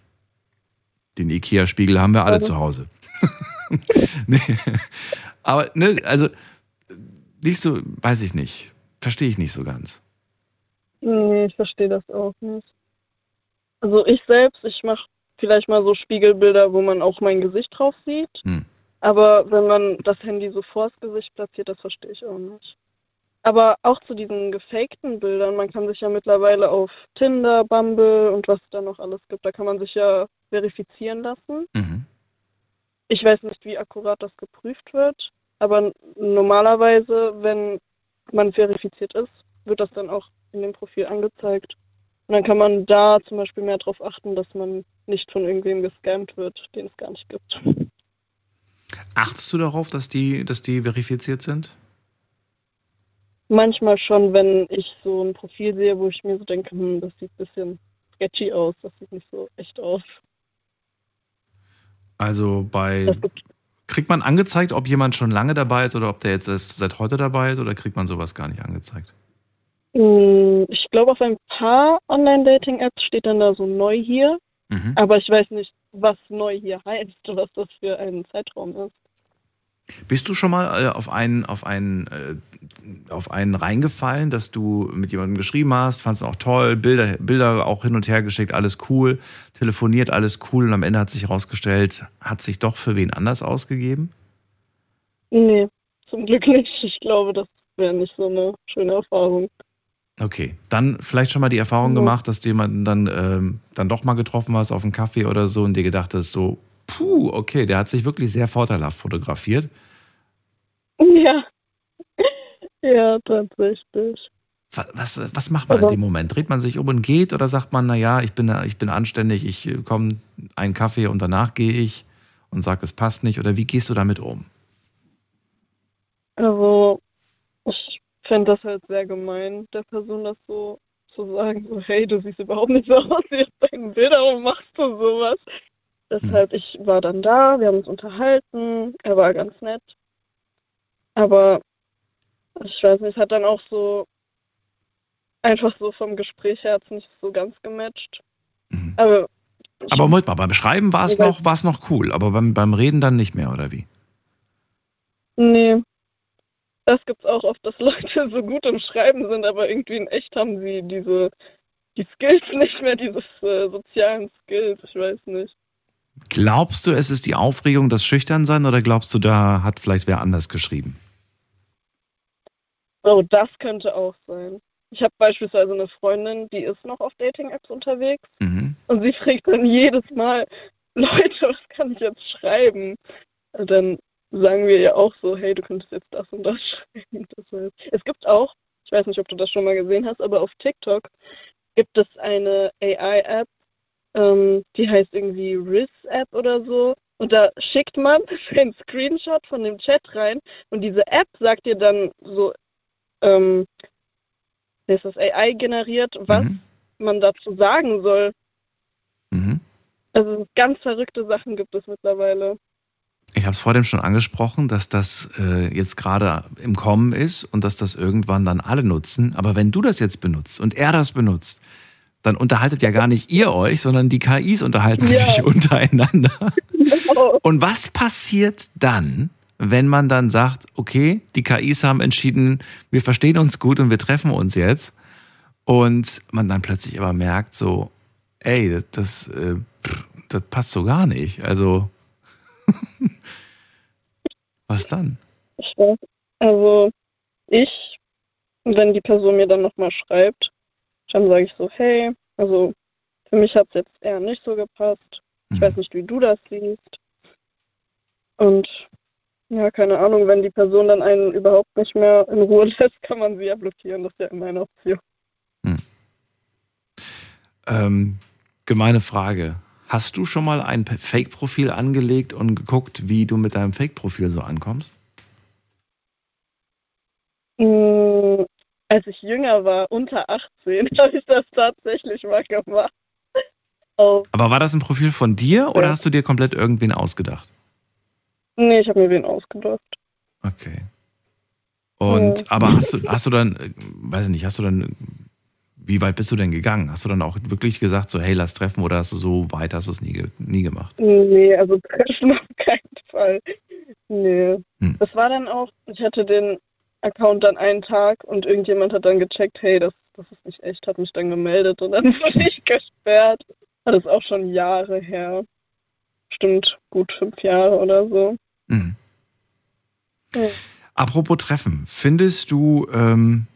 Den Ikea-Spiegel haben wir alle Also- zu Hause. nee. Aber, ne, also, nicht so, weiß ich nicht. Verstehe ich nicht so ganz. Nee, ich verstehe das auch nicht. Also ich selbst, ich mache vielleicht mal so Spiegelbilder, wo man auch mein Gesicht drauf sieht. Hm. Aber wenn man das Handy so vors Gesicht platziert, das verstehe ich auch nicht. Aber auch zu diesen gefakten Bildern, man kann sich ja mittlerweile auf Tinder, Bumble und was es da noch alles gibt, da kann man sich ja verifizieren lassen. Mhm. Ich weiß nicht, wie akkurat das geprüft wird, aber normalerweise, wenn man verifiziert ist, wird das dann auch in dem Profil angezeigt. Und dann kann man da zum Beispiel mehr darauf achten, dass man nicht von irgendwem gescammt wird, den es gar nicht gibt. Achtest du darauf, dass die, dass die verifiziert sind? Manchmal schon, wenn ich so ein Profil sehe, wo ich mir so denke, hm, das sieht ein bisschen sketchy aus, das sieht nicht so echt aus. Also bei. Kriegt man angezeigt, ob jemand schon lange dabei ist oder ob der jetzt erst seit heute dabei ist oder kriegt man sowas gar nicht angezeigt? hm, ich glaube, auf ein paar Online-Dating-Apps steht dann da so neu hier, Mhm. aber ich weiß nicht, was neu hier heißt, was das für ein Zeitraum ist. Bist du schon mal äh, auf einen, auf einen, äh, auf einen reingefallen, dass du mit jemandem geschrieben hast, fandest auch toll, Bilder, Bilder auch hin und her geschickt, alles cool, telefoniert, alles cool und am Ende hat sich herausgestellt, hat sich doch für wen anders ausgegeben? Nee, zum Glück nicht. Ich glaube, das wäre nicht so eine schöne Erfahrung. Okay, dann vielleicht schon mal die Erfahrung Ja. gemacht, dass du jemanden dann, ähm, dann doch mal getroffen hast auf einen Kaffee oder so und dir gedacht hast, so, puh, okay, der hat sich wirklich sehr vorteilhaft fotografiert. Ja. Ja, tatsächlich. Was, was, was macht man in Also- dem Moment? Dreht man sich um und geht oder sagt man, naja, ich bin, ich bin anständig, ich äh, komme einen Kaffee und danach gehe ich und sage, es passt nicht? Oder wie gehst du damit um? Also, ich fände das halt sehr gemein, der Person das so zu sagen, so, hey, du siehst überhaupt nicht so aus wie auf deinen Bildern, warum machst du sowas? Deshalb, ich war dann da, wir haben uns unterhalten, er war ganz nett. Aber ich weiß nicht, es hat dann auch so einfach so vom Gespräch her hat's nicht so ganz gematcht. Mhm. Aber Aber mal, beim Schreiben war es noch, war es noch cool, aber beim, beim Reden dann nicht mehr, oder wie? Nee. Das gibt's auch oft, dass Leute so gut im Schreiben sind, aber irgendwie in echt haben sie diese die Skills nicht mehr, diese äh, sozialen Skills, ich weiß nicht. Glaubst du, es ist die Aufregung, das Schüchternsein, oder glaubst du, da hat vielleicht wer anders geschrieben? Oh, das könnte auch sein. Ich habe beispielsweise eine Freundin, die ist noch auf Dating-Apps unterwegs Mhm. und sie fragt dann jedes Mal, Leute, was kann ich jetzt schreiben? Und dann sagen wir ja auch so, hey, du könntest jetzt das und das schreiben. Das heißt, es gibt auch, ich weiß nicht, ob du das schon mal gesehen hast, aber auf TikTok gibt es eine AI-App, ähm, die heißt irgendwie Riz-App oder so. Und da schickt man einen Screenshot von dem Chat rein und diese App sagt dir dann so, ähm, ist das AI generiert, was Mhm. man dazu sagen soll. Mhm. Also ganz verrückte Sachen gibt es mittlerweile. Ich habe es vor dem schon angesprochen, dass das äh, jetzt gerade im Kommen ist und dass das irgendwann dann alle nutzen. Aber wenn du das jetzt benutzt und er das benutzt, dann unterhaltet ja gar nicht ihr euch, sondern die KIs unterhalten Ja. sich untereinander. Und was passiert dann, wenn man dann sagt, okay, die KIs haben entschieden, wir verstehen uns gut und wir treffen uns jetzt und man dann plötzlich aber merkt so, ey, das, das, äh, das passt so gar nicht. Also was dann? Ich weiß, also ich, wenn die Person mir dann nochmal schreibt, dann sage ich so, hey, also für mich hat es jetzt eher nicht so gepasst. Ich Mhm. weiß nicht, wie du das siehst. Und ja, keine Ahnung, wenn die Person dann einen überhaupt nicht mehr in Ruhe lässt, kann man sie ja blockieren. Das ist ja immer eine Option. Ähm, gemeine Frage. Hast du schon mal ein Fake-Profil angelegt und geguckt, wie du mit deinem Fake-Profil so ankommst? Als ich jünger war, unter 18, habe ich das tatsächlich mal gemacht. Auf, Aber war das ein Profil von dir oder Ja. hast du dir komplett irgendwen ausgedacht? nee, ich habe mir wen ausgedacht. Okay. Und Ja. aber hast du, hast du dann, äh, weiß ich nicht, hast du dann, wie weit bist du denn gegangen? Hast du dann auch wirklich gesagt, so, hey, lass treffen oder hast du so weit, hast du es nie, nie gemacht? Nee, also treffen auf keinen Fall. Nee. Hm. Das war dann auch, ich hatte den Account dann einen Tag und irgendjemand hat dann gecheckt, hey, das, das ist nicht echt, hat mich dann gemeldet und dann wurde ich gesperrt. Das ist auch schon Jahre her. Bestimmt gut fünf Jahre oder so. Mhm. Ja. Apropos Treffen, findest du, ähm,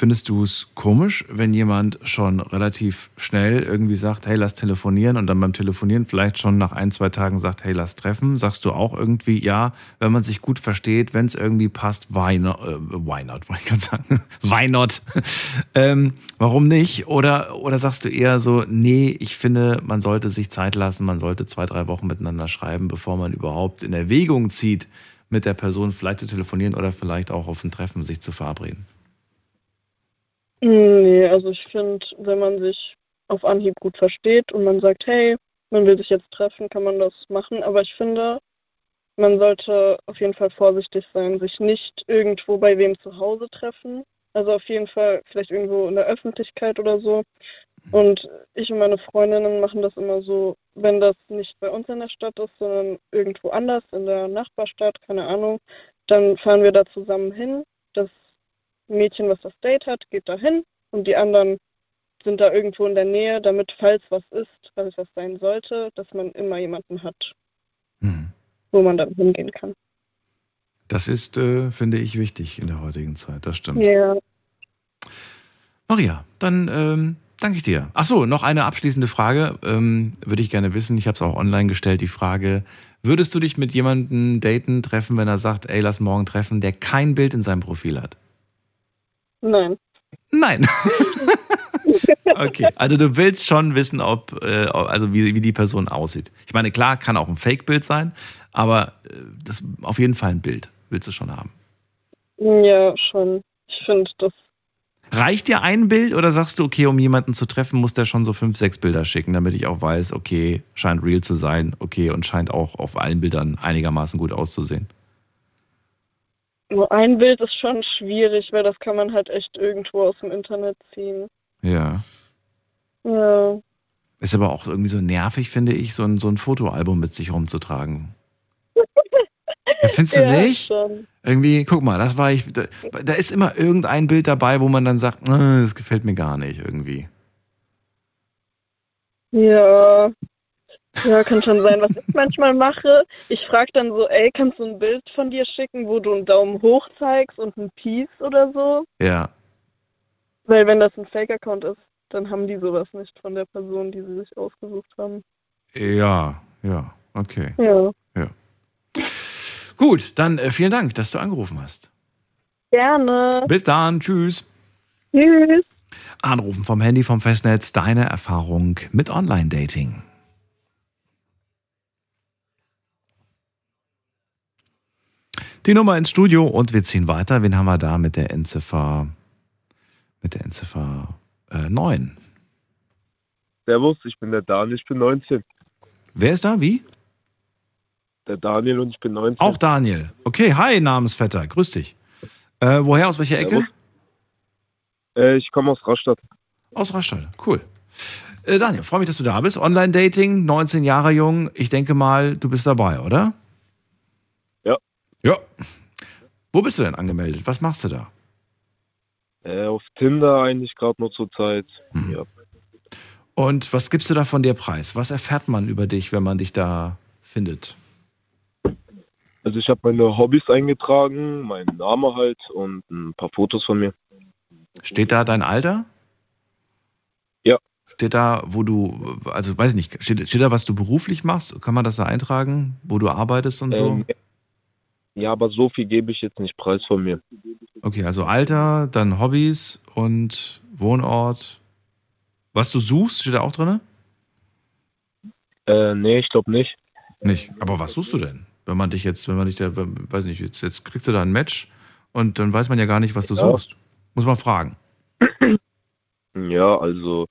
findest du es komisch, wenn jemand schon relativ schnell irgendwie sagt, hey, lass telefonieren und dann beim Telefonieren vielleicht schon nach ein, zwei Tagen sagt, hey, lass treffen? Sagst du auch irgendwie, ja, wenn man sich gut versteht, wenn es irgendwie passt, why not, äh, why not, wollte ich gerade sagen, why not? ähm, warum nicht? Oder, oder sagst du eher so, nee, ich finde, man sollte sich Zeit lassen, man sollte zwei, drei Wochen miteinander schreiben, bevor man überhaupt in Erwägung zieht, mit der Person vielleicht zu telefonieren oder vielleicht auch auf ein Treffen sich zu verabreden? Nee, also ich finde, wenn man sich auf Anhieb gut versteht und man sagt, hey, man will sich jetzt treffen, kann man das machen. Aber ich finde, man sollte auf jeden Fall vorsichtig sein, sich nicht irgendwo bei wem zu Hause treffen. Also auf jeden Fall vielleicht irgendwo in der Öffentlichkeit oder so. Und ich und meine Freundinnen machen das immer so, wenn das nicht bei uns in der Stadt ist, sondern irgendwo anders, in der Nachbarstadt, keine Ahnung, dann fahren wir da zusammen hin. Mädchen, was das Date hat, geht da hin und die anderen sind da irgendwo in der Nähe, damit, falls was ist, falls was sein sollte, dass man immer jemanden hat, Mhm. wo man dann hingehen kann. Das ist, äh, finde ich, wichtig in der heutigen Zeit. Das stimmt. Ja. Maria, dann ähm, danke ich dir. Ach so, noch eine abschließende Frage. Ähm, würde ich gerne wissen. Ich habe es auch online gestellt. Die Frage: Würdest du dich mit jemandem daten, treffen, wenn er sagt, ey, lass morgen treffen, der kein Bild in seinem Profil hat? Nein. Nein. okay, also du willst schon wissen, ob, äh, also wie, wie die Person aussieht. Ich meine, klar, kann auch ein Fake-Bild sein, aber äh, das auf jeden Fall ein Bild willst du schon haben. Ja, schon. Ich finde das. Reicht dir ein Bild oder sagst du, okay, um jemanden zu treffen, muss der schon so fünf, sechs Bilder schicken, damit ich auch weiß, okay, scheint real zu sein, okay, und scheint auch auf allen Bildern einigermaßen gut auszusehen? Nur ein Bild ist schon schwierig, weil das kann man halt echt irgendwo aus dem Internet ziehen. Ja. Ja. Ist aber auch irgendwie so nervig, finde ich, so ein, so ein Fotoalbum mit sich rumzutragen. Ja, findest du ja, nicht? Schon. Irgendwie, guck mal, das war ich. Da, da ist immer irgendein Bild dabei, wo man dann sagt, "Äh, das gefällt mir gar nicht irgendwie. Ja. Ja, kann schon sein. Was ich manchmal mache, ich frage dann so, ey, kannst du ein Bild von dir schicken, wo du einen Daumen hoch zeigst und ein Peace oder so? Ja. Weil wenn das ein Fake-Account ist, dann haben die sowas nicht von der Person, die sie sich ausgesucht haben. Ja, ja, okay. Ja. Gut, dann äh, vielen Dank, dass du angerufen hast. Gerne. Bis dann, tschüss. Tschüss. Anrufen vom Handy vom Festnetz, deine Erfahrung mit Online-Dating. Die Nummer ins Studio und wir ziehen weiter. Wen haben wir da mit der Endziffer, mit der Endziffer äh, 9? Servus, ich bin der Daniel, ich bin 19. Wer ist da? Wie? Der Daniel und ich bin 19. Auch Daniel. Okay, hi, Namensvetter. Grüß dich. Äh, woher, aus welcher Ecke? Äh, ich komme aus Rastatt. Aus Rastatt, cool. Äh, Daniel, freue mich, dass du da bist. Online-Dating, 19 Jahre jung. Ich denke mal, du bist dabei, oder? Ja. Wo bist du denn angemeldet? Was machst du da? Äh, auf Tinder eigentlich gerade nur zur Zeit. Mhm. Ja. Und was gibst du da von dir preis? Was erfährt man über dich, wenn man dich da findet? Also ich habe meine Hobbys eingetragen, meinen Namen halt und ein paar Fotos von mir. Steht da dein Alter? Ja. Steht da, wo du, also weiß ich nicht, steht, steht da, was du beruflich machst? Kann man das da eintragen, wo du arbeitest und so? Ja, aber so viel gebe ich jetzt nicht preis von mir. Okay, also Alter, dann Hobbys und Wohnort. Was du suchst, steht da auch drin? Äh, nee, ich glaube nicht. Nicht. Aber was suchst du denn? Wenn man dich jetzt, wenn man dich da, weiß nicht, jetzt, jetzt kriegst du da ein Match und dann weiß man ja gar nicht, was du Ja. suchst. Muss man fragen. Ja, also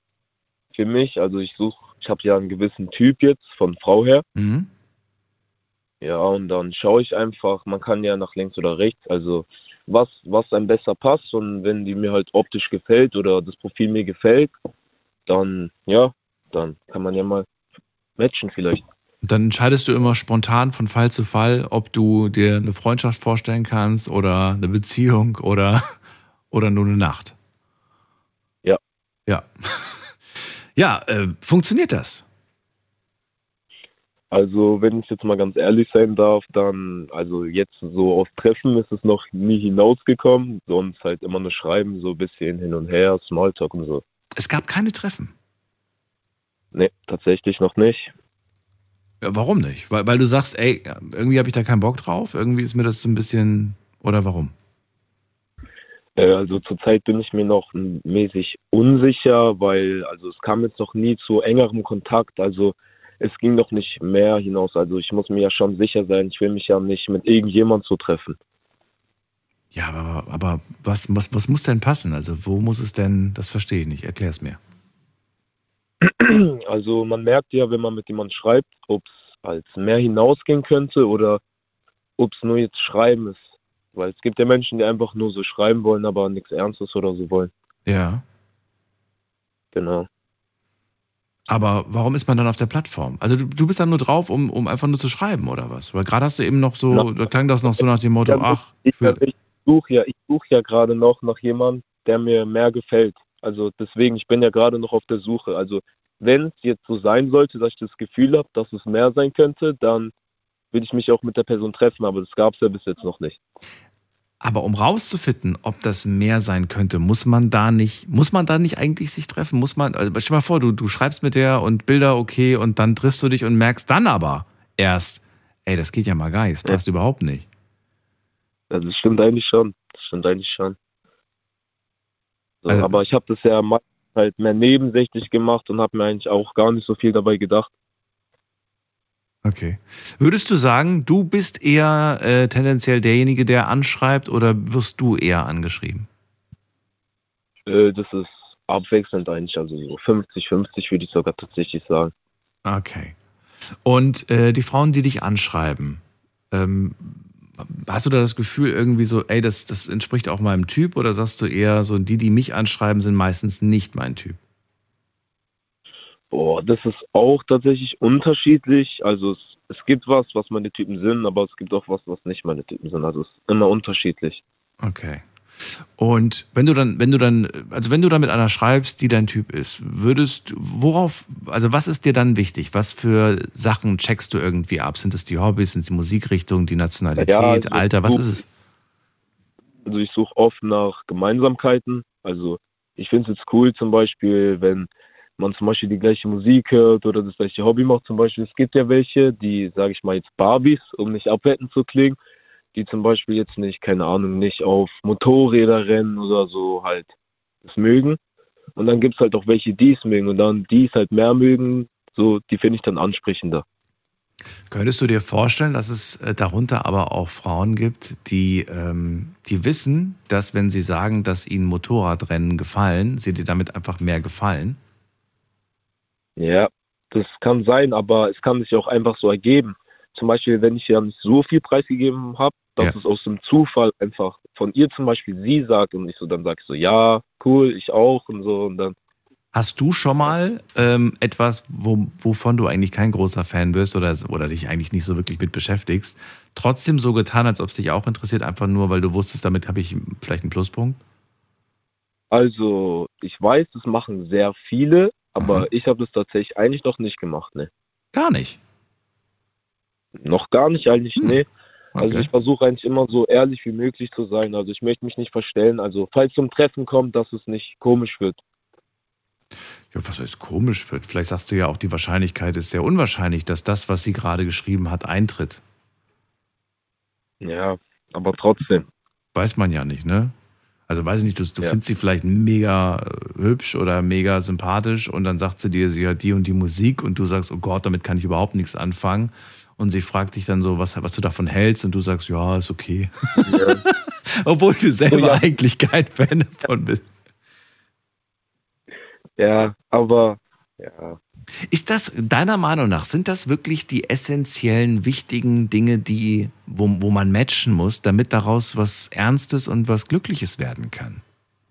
für mich, also ich suche, ich habe ja einen gewissen Typ jetzt von Frau her. Mhm. Ja, und dann schaue ich einfach, man kann ja nach links oder rechts, also was, was einem besser passt und wenn die mir halt optisch gefällt oder das Profil mir gefällt, dann, ja, dann kann man ja mal matchen vielleicht. Dann entscheidest du immer spontan von Fall zu Fall, ob du dir eine Freundschaft vorstellen kannst oder eine Beziehung oder, oder nur eine Nacht. Ja. Ja. Ja, äh, funktioniert das? Also, wenn ich jetzt mal ganz ehrlich sein darf, dann, also jetzt so aus Treffen ist es noch nie hinausgekommen, sonst halt immer nur Schreiben, so ein bisschen hin und her, Smalltalk und so. Es gab keine Treffen. Nee, tatsächlich noch nicht. Ja, warum nicht? Weil, weil du sagst, ey, irgendwie habe ich da keinen Bock drauf, irgendwie ist mir das so ein bisschen. Oder warum? Äh, Also zurzeit bin ich mir noch mäßig unsicher, weil also es kam jetzt noch nie zu engerem Kontakt. Also es ging noch nicht mehr hinaus. Also ich muss mir ja schon sicher sein, ich will mich ja nicht mit irgendjemand so treffen. Ja, aber, aber was, was, was muss denn passen? Also, wo muss es denn, das verstehe ich nicht, erklär es mir. Also man merkt ja, wenn man mit jemandem schreibt, ob es als mehr hinausgehen könnte oder ob es nur jetzt Schreiben ist. Weil es gibt ja Menschen, die einfach nur so schreiben wollen, aber nichts Ernstes oder so wollen. Ja. Genau. Aber warum ist man dann auf der Plattform? Also du, du bist dann nur drauf, um, um einfach nur zu schreiben, oder was? Weil gerade hast du eben noch so, Na, da klang das noch so nach dem Motto, Ja, ach, ich, ich suche ja, ich suche ja gerade noch nach jemandem, der mir mehr gefällt. Also deswegen, ich bin ja gerade noch auf der Suche. Also wenn es jetzt so sein sollte, dass ich das Gefühl habe, dass es mehr sein könnte, dann will ich mich auch mit der Person treffen, aber das gab es ja bis jetzt noch nicht. Aber um rauszufinden, ob das mehr sein könnte, muss man da nicht, muss man da nicht eigentlich sich treffen? Muss man, also stell dir mal vor, du, du schreibst mit der und Bilder okay und dann triffst du dich und merkst dann aber erst, ey, das geht ja mal nicht, das passt überhaupt nicht. Also das stimmt eigentlich schon. Das stimmt eigentlich schon. So, Also- aber ich habe das ja halt mehr nebensächlich gemacht und habe mir eigentlich auch gar nicht so viel dabei gedacht. Okay. Würdest du sagen, du bist eher äh, tendenziell derjenige, der anschreibt oder wirst du eher angeschrieben? Äh, das ist abwechselnd eigentlich, also so 50-50 würde ich sogar tatsächlich sagen. Okay. Und äh, die Frauen, die dich anschreiben, ähm, hast du da das Gefühl irgendwie so, ey, das, das entspricht auch meinem Typ oder sagst du eher so, die, die mich anschreiben, sind meistens nicht mein Typ? Boah, das ist auch tatsächlich unterschiedlich. Also es, es gibt was, was meine Typen sind, aber es gibt auch was, was nicht meine Typen sind. Also es ist immer unterschiedlich. Okay. Und wenn du dann, wenn du dann, also wenn du dann mit einer schreibst, die dein Typ ist, würdest, worauf, also was ist dir dann wichtig? Was für Sachen checkst du irgendwie ab? Sind es die Hobbys, sind es die Musikrichtung, die Nationalität, Ja, also Alter, was du- ist es? Also ich suche oft nach Gemeinsamkeiten. Also ich finde es jetzt cool zum Beispiel, wenn man zum Beispiel die gleiche Musik hört oder das gleiche Hobby macht zum Beispiel. Es gibt ja welche, die, sage ich mal jetzt Barbies, um nicht abwertend zu klingen, die zum Beispiel jetzt nicht, keine Ahnung, nicht auf Motorräder rennen oder so halt das mögen. Und dann gibt es halt auch welche, die es mögen und dann die es halt mehr mögen, so die finde ich dann ansprechender. Könntest du dir vorstellen, dass es äh, darunter aber auch Frauen gibt, die, ähm, die wissen, dass wenn sie sagen, dass ihnen Motorradrennen gefallen, sie dir damit einfach mehr gefallen? Ja, das kann sein, aber es kann sich auch einfach so ergeben. Zum Beispiel, wenn ich ja nicht so viel preisgegeben habe, dass Ja. es aus dem Zufall einfach von ihr zum Beispiel sie sagt und ich so dann sage ich so, ja, cool, ich auch und so und dann Hast du schon mal ähm, etwas, wo, wovon du eigentlich kein großer Fan bist oder, oder dich eigentlich nicht so wirklich mit beschäftigst, trotzdem so getan, als ob es dich auch interessiert, einfach nur, weil du wusstest, damit habe ich vielleicht einen Pluspunkt? Also, ich weiß, das machen sehr viele, aber Mhm. ich habe das tatsächlich eigentlich noch nicht gemacht, ne. Gar nicht. Noch gar nicht eigentlich, Hm, ne. Also Okay. ich versuche eigentlich immer so ehrlich wie möglich zu sein. Also ich möchte mich nicht verstellen. Also falls zum Treffen kommt, dass es nicht komisch wird. Ja, was heißt komisch wird? Vielleicht sagst du ja auch, die Wahrscheinlichkeit ist sehr unwahrscheinlich, dass das, was sie gerade geschrieben hat, eintritt. Ja, aber trotzdem. Weiß man ja nicht, ne? Also weiß ich nicht, du, du Ja. findest sie vielleicht mega äh, hübsch oder mega sympathisch und dann sagt sie dir, sie hört die und die Musik und du sagst, oh Gott, damit kann ich überhaupt nichts anfangen. Und sie fragt dich dann so, was, was du davon hältst und du sagst, ja, ist okay. Ja. Obwohl du selber Ja. eigentlich kein Fan davon bist. Ja, aber ja. Ist das deiner Meinung nach, sind das wirklich die essentiellen, wichtigen Dinge, die, wo, wo man matchen muss, damit daraus was Ernstes und was Glückliches werden kann?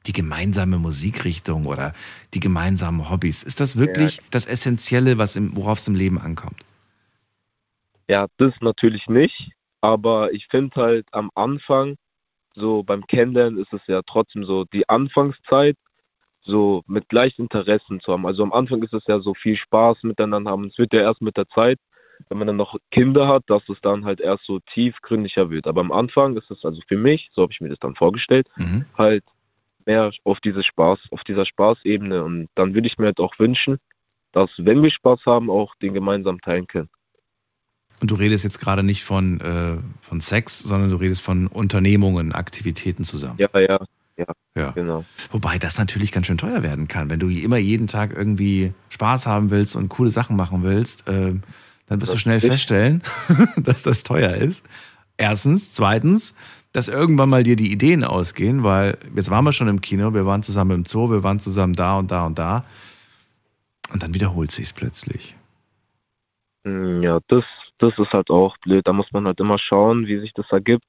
Die gemeinsame Musikrichtung oder die gemeinsamen Hobbys. Ist das wirklich das Essentielle, was im, worauf es im Leben ankommt? Ja, das natürlich nicht. Aber ich finde halt am Anfang, so beim Kennenlernen ist es ja trotzdem so die Anfangszeit, so mit gleichen Interessen zu haben. Also am Anfang ist es ja so viel Spaß miteinander haben. Es wird ja erst mit der Zeit, wenn man dann noch Kinder hat, dass es dann halt erst so tiefgründiger wird. Aber am Anfang ist es also für mich, so habe ich mir das dann vorgestellt, Mhm. halt mehr auf diese Spaß, auf dieser Spaßebene. Und dann würde ich mir halt auch wünschen, dass, wenn wir Spaß haben, auch den gemeinsam teilen können. Und du redest jetzt gerade nicht von, äh, von Sex, sondern du redest von Unternehmungen, Aktivitäten zusammen. Ja, ja, ja, Ja. genau. Wobei das natürlich ganz schön teuer werden kann. Wenn du immer jeden Tag irgendwie Spaß haben willst und coole Sachen machen willst, äh, dann wirst du Das schnell ist- feststellen, dass das teuer ist. Erstens. Zweitens, dass irgendwann mal dir die Ideen ausgehen, weil jetzt waren wir schon im Kino, wir waren zusammen im Zoo, wir waren zusammen da und da und da. Und dann wiederholt sich's plötzlich. Mm, Ja, das, das ist halt auch blöd. Da muss man halt immer schauen, wie sich das ergibt.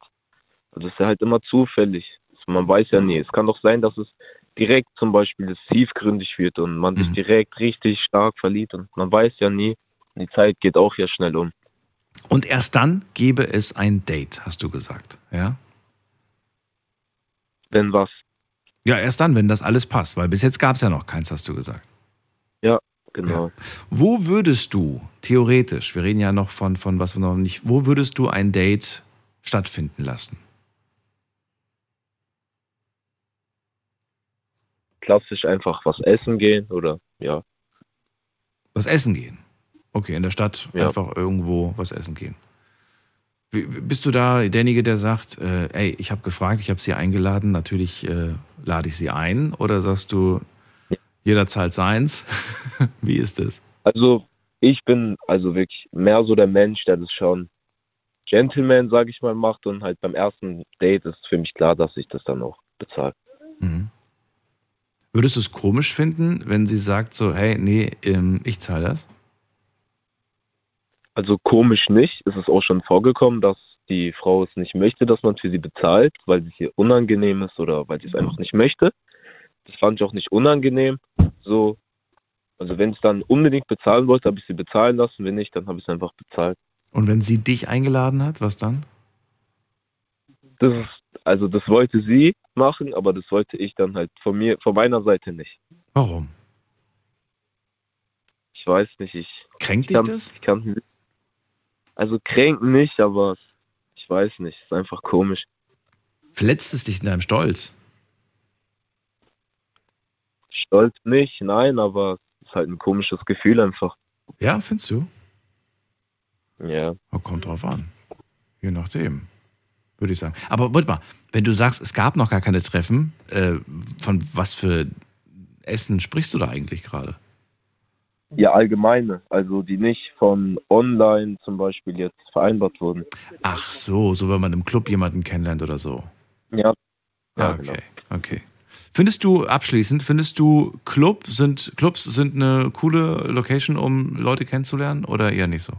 Das ist ja halt immer zufällig. Also Man weiß ja nie. Es kann doch sein, dass es direkt zum Beispiel tiefgründig wird und man sich Mhm. direkt richtig stark verliebt und man weiß ja nie. Die Zeit geht auch ja schnell um. Und erst dann gäbe es ein Date, hast du gesagt. Ja? Wenn was, Ja, erst dann, wenn das alles passt, weil bis jetzt gab es ja noch keins, hast du gesagt. genau. Wo würdest du, theoretisch, wir reden ja noch von, von was wir noch nicht, wo würdest du ein Date stattfinden lassen? Klassisch einfach was essen gehen oder ja. Was essen gehen. Okay, in der Stadt Ja. einfach irgendwo was essen gehen. Wie- Bist du da derjenige, der sagt, äh, ey, ich habe gefragt, ich habe sie eingeladen, natürlich äh, lade ich sie ein? Oder sagst du, jeder zahlt seins? Wie ist das? Also ich bin also wirklich mehr so der Mensch, der das schon Gentleman, sage ich mal, macht und halt beim ersten Date ist für mich klar, dass ich das dann auch bezahle. Mhm. Würdest du es komisch finden, wenn sie sagt so, hey, nee, ähm, ich zahle das? Also komisch nicht. Es ist auch schon vorgekommen, dass die Frau es nicht möchte, dass man für sie bezahlt, weil es ihr unangenehm ist oder weil sie es einfach nicht möchte. Das fand ich auch nicht unangenehm. So, also wenn es dann unbedingt bezahlen wollte, habe ich sie bezahlen lassen. Wenn nicht, dann habe ich es einfach bezahlt. Und wenn sie dich eingeladen hat, was dann? Das ist, also das wollte sie machen, aber das wollte ich dann halt von mir, von meiner Seite nicht. Warum? Ich weiß nicht, ich, Kränkt ich dich kann, das? ich kann, also kränken nicht, aber ich weiß nicht, ist einfach komisch. Verletzt es dich in deinem Stolz? Stolz nicht, nein, aber es ist halt ein komisches Gefühl einfach. Ja, findest du? Ja. Oh, kommt drauf an. Je nachdem, würde ich sagen. Aber warte mal, wenn du sagst, es gab noch gar keine Treffen, äh, von was für Essen sprichst du da eigentlich gerade? Ja, allgemeine, also die nicht von online zum Beispiel jetzt vereinbart wurden. Ach so, so wenn man im Club jemanden kennenlernt oder so. Ja. Ah, Ja, genau. okay, okay. Findest du abschließend, findest du Club sind Clubs sind eine coole Location, um Leute kennenzulernen oder eher nicht so?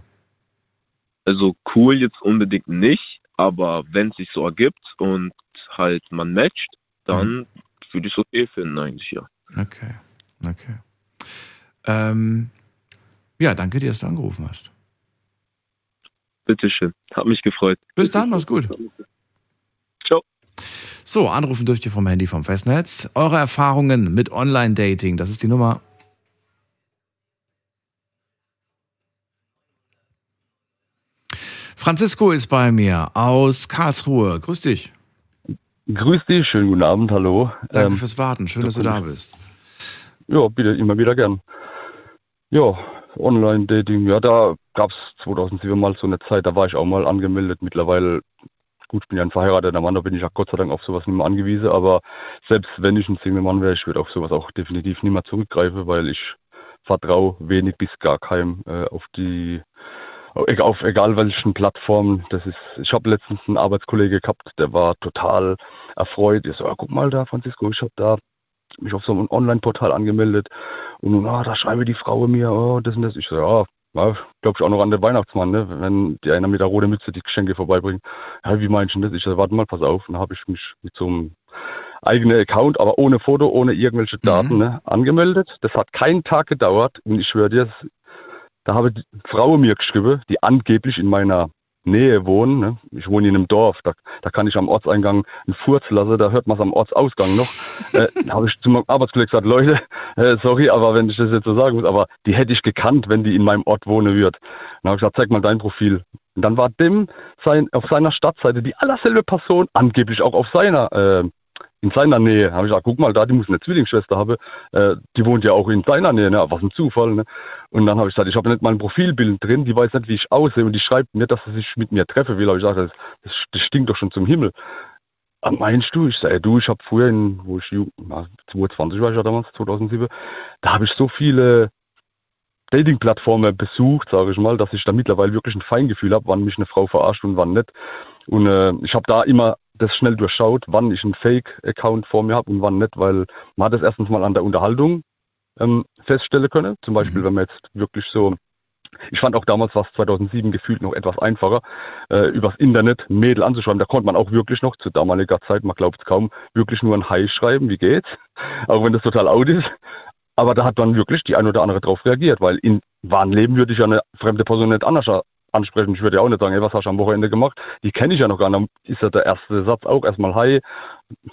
Also cool jetzt unbedingt nicht, aber wenn es sich so ergibt und halt man matcht, dann würde ich es okay finden eigentlich, ja. Okay, okay. Ähm, ja, danke dir, dass du angerufen hast. Bitteschön, hat mich gefreut. Bis dann, mach's gut. Ciao. So, anrufen dürft ihr vom Handy vom Festnetz. Eure Erfahrungen mit Online-Dating, das ist die Nummer. Francisco ist bei mir aus Karlsruhe. Grüß dich. Grüß dich, schönen guten Abend, hallo. Danke Ähm, fürs Warten. Schön, dass du da bist. ja, bitte, immer wieder gern. Ja, Online-Dating, ja, da gab es 2007 mal so eine Zeit, da war ich auch mal angemeldet. Mittlerweile, gut, ich bin ja ein verheirateter Mann, da bin ich ja Gott sei Dank auf sowas nicht mehr angewiesen, aber selbst wenn ich ein Single-Mann wäre, ich würde auf sowas auch definitiv nicht mehr zurückgreifen, weil ich vertraue wenig bis gar keinem äh, auf die auf egal welchen Plattformen. Das ist, ich habe letztens einen Arbeitskollege gehabt, der war total erfreut. Er so, ah, guck mal da, Francisco, ich habe da mich auf so einem Online-Portal angemeldet und nun, ah, da schreibe die Frau mir, oh, das und das. Ich so, ja, ja glaube ich auch noch an den Weihnachtsmann, ne? wenn die einer mit der roten Mütze die Geschenke vorbeibringt. Ja, wie meinst du das? Ich so, warte mal, pass auf. Dann habe ich mich mit so einem eigenen Account, aber ohne Foto, ohne irgendwelche Daten, ne, angemeldet. Das hat keinen Tag gedauert und ich schwöre dir, da habe die Frau mir geschrieben, die angeblich in meiner Nähe wohne, ne? ich wohne in einem Dorf, da, da kann ich am Ortseingang einen Furz lassen, da hört man es am Ortsausgang noch. äh, da habe ich zu meinem Arbeitskollegen gesagt, Leute, äh, sorry, aber wenn ich das jetzt so sagen muss, aber die hätte ich gekannt, wenn die in meinem Ort wohnen wird. Dann habe ich gesagt, zeig mal dein Profil. Und dann war dem sein, auf seiner Stadtseite die allerselbe Person, angeblich auch auf seiner äh, in seiner Nähe. Habe ich gesagt, guck mal, da, die muss eine Zwillingsschwester haben. Äh, die wohnt ja auch in seiner Nähe. Ne? Was ein Zufall. Ne? Und dann habe ich gesagt, ich habe nicht mal ein Profilbild drin. Die weiß nicht, wie ich aussehe. Und die schreibt mir, dass sie sich mit mir treffen will. Aber ich gesagt, das, das stinkt doch schon zum Himmel. Ah, meinst du? Ich sage, du, ich habe früher, in, wo ich na, 22 war ich ja damals, 2007, da habe ich so viele Dating-Plattformen besucht, sage ich mal, dass ich da mittlerweile wirklich ein Feingefühl habe, wann mich eine Frau verarscht und wann nicht. Und äh, ich habe da immer das schnell durchschaut, wann ich einen Fake-Account vor mir habe und wann nicht, weil man hat es erstens mal an der Unterhaltung ähm, feststellen können. Zum Beispiel, mhm. wenn man jetzt wirklich so, ich fand auch damals was 2007 gefühlt noch etwas einfacher, äh, übers Internet Mädel anzuschreiben. Da konnte man auch wirklich noch zu damaliger Zeit, man glaubt es kaum, wirklich nur ein Hi schreiben, wie geht's? Auch wenn das total out ist. Aber da hat dann wirklich die ein oder andere drauf reagiert, weil in wahren Leben würde ich ja eine fremde Person nicht anders ansprechen. Ich würde ja auch nicht sagen, hey, was hast du am Wochenende gemacht? Die kenne ich ja noch gar nicht. Dann ist ja der erste Satz auch erstmal, hi,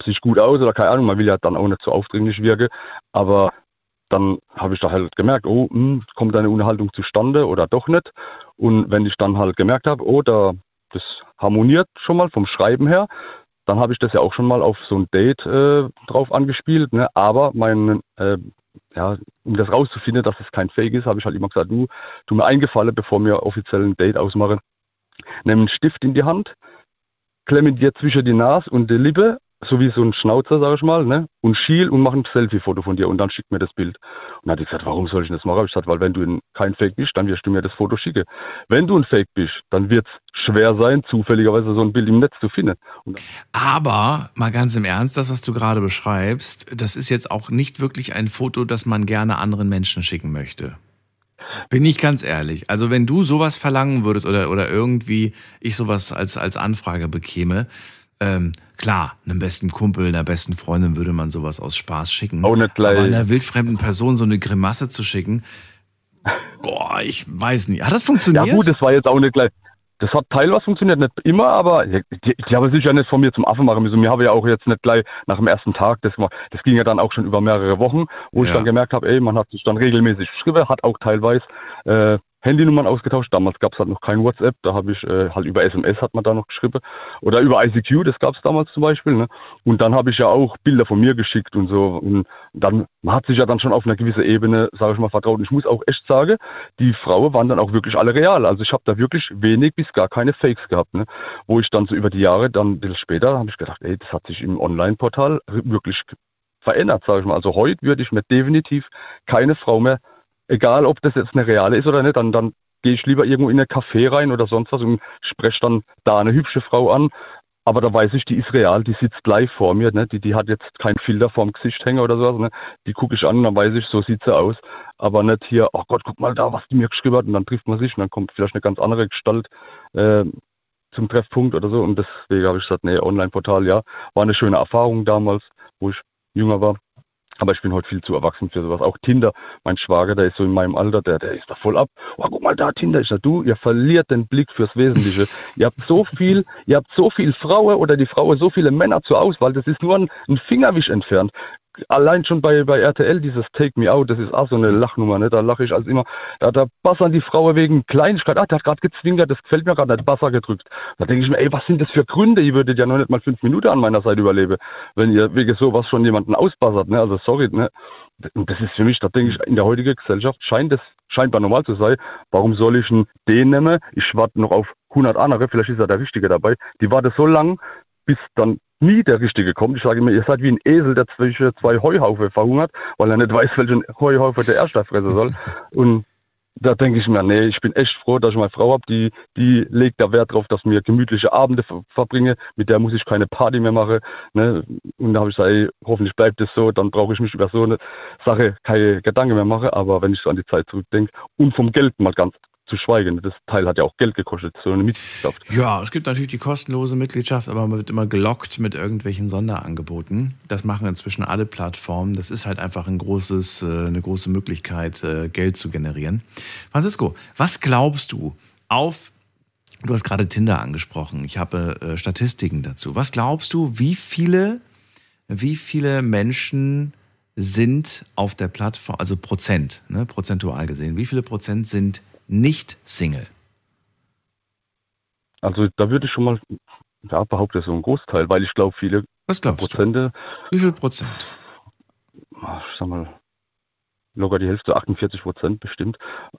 sieht gut aus oder keine Ahnung. Man will ja dann auch nicht so aufdringlich wirken. Aber dann habe ich da halt gemerkt, oh, mh, hm, kommt eine Unterhaltung zustande oder doch nicht. Und wenn ich dann halt gemerkt habe, oh, da, das harmoniert schon mal vom Schreiben her, dann habe ich das ja auch schon mal auf so ein Date äh, drauf angespielt. Ne? Aber mein äh, ja, um das rauszufinden, dass es kein Fake ist, habe ich halt immer gesagt, du, tu mir eingefallen, bevor wir offiziell ein Date ausmachen, nimm einen Stift in die Hand, klemme dir zwischen die Nase und die Lippe so wie so ein Schnauzer, sag ich mal, ne? und schiel und mach ein Selfie-Foto von dir und dann schick mir das Bild. Und dann hat ich gesagt, warum soll ich das machen? Ich gesagt, weil wenn du kein Fake bist, dann wirst du mir das Foto schicken. Wenn du ein Fake bist, dann wird es schwer sein, zufälligerweise so ein Bild im Netz zu finden. Aber mal ganz im Ernst, das, was du gerade beschreibst, das ist jetzt auch nicht wirklich ein Foto, das man gerne anderen Menschen schicken möchte. Bin ich ganz ehrlich. Also wenn du sowas verlangen würdest oder, oder irgendwie ich sowas als, als Anfrage bekäme, ähm, klar, einem besten Kumpel, einer besten Freundin würde man sowas aus Spaß schicken. Auch nicht gleich. Aber einer wildfremden Person so eine Grimasse zu schicken, boah, ich weiß nicht. Hat das funktioniert? Ja gut, das war jetzt auch nicht gleich. Das hat teilweise funktioniert, nicht immer, aber die, die haben sich ja nicht von mir zum Affen machen müssen. Mir habe ja auch jetzt nicht gleich nach dem ersten Tag, das, war, das ging ja dann auch schon über mehrere Wochen, wo ja. ich dann gemerkt habe, ey, man hat sich dann regelmäßig geschrieben, hat auch teilweise äh, Handynummern ausgetauscht. Damals gab es halt noch kein WhatsApp, da habe ich äh, halt über SMS hat man da noch geschrieben. Oder über ICQ, das gab es damals zum Beispiel. Ne? Und dann habe ich ja auch Bilder von mir geschickt und so. Und dann man hat sich ja dann schon auf einer gewissen Ebene, sage ich mal, vertraut. Und ich muss auch echt sagen, die Frauen waren dann auch wirklich alle real. Also ich habe da wirklich wenig bis gar keine Fakes gehabt. Ne? Wo ich dann so über die Jahre, dann ein bisschen später, habe ich gedacht, ey, das hat sich im Online-Portal wirklich verändert, sage ich mal. Also heute würde ich mir definitiv keine Frau mehr egal ob das jetzt eine reale ist oder nicht, dann, dann gehe ich lieber irgendwo in ein Café rein oder sonst was und spreche dann da eine hübsche Frau an. Aber da weiß ich, die ist real, die sitzt gleich vor mir, ne? die, die hat jetzt keinen Filter vorm Gesicht hängen oder sowas. Ne? Die gucke ich an, dann weiß ich, so sieht sie aus. Aber nicht hier, oh Gott, guck mal da, was die mir geschrieben hat. Und dann trifft man sich und dann kommt vielleicht eine ganz andere Gestalt äh, zum Treffpunkt oder so. Und deswegen habe ich gesagt, nee, Online-Portal, ja, war eine schöne Erfahrung damals, wo ich jünger war. Aber ich bin heute viel zu erwachsen für sowas. Auch Tinder, mein Schwager, der ist so in meinem Alter, der, der ist da voll ab. Oh, guck mal da, Tinder. Ich sag, du, ihr verliert den Blick fürs Wesentliche. ihr habt so viel, ihr habt so viel Frauen oder die Frauen so viele Männer zur Auswahl. Das ist nur ein, ein Fingerwisch entfernt allein schon bei, bei RTL dieses Take Me Out, das ist auch so eine Lachnummer, ne? Da lache ich als immer. Da, da bassern die Frauen wegen Kleinigkeit. Ah, der hat gerade gezwinkert, das gefällt mir gerade, hat Basser gedrückt. Da denke ich mir, ey, was sind das für Gründe? Ihr würdet ja noch nicht mal fünf Minuten an meiner Seite überleben, wenn ihr wegen sowas schon jemanden ausbassert, ne? Also sorry, ne? Das ist für mich, da denke ich, in der heutigen Gesellschaft scheint das scheinbar normal zu sein. Warum soll ich einen den nehmen? Ich warte noch auf 100 andere, vielleicht ist ja der Richtige dabei. Die warte so lang, bis dann nie der Richtige kommt. Ich sage immer, ihr seid wie ein Esel, der zwischen zwei Heuhaufen verhungert, weil er nicht weiß, welchen Heuhaufen der erste fressen soll. Und da denke ich mir, nee, ich bin echt froh, dass ich meine Frau habe, die, die legt da Wert drauf, dass mir gemütliche Abende verbringe, mit der muss ich keine Party mehr machen. Ne? Und da habe ich gesagt, ey, hoffentlich bleibt es so, dann brauche ich mich über so eine Sache keine Gedanken mehr machen. Aber wenn ich so an die Zeit zurückdenke und vom Geld mal ganz zu schweigen. Das Teil hat ja auch Geld gekostet, so eine Mitgliedschaft. Ja, es gibt natürlich die kostenlose Mitgliedschaft, aber man wird immer gelockt mit irgendwelchen Sonderangeboten. Das machen inzwischen alle Plattformen. Das ist halt einfach ein großes, äh, eine große Möglichkeit, äh, Geld zu generieren. Francisco, was glaubst du auf Du hast gerade Tinder angesprochen. Ich habe äh, Statistiken dazu. Was glaubst du, wie viele, wie viele Menschen sind auf der Plattform, also Prozent, ne, prozentual gesehen, wie viele Prozent sind nicht Single? Also da würde ich schon mal, ja, behaupte so ein Großteil, weil ich glaube, viele Was glaubst Prozente, du? Wie viel Prozent? ach, ich sag mal, locker die Hälfte, 48 Prozent bestimmt.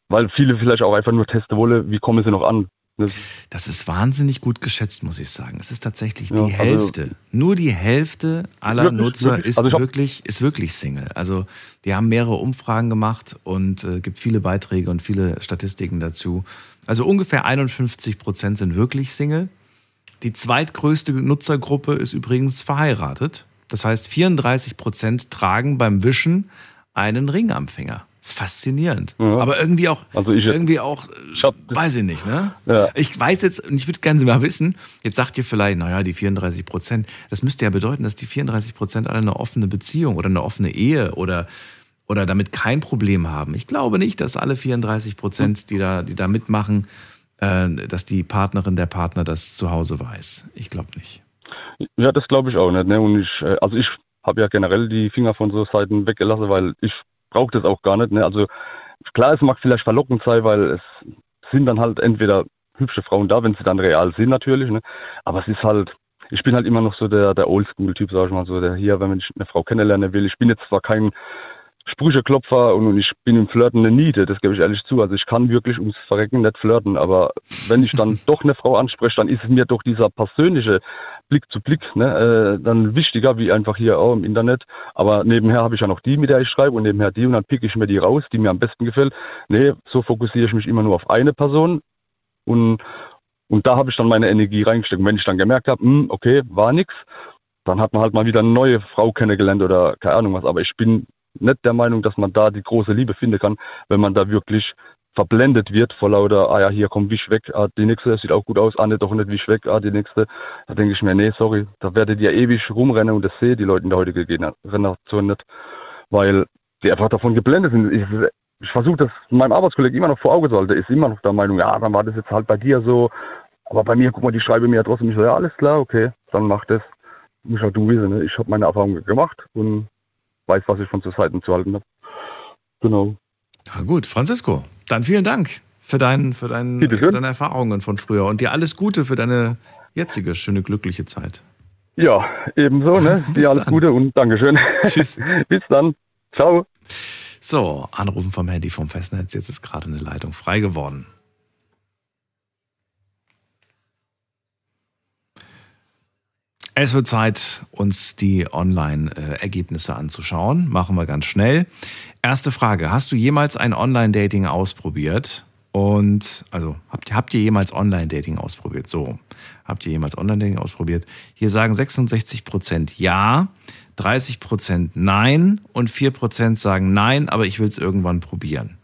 Weil viele vielleicht auch einfach nur testen wollen, wie kommen sie noch an. Das, Das ist wahnsinnig gut geschätzt, muss ich sagen. Es ist tatsächlich Ja, die also- Hälfte. Nur die Hälfte aller Wirklich, Nutzer wirklich. ist, Also wirklich, ist wirklich Single. Also die haben mehrere Umfragen gemacht und äh, gibt viele Beiträge und viele Statistiken dazu. Also ungefähr 51 Prozent sind wirklich Single. Die zweitgrößte Nutzergruppe ist übrigens verheiratet. Das heißt, 34 Prozent tragen beim Wischen einen Ring am Finger. Das ist faszinierend. Ja. Aber irgendwie auch, Also ich- irgendwie auch, äh, ich hab- weiß ich nicht, ne? Ja. Ich weiß jetzt, und ich würde gerne mal wissen, jetzt sagt ihr vielleicht, naja, die 34 Prozent, das müsste ja bedeuten, dass die 34 Prozent alle eine offene Beziehung oder eine offene Ehe oder, oder damit kein Problem haben. Ich glaube nicht, dass alle 34 Prozent, die da, die da mitmachen, äh, dass die Partnerin, der Partner das zu Hause weiß. Ich glaube nicht. ja, das glaube ich auch nicht. Ne? Und ich, äh, also ich habe ja generell die Finger von so Seiten weggelassen, weil ich brauche das auch gar nicht. Ne? Also klar, es mag vielleicht verlockend sein, weil es sind dann halt entweder hübsche Frauen da, wenn sie dann real sind natürlich. Ne? Aber es ist halt, ich bin halt immer noch so der, der Oldschool-Typ, sag ich mal so, der hier, wenn ich eine Frau kennenlernen will. Ich bin jetzt zwar kein Sprücheklopfer und ich bin im Flirten eine Niete, das gebe ich ehrlich zu. Also ich kann wirklich ums Verrecken nicht flirten, aber wenn ich dann doch eine Frau anspreche, dann ist es mir doch dieser persönliche Blick zu Blick ne, äh, dann wichtiger wie einfach hier auch im Internet. Aber nebenher habe ich ja noch die, mit der ich schreibe und nebenher die und dann picke ich mir die raus, die mir am besten gefällt. Nee, so fokussiere ich mich immer nur auf eine Person und, und da habe ich dann meine Energie reingesteckt. Und wenn ich dann gemerkt habe, hm, okay, war nix, dann hat man halt mal wieder eine neue Frau kennengelernt oder keine Ahnung was. Aber ich bin nicht der Meinung, dass man da die große Liebe finden kann, wenn man da wirklich verblendet wird vor lauter, ah ja, hier komm, wisch weg, ah, die nächste sieht auch gut aus, ah, nicht doch nicht, wisch weg, ah, die nächste. Da denke ich mir, nee, sorry, da werdet ihr ewig rumrennen und das sehen die Leute in der heutigen Generation nicht, weil die einfach davon geblendet sind. Ich, ich versuche das meinem Arbeitskollegen immer noch vor Augen zu halten. Der ist immer noch der Meinung, ja, dann war das jetzt halt bei dir so, aber bei mir, guck mal, die schreiben mir ja trotzdem. Ich so, ja, alles klar, okay, dann mach das. Muss auch du wissen, ne? ich habe meine Erfahrungen gemacht und weiß, was ich von zur Seite zu halten habe. Genau. Na gut, Francisco, dann vielen Dank für, dein, für, dein, für deine Erfahrungen von früher und dir alles Gute für deine jetzige schöne, glückliche Zeit. Ja, ebenso, ne? Dir alles dann. Gute und Dankeschön. Tschüss. Bis dann. Ciao. So, Anrufen vom Handy vom Festnetz. Jetzt ist gerade eine Leitung frei geworden. Es wird Zeit, uns die Online-Ergebnisse anzuschauen. Machen wir ganz schnell. Erste Frage: Hast du jemals ein Online-Dating ausprobiert? Und also habt, habt ihr jemals Online-Dating ausprobiert? So, habt ihr jemals Online-Dating ausprobiert? Hier sagen 66 Prozent ja, 30 Prozent nein und 4 Prozent sagen nein, aber ich will es irgendwann probieren.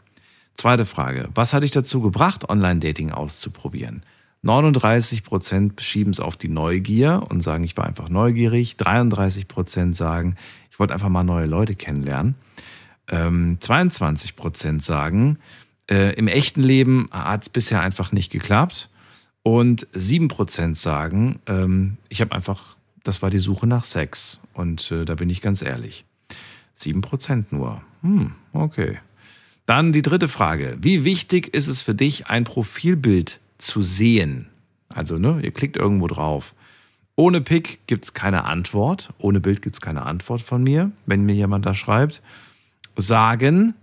Zweite Frage: Was hat dich dazu gebracht, Online-Dating auszuprobieren? 39 Prozent schieben es auf die Neugier und sagen, ich war einfach neugierig. 33 Prozent sagen, ich wollte einfach mal neue Leute kennenlernen. Ähm, 22 Prozent sagen, äh, im echten Leben hat es bisher einfach nicht geklappt. Und 7 Prozent sagen, ähm, ich habe einfach, das war die Suche nach Sex. Und äh, da bin ich ganz ehrlich. 7 Prozent nur. Hm, okay. Dann die dritte Frage. Wie wichtig ist es für dich, ein Profilbild zu sehen? Also, ne, ihr klickt irgendwo drauf. Ohne Pick gibt es keine Antwort. Ohne Bild gibt es keine Antwort von mir, wenn mir jemand da schreibt. Sagen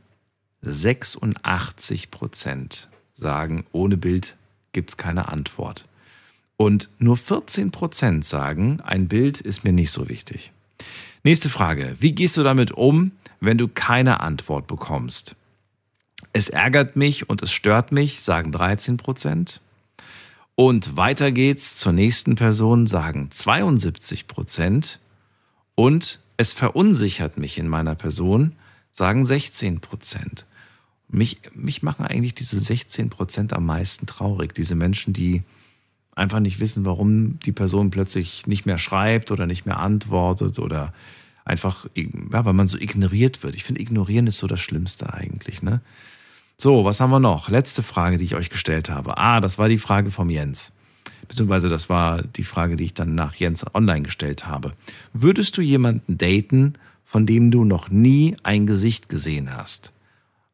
86 Prozent sagen, ohne Bild gibt es keine Antwort. Und nur 14 Prozent sagen, ein Bild ist mir nicht so wichtig. Nächste Frage. Wie gehst du damit um, wenn du keine Antwort bekommst? Es ärgert mich und es stört mich, sagen 13 Prozent. Und weiter geht's zur nächsten Person, sagen 72 Prozent. Und es verunsichert mich in meiner Person, sagen 16 Prozent. Mich, mich machen eigentlich diese 16 Prozent am meisten traurig. Diese Menschen, die einfach nicht wissen, warum die Person plötzlich nicht mehr schreibt oder nicht mehr antwortet oder einfach, ja, weil man so ignoriert wird. Ich finde, ignorieren ist so das Schlimmste eigentlich. Ne? So, was haben wir noch? Letzte Frage, die ich euch gestellt habe. Ah, das war die Frage vom Jens. Beziehungsweise das war die Frage, die ich dann nach Jens online gestellt habe. Würdest du jemanden daten, von dem du noch nie ein Gesicht gesehen hast?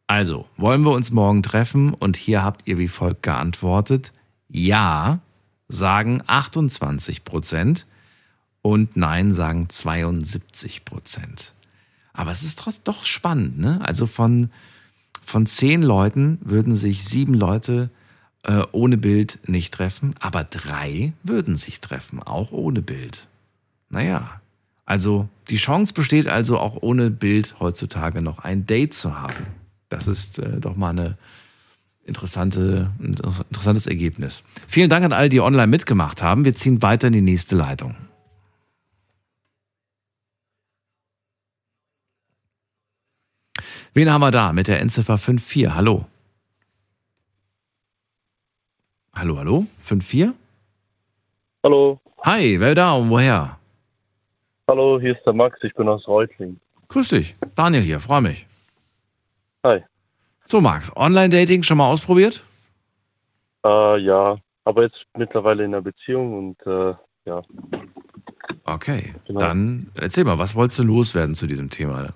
Also, wollen wir uns morgen treffen? Und hier habt ihr wie folgt geantwortet. Ja, sagen 28 Prozent und Nein sagen 72 Prozent. Aber es ist doch spannend, ne? Also von, von zehn Leuten würden sich sieben Leute äh, ohne Bild nicht treffen, aber drei würden sich treffen, auch ohne Bild. Naja, also die Chance besteht also auch ohne Bild heutzutage noch ein Date zu haben. Das ist äh, doch mal eine interessante, ein interessantes Ergebnis. Vielen Dank an all, die online mitgemacht haben. Wir ziehen weiter in die nächste Leitung. Wen haben wir da mit der Endziffer 54? Hallo. Hallo, hallo? 54? Hallo. Hi, wer da und woher? Hallo, hier ist der Max, ich bin aus Reutling. Grüß dich. Daniel hier, freue mich. Hi. So, Max, Online-Dating schon mal ausprobiert? Äh, ja, aber jetzt mittlerweile in einer Beziehung und äh, ja. Okay, genau. dann erzähl mal, was wolltest du loswerden zu diesem Thema?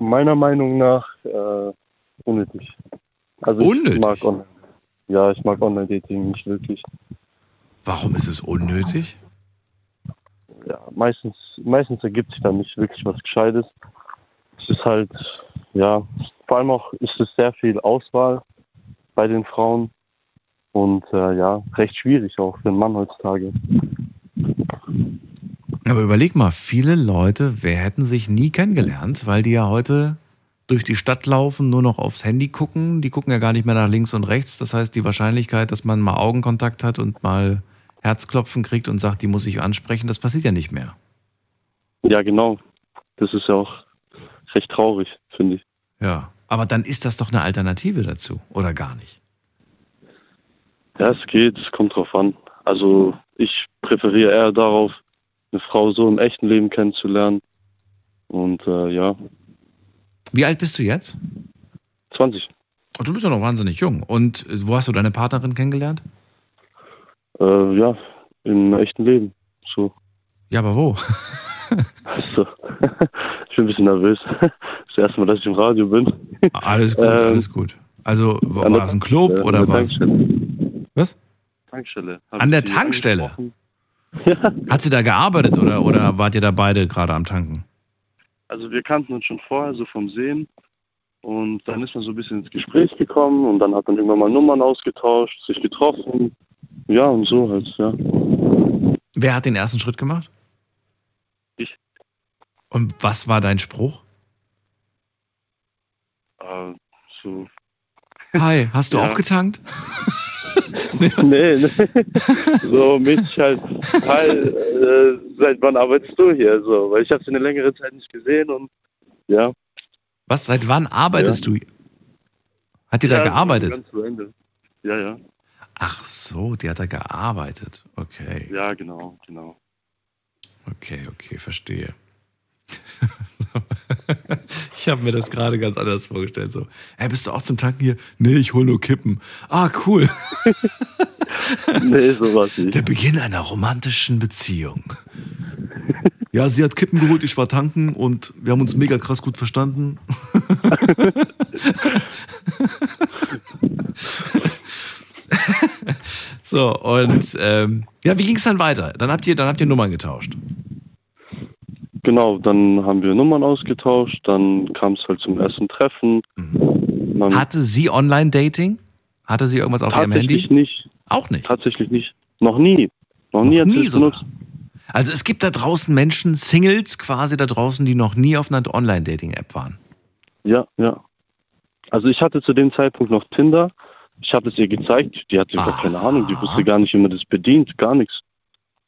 Meiner Meinung nach äh, unnötig. Also unnötig? Ich mag Online ja, ich mag Online-Dating nicht wirklich. Warum ist es unnötig? Ja, meistens, meistens ergibt sich da nicht wirklich was Gescheites. Es ist halt, ja, vor allem auch ist es sehr viel Auswahl bei den Frauen und äh, ja, recht schwierig auch für einen Mann heutzutage. Aber überleg mal, viele Leute, wer hätten sich nie kennengelernt, weil die ja heute durch die Stadt laufen, nur noch aufs Handy gucken. Die gucken ja gar nicht mehr nach links und rechts. Das heißt, die Wahrscheinlichkeit, dass man mal Augenkontakt hat und mal Herzklopfen kriegt und sagt, die muss ich ansprechen, das passiert ja nicht mehr. Ja, genau. Das ist ja auch recht traurig, finde ich. Ja, aber dann ist das doch eine Alternative dazu, oder gar nicht? Ja, es geht, es kommt drauf an. Also ich präferiere eher darauf, eine Frau so im echten Leben kennenzulernen. Und äh, ja, wie alt bist du jetzt? 20. Oh, du bist ja noch wahnsinnig jung. Und äh, wo hast du deine Partnerin kennengelernt? Äh, ja, im echten Leben. So. Ja, aber wo? so. ich bin ein bisschen nervös. Das erste Mal, dass ich im Radio bin. Alles gut, ähm, alles gut. Also war das ein Club äh, oder was? Was? Tankstelle. An der Tankstelle? Ja. Hat sie da gearbeitet oder, oder wart ihr da beide gerade am Tanken? Also wir kannten uns schon vorher, so vom Sehen. Und dann ist man so ein bisschen ins Gespräch gekommen und dann hat man irgendwann mal Nummern ausgetauscht, sich getroffen. Ja, und so halt, ja. Wer hat den ersten Schritt gemacht? Ich. Und was war dein Spruch? Äh, so. Hi, hast du ja. auch getankt? nee, nee. So mich halt, hi, äh, seit wann arbeitest du hier? So, weil ich habe sie eine längere Zeit nicht gesehen und ja. Was, seit wann arbeitest ja. du? Hat die ja, da gearbeitet? Ganz zu Ende. Ja, ja. Ach so, die hat da gearbeitet. Okay. Ja, genau, genau. Okay, okay, verstehe. ich habe mir das gerade ganz anders vorgestellt. So, hey, bist du auch zum Tanken hier? Nee, ich hole nur Kippen. Ah, cool. nee, sowas nicht. Der Beginn einer romantischen Beziehung. Ja, sie hat Kippen geholt, ich war tanken und wir haben uns mega krass gut verstanden. so, und ähm, ja, wie ging es dann weiter? Dann habt ihr, dann habt ihr Nummern getauscht. Genau, dann haben wir Nummern ausgetauscht, dann kam es halt zum ersten Treffen. Man Hatte sie Online-Dating? Hatte sie irgendwas auf ihrem Handy? Tatsächlich nicht. Auch nicht? Tatsächlich nicht. Noch nie. Noch, noch nie, nie so. benutzt. Also es gibt da draußen Menschen, Singles quasi da draußen, die noch nie auf einer Online-Dating-App waren. Ja, ja. Also ich hatte zu dem Zeitpunkt noch Tinder. Ich habe es ihr gezeigt. Die hatte gar keine Ahnung. Die wusste gar nicht, wie man das bedient. Gar nichts.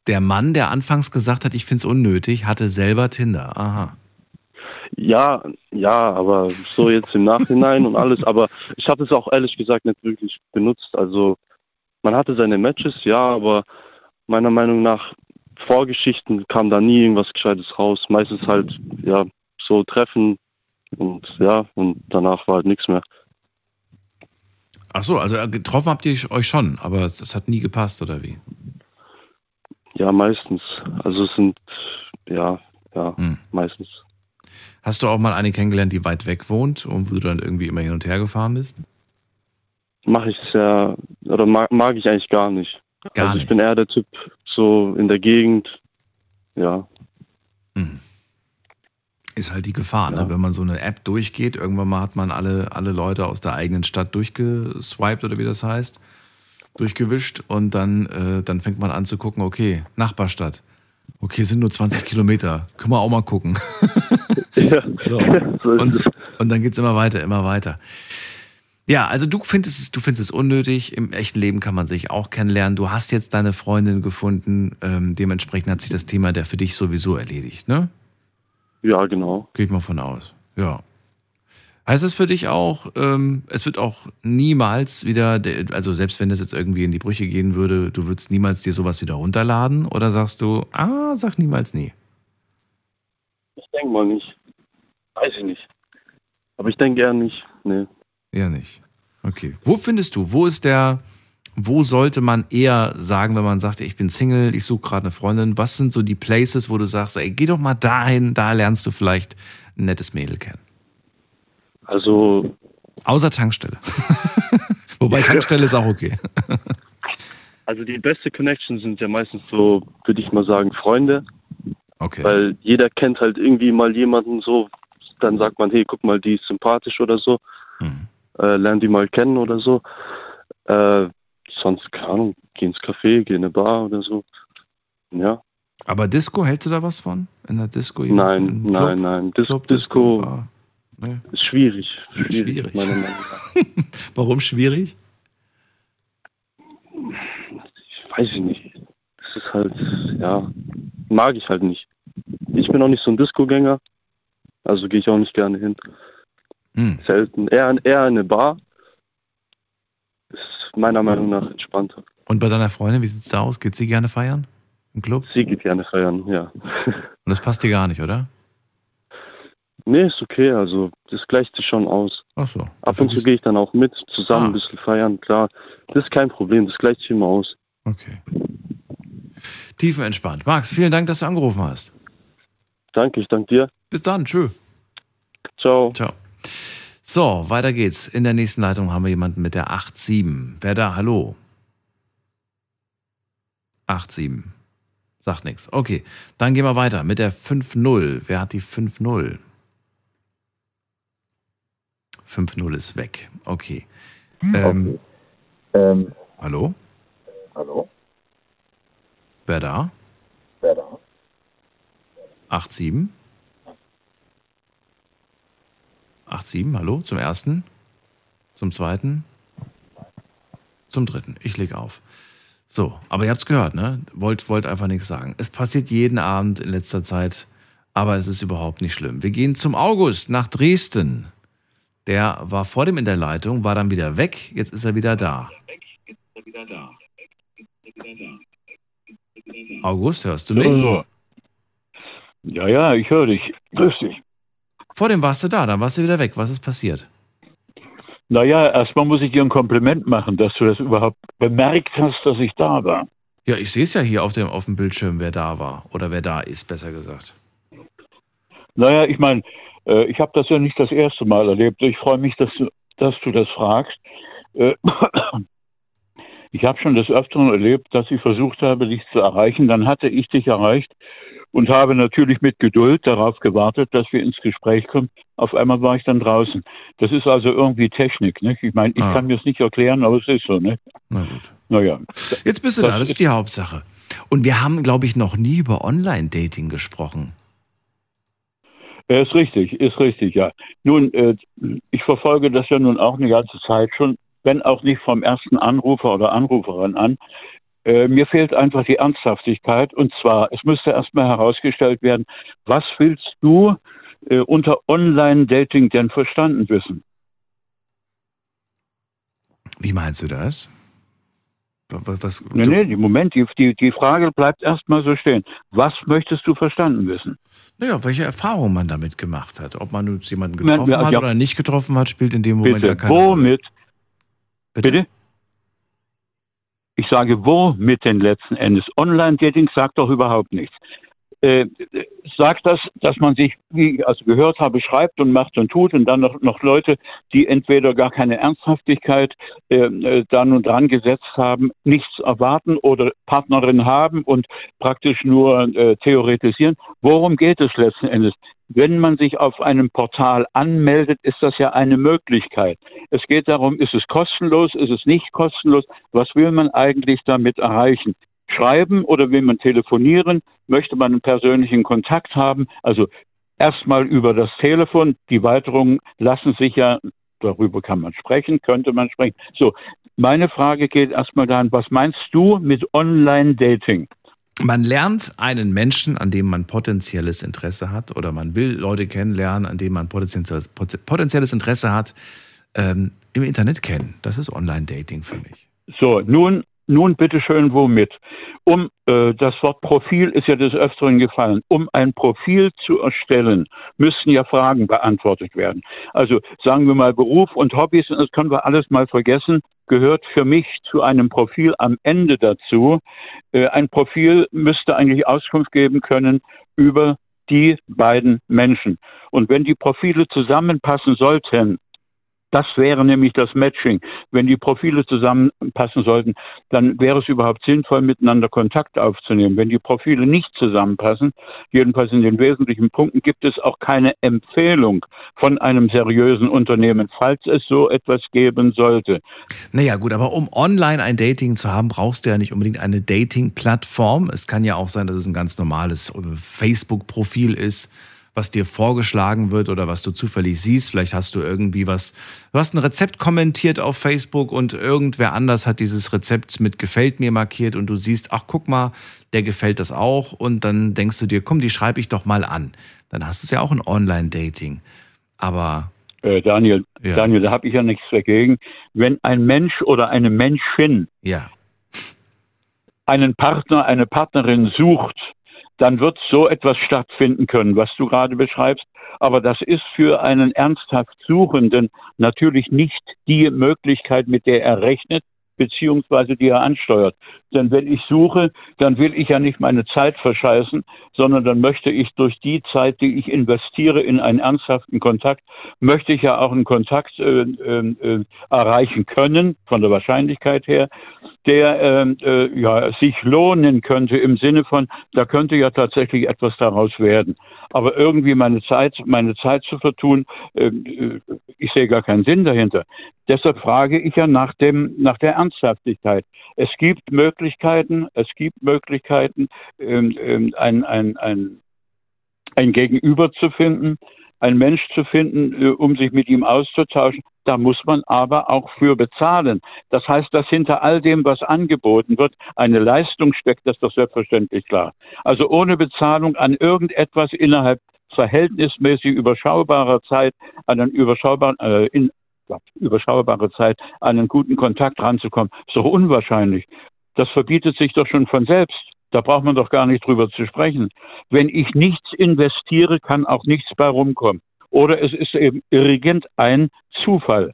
Der Mann, der anfangs gesagt hat, ich finde es unnötig, hatte selber Tinder. Aha. Ja, ja, aber so jetzt im Nachhinein und alles. Aber ich habe es auch ehrlich gesagt nicht wirklich benutzt. Also man hatte seine Matches, ja, aber meiner Meinung nach Vorgeschichten kam da nie irgendwas Gescheites raus. Meistens halt, ja, so Treffen und ja, und danach war halt nichts mehr. Ach so, also äh, getroffen habt ihr euch schon, aber es, es hat nie gepasst, oder wie? Ja, meistens. Also es sind, ja, ja, Hm. meistens. Hast du auch mal eine kennengelernt, die weit weg wohnt und wo du dann irgendwie immer hin und her gefahren bist? Mache ich sehr, oder mag, mag ich eigentlich gar nicht. Gar also ich nicht. bin eher der Typ so in der Gegend, ja. Ist halt die Gefahr, ne? wenn man so eine App durchgeht. Irgendwann mal hat man alle, alle Leute aus der eigenen Stadt durchgeswiped oder wie das heißt, durchgewischt und dann, äh, dann fängt man an zu gucken, okay, Nachbarstadt. Okay, sind nur 20 Kilometer. Können wir auch mal gucken. so. und, und dann geht es immer weiter, immer weiter. Ja, also du findest, es, du findest es unnötig. Im echten Leben kann man sich auch kennenlernen. Du hast jetzt deine Freundin gefunden. Ähm, dementsprechend hat sich das Thema der für dich sowieso erledigt, ne? Ja, genau. Geht mal von aus. Ja. Heißt das für dich auch, ähm, es wird auch niemals wieder, der- also selbst wenn das jetzt irgendwie in die Brüche gehen würde, du würdest niemals dir sowas wieder runterladen? Oder sagst du, ah, sag niemals nie? Ich denke mal nicht. Weiß ich nicht. Aber ich denke eher nicht. Nee. Eher nicht. Okay. Wo findest du, wo ist der, wo sollte man eher sagen, wenn man sagt, ich bin Single, ich suche gerade eine Freundin, was sind so die Places, wo du sagst, ey, geh doch mal dahin, da lernst du vielleicht ein nettes Mädel kennen? Also. Außer Tankstelle. Wobei Tankstelle ist auch okay. Also die beste Connection sind ja meistens so, würde ich mal sagen, Freunde. Okay. Weil jeder kennt halt irgendwie mal jemanden so, dann sagt man, hey, guck mal, die ist sympathisch oder so. Mhm. Äh, lern die mal kennen oder so. Äh, sonst, keine Ahnung, geh ins Café, geh in eine Bar oder so. Ja. Aber Disco, hältst du da was von? In der Disco? Nein, nein, nein. Dis Club, Disco, Bar? Nee. ist schwierig. Schwierig. Schwierig. Warum schwierig? Weiß ich nicht. Das ist halt, ja, mag ich halt nicht. Ich bin auch nicht so ein Disco-Gänger. Also gehe ich auch nicht gerne hin. Hm. Selten. Eher, eher eine Bar. Ist meiner Meinung nach entspannter. Und bei deiner Freundin, wie sieht's da aus? Geht sie gerne feiern? Im Club? Sie geht gerne feiern, ja. Und das passt dir gar nicht, oder? Nee, ist okay. Also, das gleicht sich schon aus. Ach so. Ab und zu gehe ich dann auch mit, zusammen ein bisschen feiern, klar. Das ist kein Problem, das gleicht sich immer aus. Okay. Tiefenentspannt. Max, vielen Dank, dass du angerufen hast. Danke, ich danke dir. Bis dann, tschö. Ciao. Ciao. So, weiter geht's. In der nächsten Leitung haben wir jemanden mit der 87. Wer da? Hallo. 87. Sagt nichts. Okay, dann gehen wir weiter mit der 5-0. Wer hat die 5-0? 5-0 ist weg. Okay. Ähm, Ähm, hallo? hallo? Wer da? Wer da? 87? 87, hallo? Zum ersten? Zum zweiten? Zum dritten. Ich leg auf. So, aber ihr habt's gehört, ne? Wollt, wollt einfach nichts sagen. Es passiert jeden Abend in letzter Zeit, aber es ist überhaupt nicht schlimm. Wir gehen zum August nach Dresden. Der war vor dem in der Leitung, war dann wieder weg, jetzt ist er wieder da. August, hörst du mich? Ja, ja, ich höre dich. Grüß dich. Vor dem warst du da, dann warst du wieder weg. Was ist passiert? Naja, erstmal muss ich dir ein Kompliment machen, dass du das überhaupt bemerkt hast, dass ich da war. Ja, ich sehe es ja hier auf dem, auf dem Bildschirm, wer da war. Oder wer da ist, besser gesagt. Naja, ich meine, äh, ich habe das ja nicht das erste Mal erlebt. Ich freue mich, dass du, dass du das fragst. Äh, ich habe schon des Öfteren erlebt, dass ich versucht habe, dich zu erreichen. Dann hatte ich dich erreicht und habe natürlich mit Geduld darauf gewartet, dass wir ins Gespräch kommen. Auf einmal war ich dann draußen. Das ist also irgendwie Technik. Nicht? Ich meine, ich Ah. kann mir es nicht erklären, aber es ist so. Ne? Na gut. Naja. Jetzt bist du da, das ist die Hauptsache. Und wir haben, glaube ich, noch nie über Online-Dating gesprochen. Ja, Ist richtig, ist richtig, ja. Nun, äh, ich verfolge das ja nun auch eine ganze Zeit schon, wenn auch nicht vom ersten Anrufer oder Anruferin an. Äh, mir fehlt einfach die Ernsthaftigkeit und zwar, es müsste erstmal herausgestellt werden, was willst du äh, unter Online-Dating denn verstanden wissen? Wie meinst du das? Was, Nee, nee, im Moment, die, die, die Frage bleibt erstmal so stehen. Was möchtest du verstanden wissen? Naja, welche Erfahrungen man damit gemacht hat. Ob man jetzt jemanden Ja, getroffen ja, hat ja. oder nicht getroffen hat, spielt in dem Moment ja Bitte, keine Rolle. womit? Bitte? Ich sage, womit denn letzten Endes? Online-Dating sagt doch überhaupt nichts. Äh, sagt das, dass man sich, wie ich also gehört habe, schreibt und macht und tut und dann noch, noch Leute, die entweder gar keine Ernsthaftigkeit äh, äh, dann und dran gesetzt haben, nichts erwarten oder Partnerin haben und praktisch nur äh, theoretisieren. Worum geht es letzten Endes? Wenn man sich auf einem Portal anmeldet, ist das ja eine Möglichkeit. Es geht darum, ist es kostenlos, ist es nicht kostenlos? Was will man eigentlich damit erreichen? Schreiben oder will man telefonieren? Möchte man einen persönlichen Kontakt haben? Also erstmal über das Telefon. Die Weiterungen lassen sich ja, darüber kann man sprechen, könnte man sprechen. So, meine Frage geht erstmal dahin, was meinst du mit Online-Dating? Man lernt einen Menschen, an dem man potenzielles Interesse hat, oder man will Leute kennenlernen, an denen man potenzielles, potenzielles Interesse hat, ähm, im Internet kennen. Das ist Online-Dating für mich. So, nun nun bitteschön, womit? Um äh, das Wort Profil ist ja des Öfteren gefallen. Um ein Profil zu erstellen, müssen ja Fragen beantwortet werden. Also sagen wir mal Beruf und Hobbys, das können wir alles mal vergessen, gehört für mich zu einem Profil am Ende dazu. Äh, ein Profil müsste eigentlich Auskunft geben können über die beiden Menschen. Und wenn die Profile zusammenpassen sollten, das wäre nämlich das Matching. Wenn die Profile zusammenpassen sollten, dann wäre es überhaupt sinnvoll, miteinander Kontakt aufzunehmen. Wenn die Profile nicht zusammenpassen, jedenfalls in den wesentlichen Punkten, gibt es auch keine Empfehlung von einem seriösen Unternehmen, falls es so etwas geben sollte. Naja, gut, aber um online ein Dating zu haben, brauchst du ja nicht unbedingt eine Dating-Plattform. Es kann ja auch sein, dass es ein ganz normales Facebook-Profil ist was dir vorgeschlagen wird oder was du zufällig siehst. Vielleicht hast du irgendwie was, du hast ein Rezept kommentiert auf Facebook und irgendwer anders hat dieses Rezept mit gefällt mir markiert und du siehst, ach guck mal, der gefällt das auch und dann denkst du dir, komm, die schreibe ich doch mal an. Dann hast du es ja auch ein Online-Dating. Aber äh, Daniel, ja. Daniel, da habe ich ja nichts dagegen. Wenn ein Mensch oder eine Menschin ja. einen Partner, eine Partnerin sucht, dann wird so etwas stattfinden können, was du gerade beschreibst. Aber das ist für einen ernsthaft Suchenden natürlich nicht die Möglichkeit, mit der er rechnet, beziehungsweise die er ansteuert. Denn wenn ich suche, dann will ich ja nicht meine Zeit verscheißen, sondern dann möchte ich durch die Zeit, die ich investiere in einen ernsthaften Kontakt, möchte ich ja auch einen Kontakt äh, äh, äh erreichen können, von der Wahrscheinlichkeit her, der ähm, äh, ja, sich lohnen könnte im Sinne von, da könnte ja tatsächlich etwas daraus werden. Aber irgendwie meine Zeit, meine Zeit zu vertun, ähm, äh, ich sehe gar keinen Sinn dahinter. Deshalb frage ich ja nach dem, nach der Ernsthaftigkeit. Es gibt Möglichkeiten, es gibt Möglichkeiten, ähm, ähm, ein, ein, ein, ein Gegenüber zu finden, ein Mensch zu finden, äh, um sich mit ihm auszutauschen. Da muss man aber auch für bezahlen. Das heißt, dass hinter all dem, was angeboten wird, eine Leistung steckt, das ist doch selbstverständlich klar. Also ohne Bezahlung an irgendetwas innerhalb verhältnismäßig überschaubarer Zeit, an einen überschaubaren, äh, in überschaubare Zeit, an einen guten Kontakt ranzukommen, ist doch unwahrscheinlich. Das verbietet sich doch schon von selbst. Da braucht man doch gar nicht drüber zu sprechen. Wenn ich nichts investiere, kann auch nichts bei rumkommen. Oder es ist eben irgendein Zufall.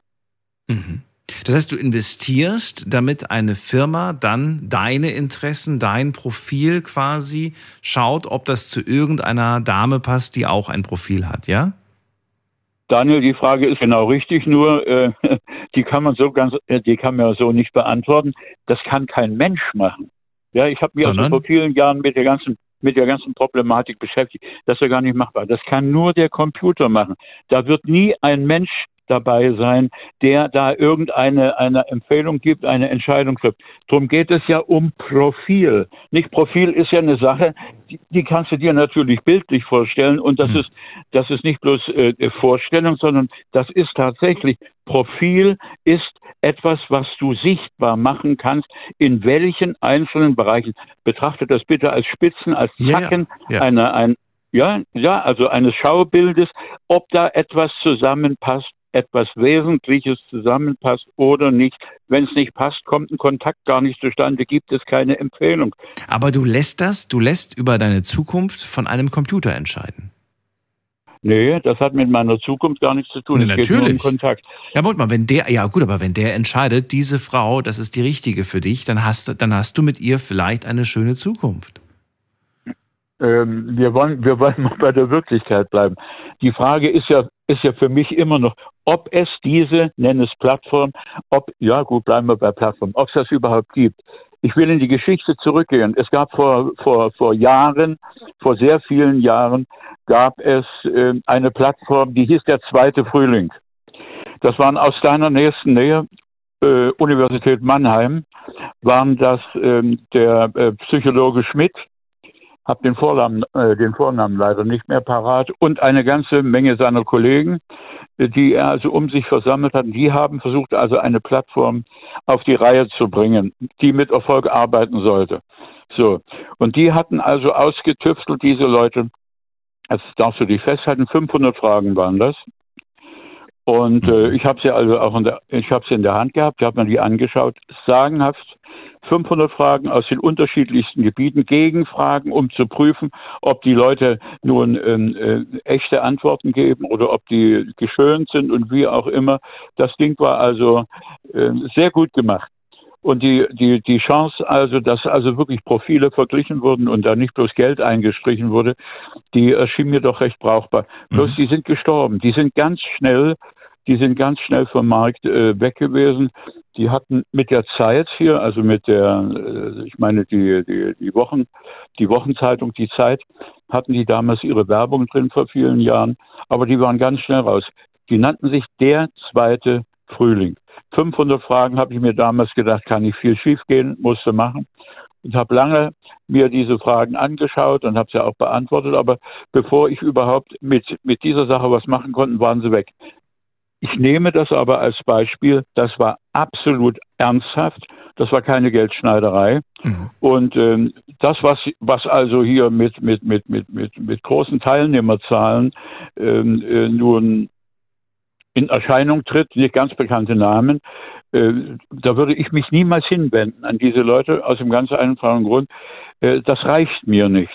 Mhm. Das heißt, du investierst, damit eine Firma dann deine Interessen, dein Profil quasi schaut, ob das zu irgendeiner Dame passt, die auch ein Profil hat, ja? Daniel, die Frage ist genau richtig, nur äh, die kann man so ganz, äh, die kann man so nicht beantworten. Das kann kein Mensch machen. Ja, ich habe mich also vor vielen Jahren mit der ganzen mit der ganzen Problematik beschäftigt. Das ist ja gar nicht machbar. Das kann nur der Computer machen. Da wird nie ein Mensch dabei sein, der da irgendeine eine Empfehlung gibt, eine Entscheidung trifft. Darum geht es ja um Profil. Nicht Profil ist ja eine Sache, die, die kannst du dir natürlich bildlich vorstellen und das mhm. ist das ist nicht bloß äh, Vorstellung, sondern das ist tatsächlich Profil ist etwas, was du sichtbar machen kannst, in welchen einzelnen Bereichen. Betrachte das bitte als Spitzen, als Zacken ja, ja, ja. einer ein ja, ja, also eines Schaubildes, ob da etwas zusammenpasst etwas Wesentliches zusammenpasst oder nicht. Wenn es nicht passt, kommt ein Kontakt gar nicht zustande, gibt es keine Empfehlung. Aber du lässt das, du lässt über deine Zukunft von einem Computer entscheiden. Nee, das hat mit meiner Zukunft gar nichts zu tun. Nee, nur um natürlich. Kontakt. Ja, Moment mal, wenn der, ja gut, aber wenn der entscheidet, diese Frau, das ist die richtige für dich, dann hast, dann hast du mit ihr vielleicht eine schöne Zukunft. Ähm, wir wollen, wir wollen mal bei der Wirklichkeit bleiben. Die Frage ist ja, ist ja für mich immer noch, ob es diese, nenn es Plattform, ob, ja gut, bleiben wir bei Plattform, ob es das überhaupt gibt. Ich will in die Geschichte zurückgehen. Es gab vor, vor, vor Jahren, vor sehr vielen Jahren, gab es äh, eine Plattform, die hieß der zweite Frühling. Das waren aus deiner nächsten Nähe, äh, Universität Mannheim, waren das ähm, der äh, Psychologe Schmidt, habe den Vornamen, äh, den Vornamen leider nicht mehr parat und eine ganze Menge seiner Kollegen, äh, die er also um sich versammelt hat. Die haben versucht, also eine Plattform auf die Reihe zu bringen, die mit Erfolg arbeiten sollte. So. Und die hatten also ausgetüftelt, diese Leute, das darfst du dich festhalten, 500 Fragen waren das. Und äh, ich habe sie also auch in der, ich habe sie in der Hand gehabt, ich habe mir die angeschaut, sagenhaft 500 Fragen aus den unterschiedlichsten Gebieten, Gegenfragen, um zu prüfen, ob die Leute nun ähm, äh, echte Antworten geben oder ob die geschönt sind und wie auch immer. Das Ding war also äh, sehr gut gemacht. Und die, die, die Chance also, dass also wirklich Profile verglichen wurden und da nicht bloß Geld eingestrichen wurde, die erschien mir doch recht brauchbar. Bloß die sind gestorben. Die sind ganz schnell, die sind ganz schnell vom Markt äh, weg gewesen. Die hatten mit der Zeit hier, also mit der, äh, ich meine die, die, die Wochen, die Wochenzeitung, die Zeit, hatten die damals ihre Werbung drin vor vielen Jahren, aber die waren ganz schnell raus. Die nannten sich der zweite Frühling. 500 Fragen habe ich mir damals gedacht, kann nicht viel schiefgehen, musste machen. Und habe lange mir diese Fragen angeschaut und habe sie auch beantwortet. Aber bevor ich überhaupt mit, mit dieser Sache was machen konnte, waren sie weg. Ich nehme das aber als Beispiel. Das war absolut ernsthaft. Das war keine Geldschneiderei. Und ähm, das, was, was also hier mit, mit, mit, mit, mit, mit großen Teilnehmerzahlen ähm, äh, nun in Erscheinung tritt, nicht ganz bekannte Namen, äh, da würde ich mich niemals hinwenden an diese Leute aus dem ganz einfachen Grund, das reicht mir nicht.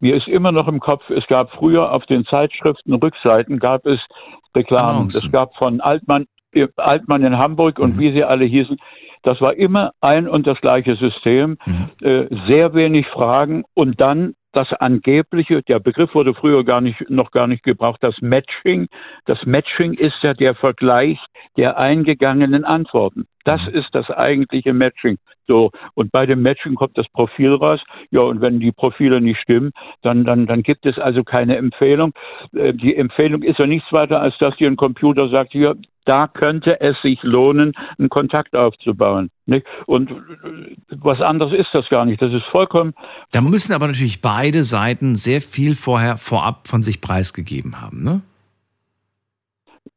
Mir ist immer noch im Kopf, es gab früher auf den Zeitschriften Rückseiten gab es Reklamen. Es gab von Altmann, äh, Altmann in Hamburg und wie sie alle hießen, das war immer ein und das gleiche System, äh, sehr wenig Fragen und dann das angebliche, der Begriff wurde früher gar nicht, noch gar nicht gebraucht, das Matching. Das Matching ist ja der Vergleich der eingegangenen Antworten. Das ist das eigentliche Matching. So. Und bei dem Matching kommt das Profil raus. Ja, und wenn die Profile nicht stimmen, dann, dann, dann gibt es also keine Empfehlung. Äh, Die Empfehlung ist ja nichts weiter, als dass dir ein Computer sagt, hier, da könnte es sich lohnen, einen Kontakt aufzubauen. Nicht? Und äh, was anderes ist das gar nicht. Das ist vollkommen Da müssen aber natürlich beide Seiten sehr viel vorher vorab von sich preisgegeben haben, ne?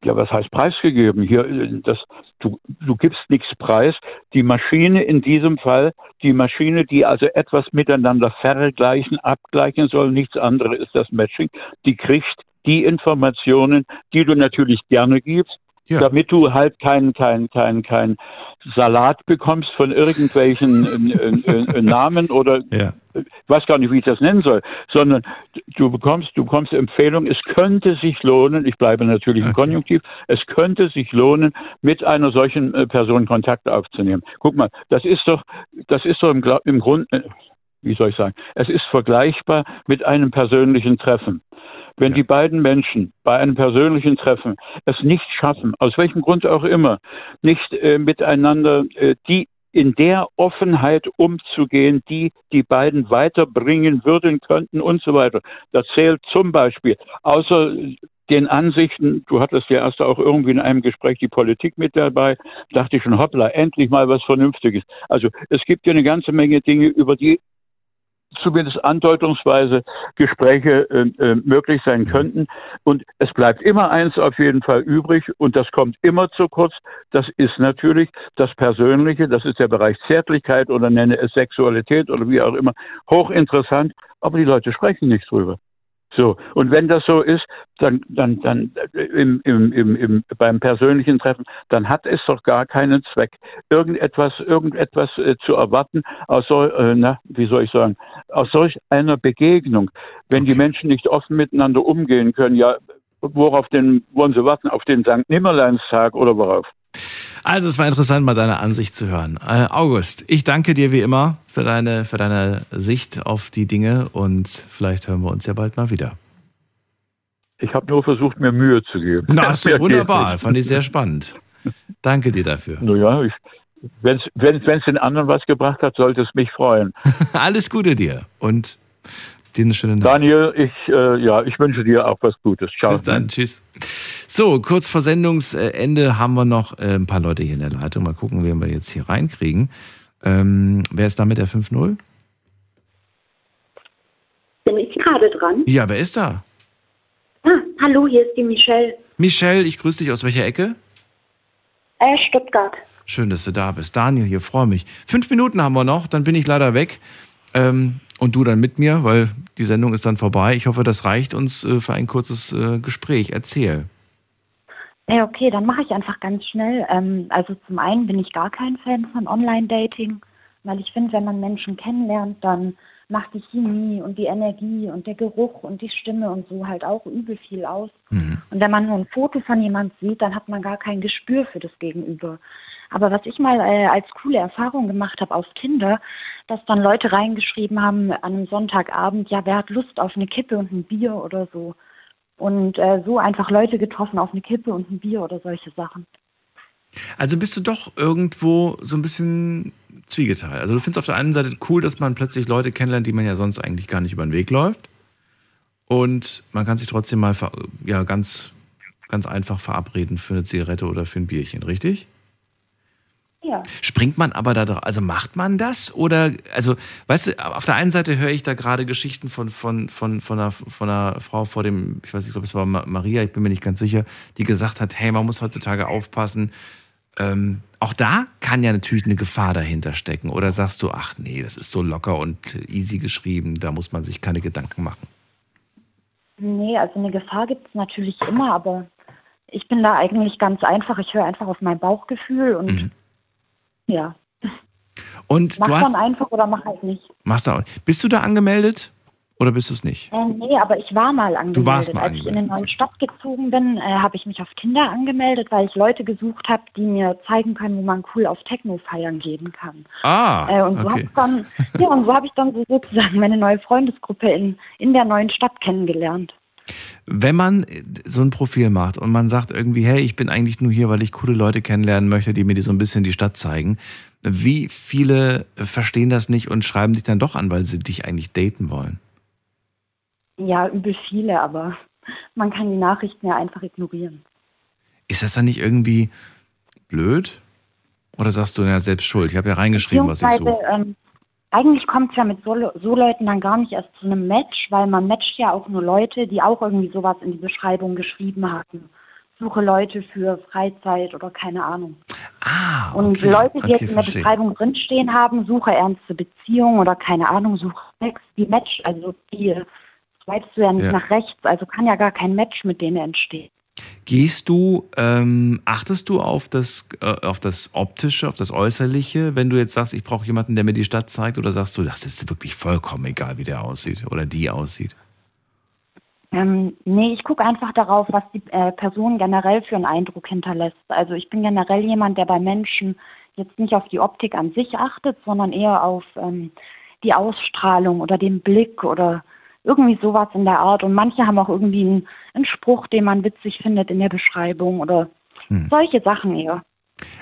Ja, was heißt preisgegeben? Hier, äh, das, du, du gibst nichts preis. Die Maschine in diesem Fall, die Maschine, die also etwas miteinander vergleichen, abgleichen soll, nichts anderes ist das Matching, die kriegt die Informationen, die du natürlich gerne gibst, damit du halt keinen kein, kein, kein Salat bekommst von irgendwelchen äh, äh, äh, Namen oder Ja. Ich weiß gar nicht, wie ich das nennen soll, sondern du bekommst, du bekommst Empfehlung, es könnte sich lohnen, ich bleibe natürlich im Konjunktiv, es könnte sich lohnen, mit einer solchen äh, Person Kontakt aufzunehmen. Guck mal, das ist doch, das ist doch im, im Grund, äh, wie soll ich sagen, es ist vergleichbar mit einem persönlichen Treffen. Wenn die beiden Menschen bei einem persönlichen Treffen es nicht schaffen, aus welchem Grund auch immer, nicht äh, miteinander äh, die in der Offenheit umzugehen, die die beiden weiterbringen würden, könnten und so weiter. Das zählt zum Beispiel, außer den Ansichten, du hattest ja erst auch irgendwie in einem Gespräch die Politik mit dabei, dachte ich schon, hoppla, endlich mal was Vernünftiges. Also es gibt ja eine ganze Menge Dinge, über die zumindest andeutungsweise Gespräche äh, äh, möglich sein könnten. Und es bleibt immer eins auf jeden Fall übrig und das kommt immer zu kurz. Das ist natürlich das Persönliche, das ist der Bereich Zärtlichkeit oder nenne es Sexualität oder wie auch immer. Hochinteressant, aber die Leute sprechen nicht drüber. So, und wenn das so ist, dann, dann, dann äh, im, im, im, im, beim persönlichen Treffen, dann hat es doch gar keinen Zweck, irgendetwas, irgendetwas äh, zu erwarten aus so, äh, na, wie soll ich sagen, aus solch einer Begegnung. Wenn die Menschen nicht offen miteinander umgehen können, ja, worauf den, wollen Sie warten? Auf den St. Nimmerleinstag oder worauf? Also es war interessant, mal deine Ansicht zu hören. Äh, August, ich danke dir wie immer für deine, für deine Sicht auf die Dinge und vielleicht hören wir uns ja bald mal wieder. Ich habe nur versucht, mir Mühe zu geben. Na, doch geht wunderbar, fand ich sehr spannend. Danke dir dafür. Naja, wenn es den anderen was gebracht hat, sollte es mich freuen. Alles Gute dir und dir eine schöne Nacht. Daniel, ich, äh, ja, ich wünsche dir auch was Gutes. Ciao. Bis dann, tschüss. So, kurz vor Sendungsende haben wir noch äh, ein paar Leute hier in der Leitung. Mal gucken, wen wir jetzt hier reinkriegen. Ähm, wer ist da mit der 5-0? Bin ich gerade dran? Ja, wer ist da? Ah, hallo, hier ist die Michelle. Michelle, ich grüße dich aus welcher Ecke? Äh, Stuttgart. Schön, dass du da bist. Daniel hier, freue mich. Fünf Minuten haben wir noch, dann bin ich leider weg. Ähm, und du dann mit mir, weil die Sendung ist dann vorbei. Ich hoffe, das reicht uns äh, für ein kurzes äh, Gespräch. Erzähl. Ja, okay, dann mache ich einfach ganz schnell. Ähm, also zum einen bin ich gar kein Fan von Online-Dating, weil ich finde, wenn man Menschen kennenlernt, dann macht die Chemie und die Energie und der Geruch und die Stimme und so halt auch übel viel aus. Und wenn man nur ein Foto von jemand sieht, dann hat man gar kein Gespür für das Gegenüber. Aber was ich mal äh, als coole Erfahrung gemacht habe auf Tinder, dass dann Leute reingeschrieben haben an einem Sonntagabend, ja, wer hat Lust auf eine Kippe und ein Bier oder so. Und äh, so einfach Leute getroffen auf eine Kippe und ein Bier oder solche Sachen. Also bist du doch irgendwo so ein bisschen zwiegeteilt. Also du findest auf der einen Seite cool, dass man plötzlich Leute kennenlernt, die man ja sonst eigentlich gar nicht über den Weg läuft. Und man kann sich trotzdem mal ja, ganz, ganz einfach verabreden für eine Zigarette oder für ein Bierchen, richtig? Ja. Springt man aber da drauf, also macht man das? Oder, also, weißt du, auf der einen Seite höre ich da gerade Geschichten von, von, von, von, einer, von einer Frau vor dem, ich weiß nicht, ich glaube, es war Ma- Maria, ich bin mir nicht ganz sicher, die gesagt hat, hey, man muss heutzutage aufpassen. Ähm, auch da kann ja natürlich eine Gefahr dahinter stecken. Oder sagst du, ach nee, das ist so locker und easy geschrieben, da muss man sich keine Gedanken machen. Nee, also eine Gefahr gibt es natürlich immer, aber ich bin da eigentlich ganz einfach. Ich höre einfach auf mein Bauchgefühl und ja, Und mach du dann hast, einfach oder mach halt nicht. machst da, bist du da angemeldet oder bist du es nicht? Äh, nee, aber ich war mal angemeldet. warst mal Als ich in eine neue Stadt gezogen bin, äh, habe ich mich auf Tinder angemeldet, weil ich Leute gesucht habe, die mir zeigen können, wo man cool auf Techno feiern gehen kann. Ah, Äh, und so okay. habe ich dann, ja, und so habe ich dann so sozusagen meine neue Freundesgruppe in, in der neuen Stadt kennengelernt. Wenn man so ein Profil macht und man sagt irgendwie, hey, ich bin eigentlich nur hier, weil ich coole Leute kennenlernen möchte, die mir so ein bisschen die Stadt zeigen, wie viele verstehen das nicht und schreiben dich dann doch an, weil sie dich eigentlich daten wollen? Ja, übel viele, aber man kann die Nachrichten ja einfach ignorieren. Ist das dann nicht irgendwie blöd? Oder sagst du, ja, selbst schuld? Ich habe ja reingeschrieben, was ich suche. ähm, eigentlich kommt es ja mit so, so Leuten dann gar nicht erst zu einem Match, weil man matcht ja auch nur Leute, die auch irgendwie sowas in die Beschreibung geschrieben hatten. Suche Leute für Freizeit oder keine Ahnung. Ah, Und okay. Leute, die Okay, jetzt in der verstehe. Beschreibung drinstehen haben, suche ernste Beziehung oder keine Ahnung, suche Sex, die Match, also die swipest du ja nicht Ja. nach rechts, also kann ja gar kein Match mit denen entstehen. Gehst du, ähm, achtest du auf das, äh, auf das Optische, auf das Äußerliche, wenn du jetzt sagst, ich brauche jemanden, der mir die Stadt zeigt, oder sagst du, das ist wirklich vollkommen egal, wie der aussieht oder die aussieht? Ähm, nee, ich gucke einfach darauf, was die äh, Person generell für einen Eindruck hinterlässt. Also ich bin generell jemand, der bei Menschen jetzt nicht auf die Optik an sich achtet, sondern eher auf ähm, die Ausstrahlung oder den Blick oder irgendwie sowas in der Art. Und manche haben auch irgendwie einen, einen Spruch, den man witzig findet in der Beschreibung oder Hm. solche Sachen eher.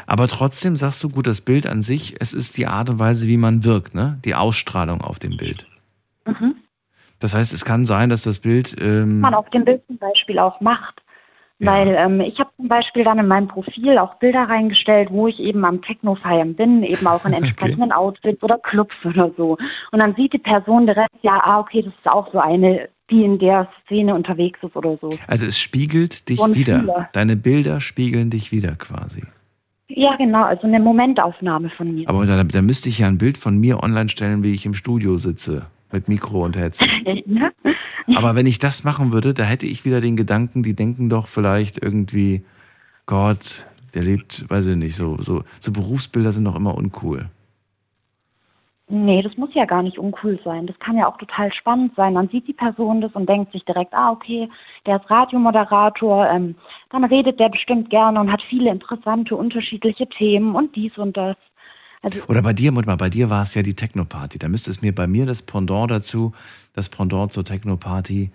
Aber trotzdem sagst du, gut, das Bild an sich, es ist die Art und Weise, wie man wirkt, ne? Die Ausstrahlung auf dem Bild. Mhm. Das heißt, es kann sein, dass das Bild. Ähm, man auf dem Bild zum Beispiel auch macht. Weil ähm, ich habe zum Beispiel dann in meinem Profil auch Bilder reingestellt, wo ich eben am Techno feiern bin, eben auch in entsprechenden Outfits oder Clubs oder so. Und dann sieht die Person direkt, ja, ah, okay, das ist auch so eine, die in der Szene unterwegs ist oder so. also es spiegelt dich Und wieder. viele. Deine Bilder spiegeln dich wieder quasi. Ja, genau, also eine Momentaufnahme von mir. Aber da, da müsste ich ja ein Bild von mir online stellen, wie ich im Studio sitze. Mit Mikro und Headset. ja? Aber wenn ich das machen würde, da hätte ich wieder den Gedanken, die denken doch vielleicht irgendwie, Gott, der lebt, weiß ich nicht, so, so, so Berufsbilder sind doch immer uncool. Nee, das muss ja gar nicht uncool sein. Das kann ja auch total spannend sein. Man sieht die Person das und denkt sich direkt, ah, okay, der ist Radiomoderator, ähm, dann redet der bestimmt gerne und hat viele interessante, unterschiedliche Themen und dies und das. Also, Oder bei dir, mal, bei dir war es ja die Techno-Party. Da müsste es mir bei mir das Pendant dazu, das Pendant zur Techno-Party.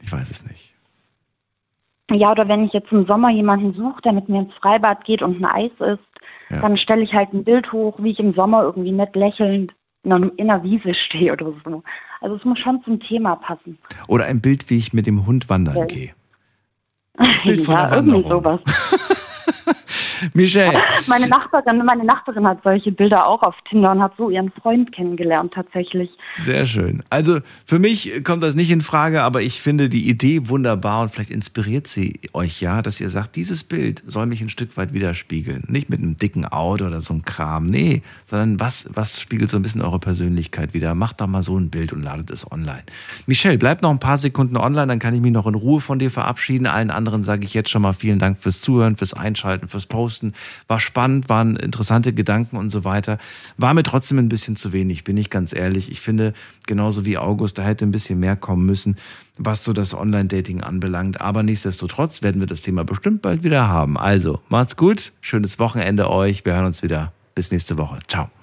Ich weiß es nicht. ja, oder wenn ich jetzt im Sommer jemanden suche, der mit mir ins Freibad geht und ein Eis isst, Ja. dann stelle ich halt ein Bild hoch, wie ich im Sommer irgendwie nett lächelnd in einer, in einer Wiese stehe oder so. Also es muss schon zum Thema passen. Oder ein Bild, wie ich mit dem Hund wandern Ja. gehe. Bild von ja, der irgendwie Wanderung. sowas. Michelle, Meine Nachbarin, meine Nachbarin hat solche Bilder auch auf Tinder und hat so ihren Freund kennengelernt tatsächlich. Sehr schön. Also für mich kommt das nicht in Frage, aber ich finde die Idee wunderbar und vielleicht inspiriert sie euch ja, dass ihr sagt, dieses Bild soll mich ein Stück weit widerspiegeln. Nicht mit einem dicken Auto oder so einem Kram, nee, sondern was, was spiegelt so ein bisschen eure Persönlichkeit wieder? Macht doch mal so ein Bild und ladet es online. Michelle, bleib noch ein paar Sekunden online, dann kann ich mich noch in Ruhe von dir verabschieden. Allen anderen sage ich jetzt schon mal vielen Dank fürs Zuhören, fürs Einschalten, fürs Posten. War spannend, waren interessante Gedanken und so weiter. War mir trotzdem ein bisschen zu wenig, bin ich ganz ehrlich. Ich finde, genauso wie August, da hätte ein bisschen mehr kommen müssen, was so das Online-Dating anbelangt. Aber nichtsdestotrotz werden wir das Thema bestimmt bald wieder haben. Also, macht's gut, schönes Wochenende euch. Wir hören uns wieder. Bis nächste Woche. Ciao.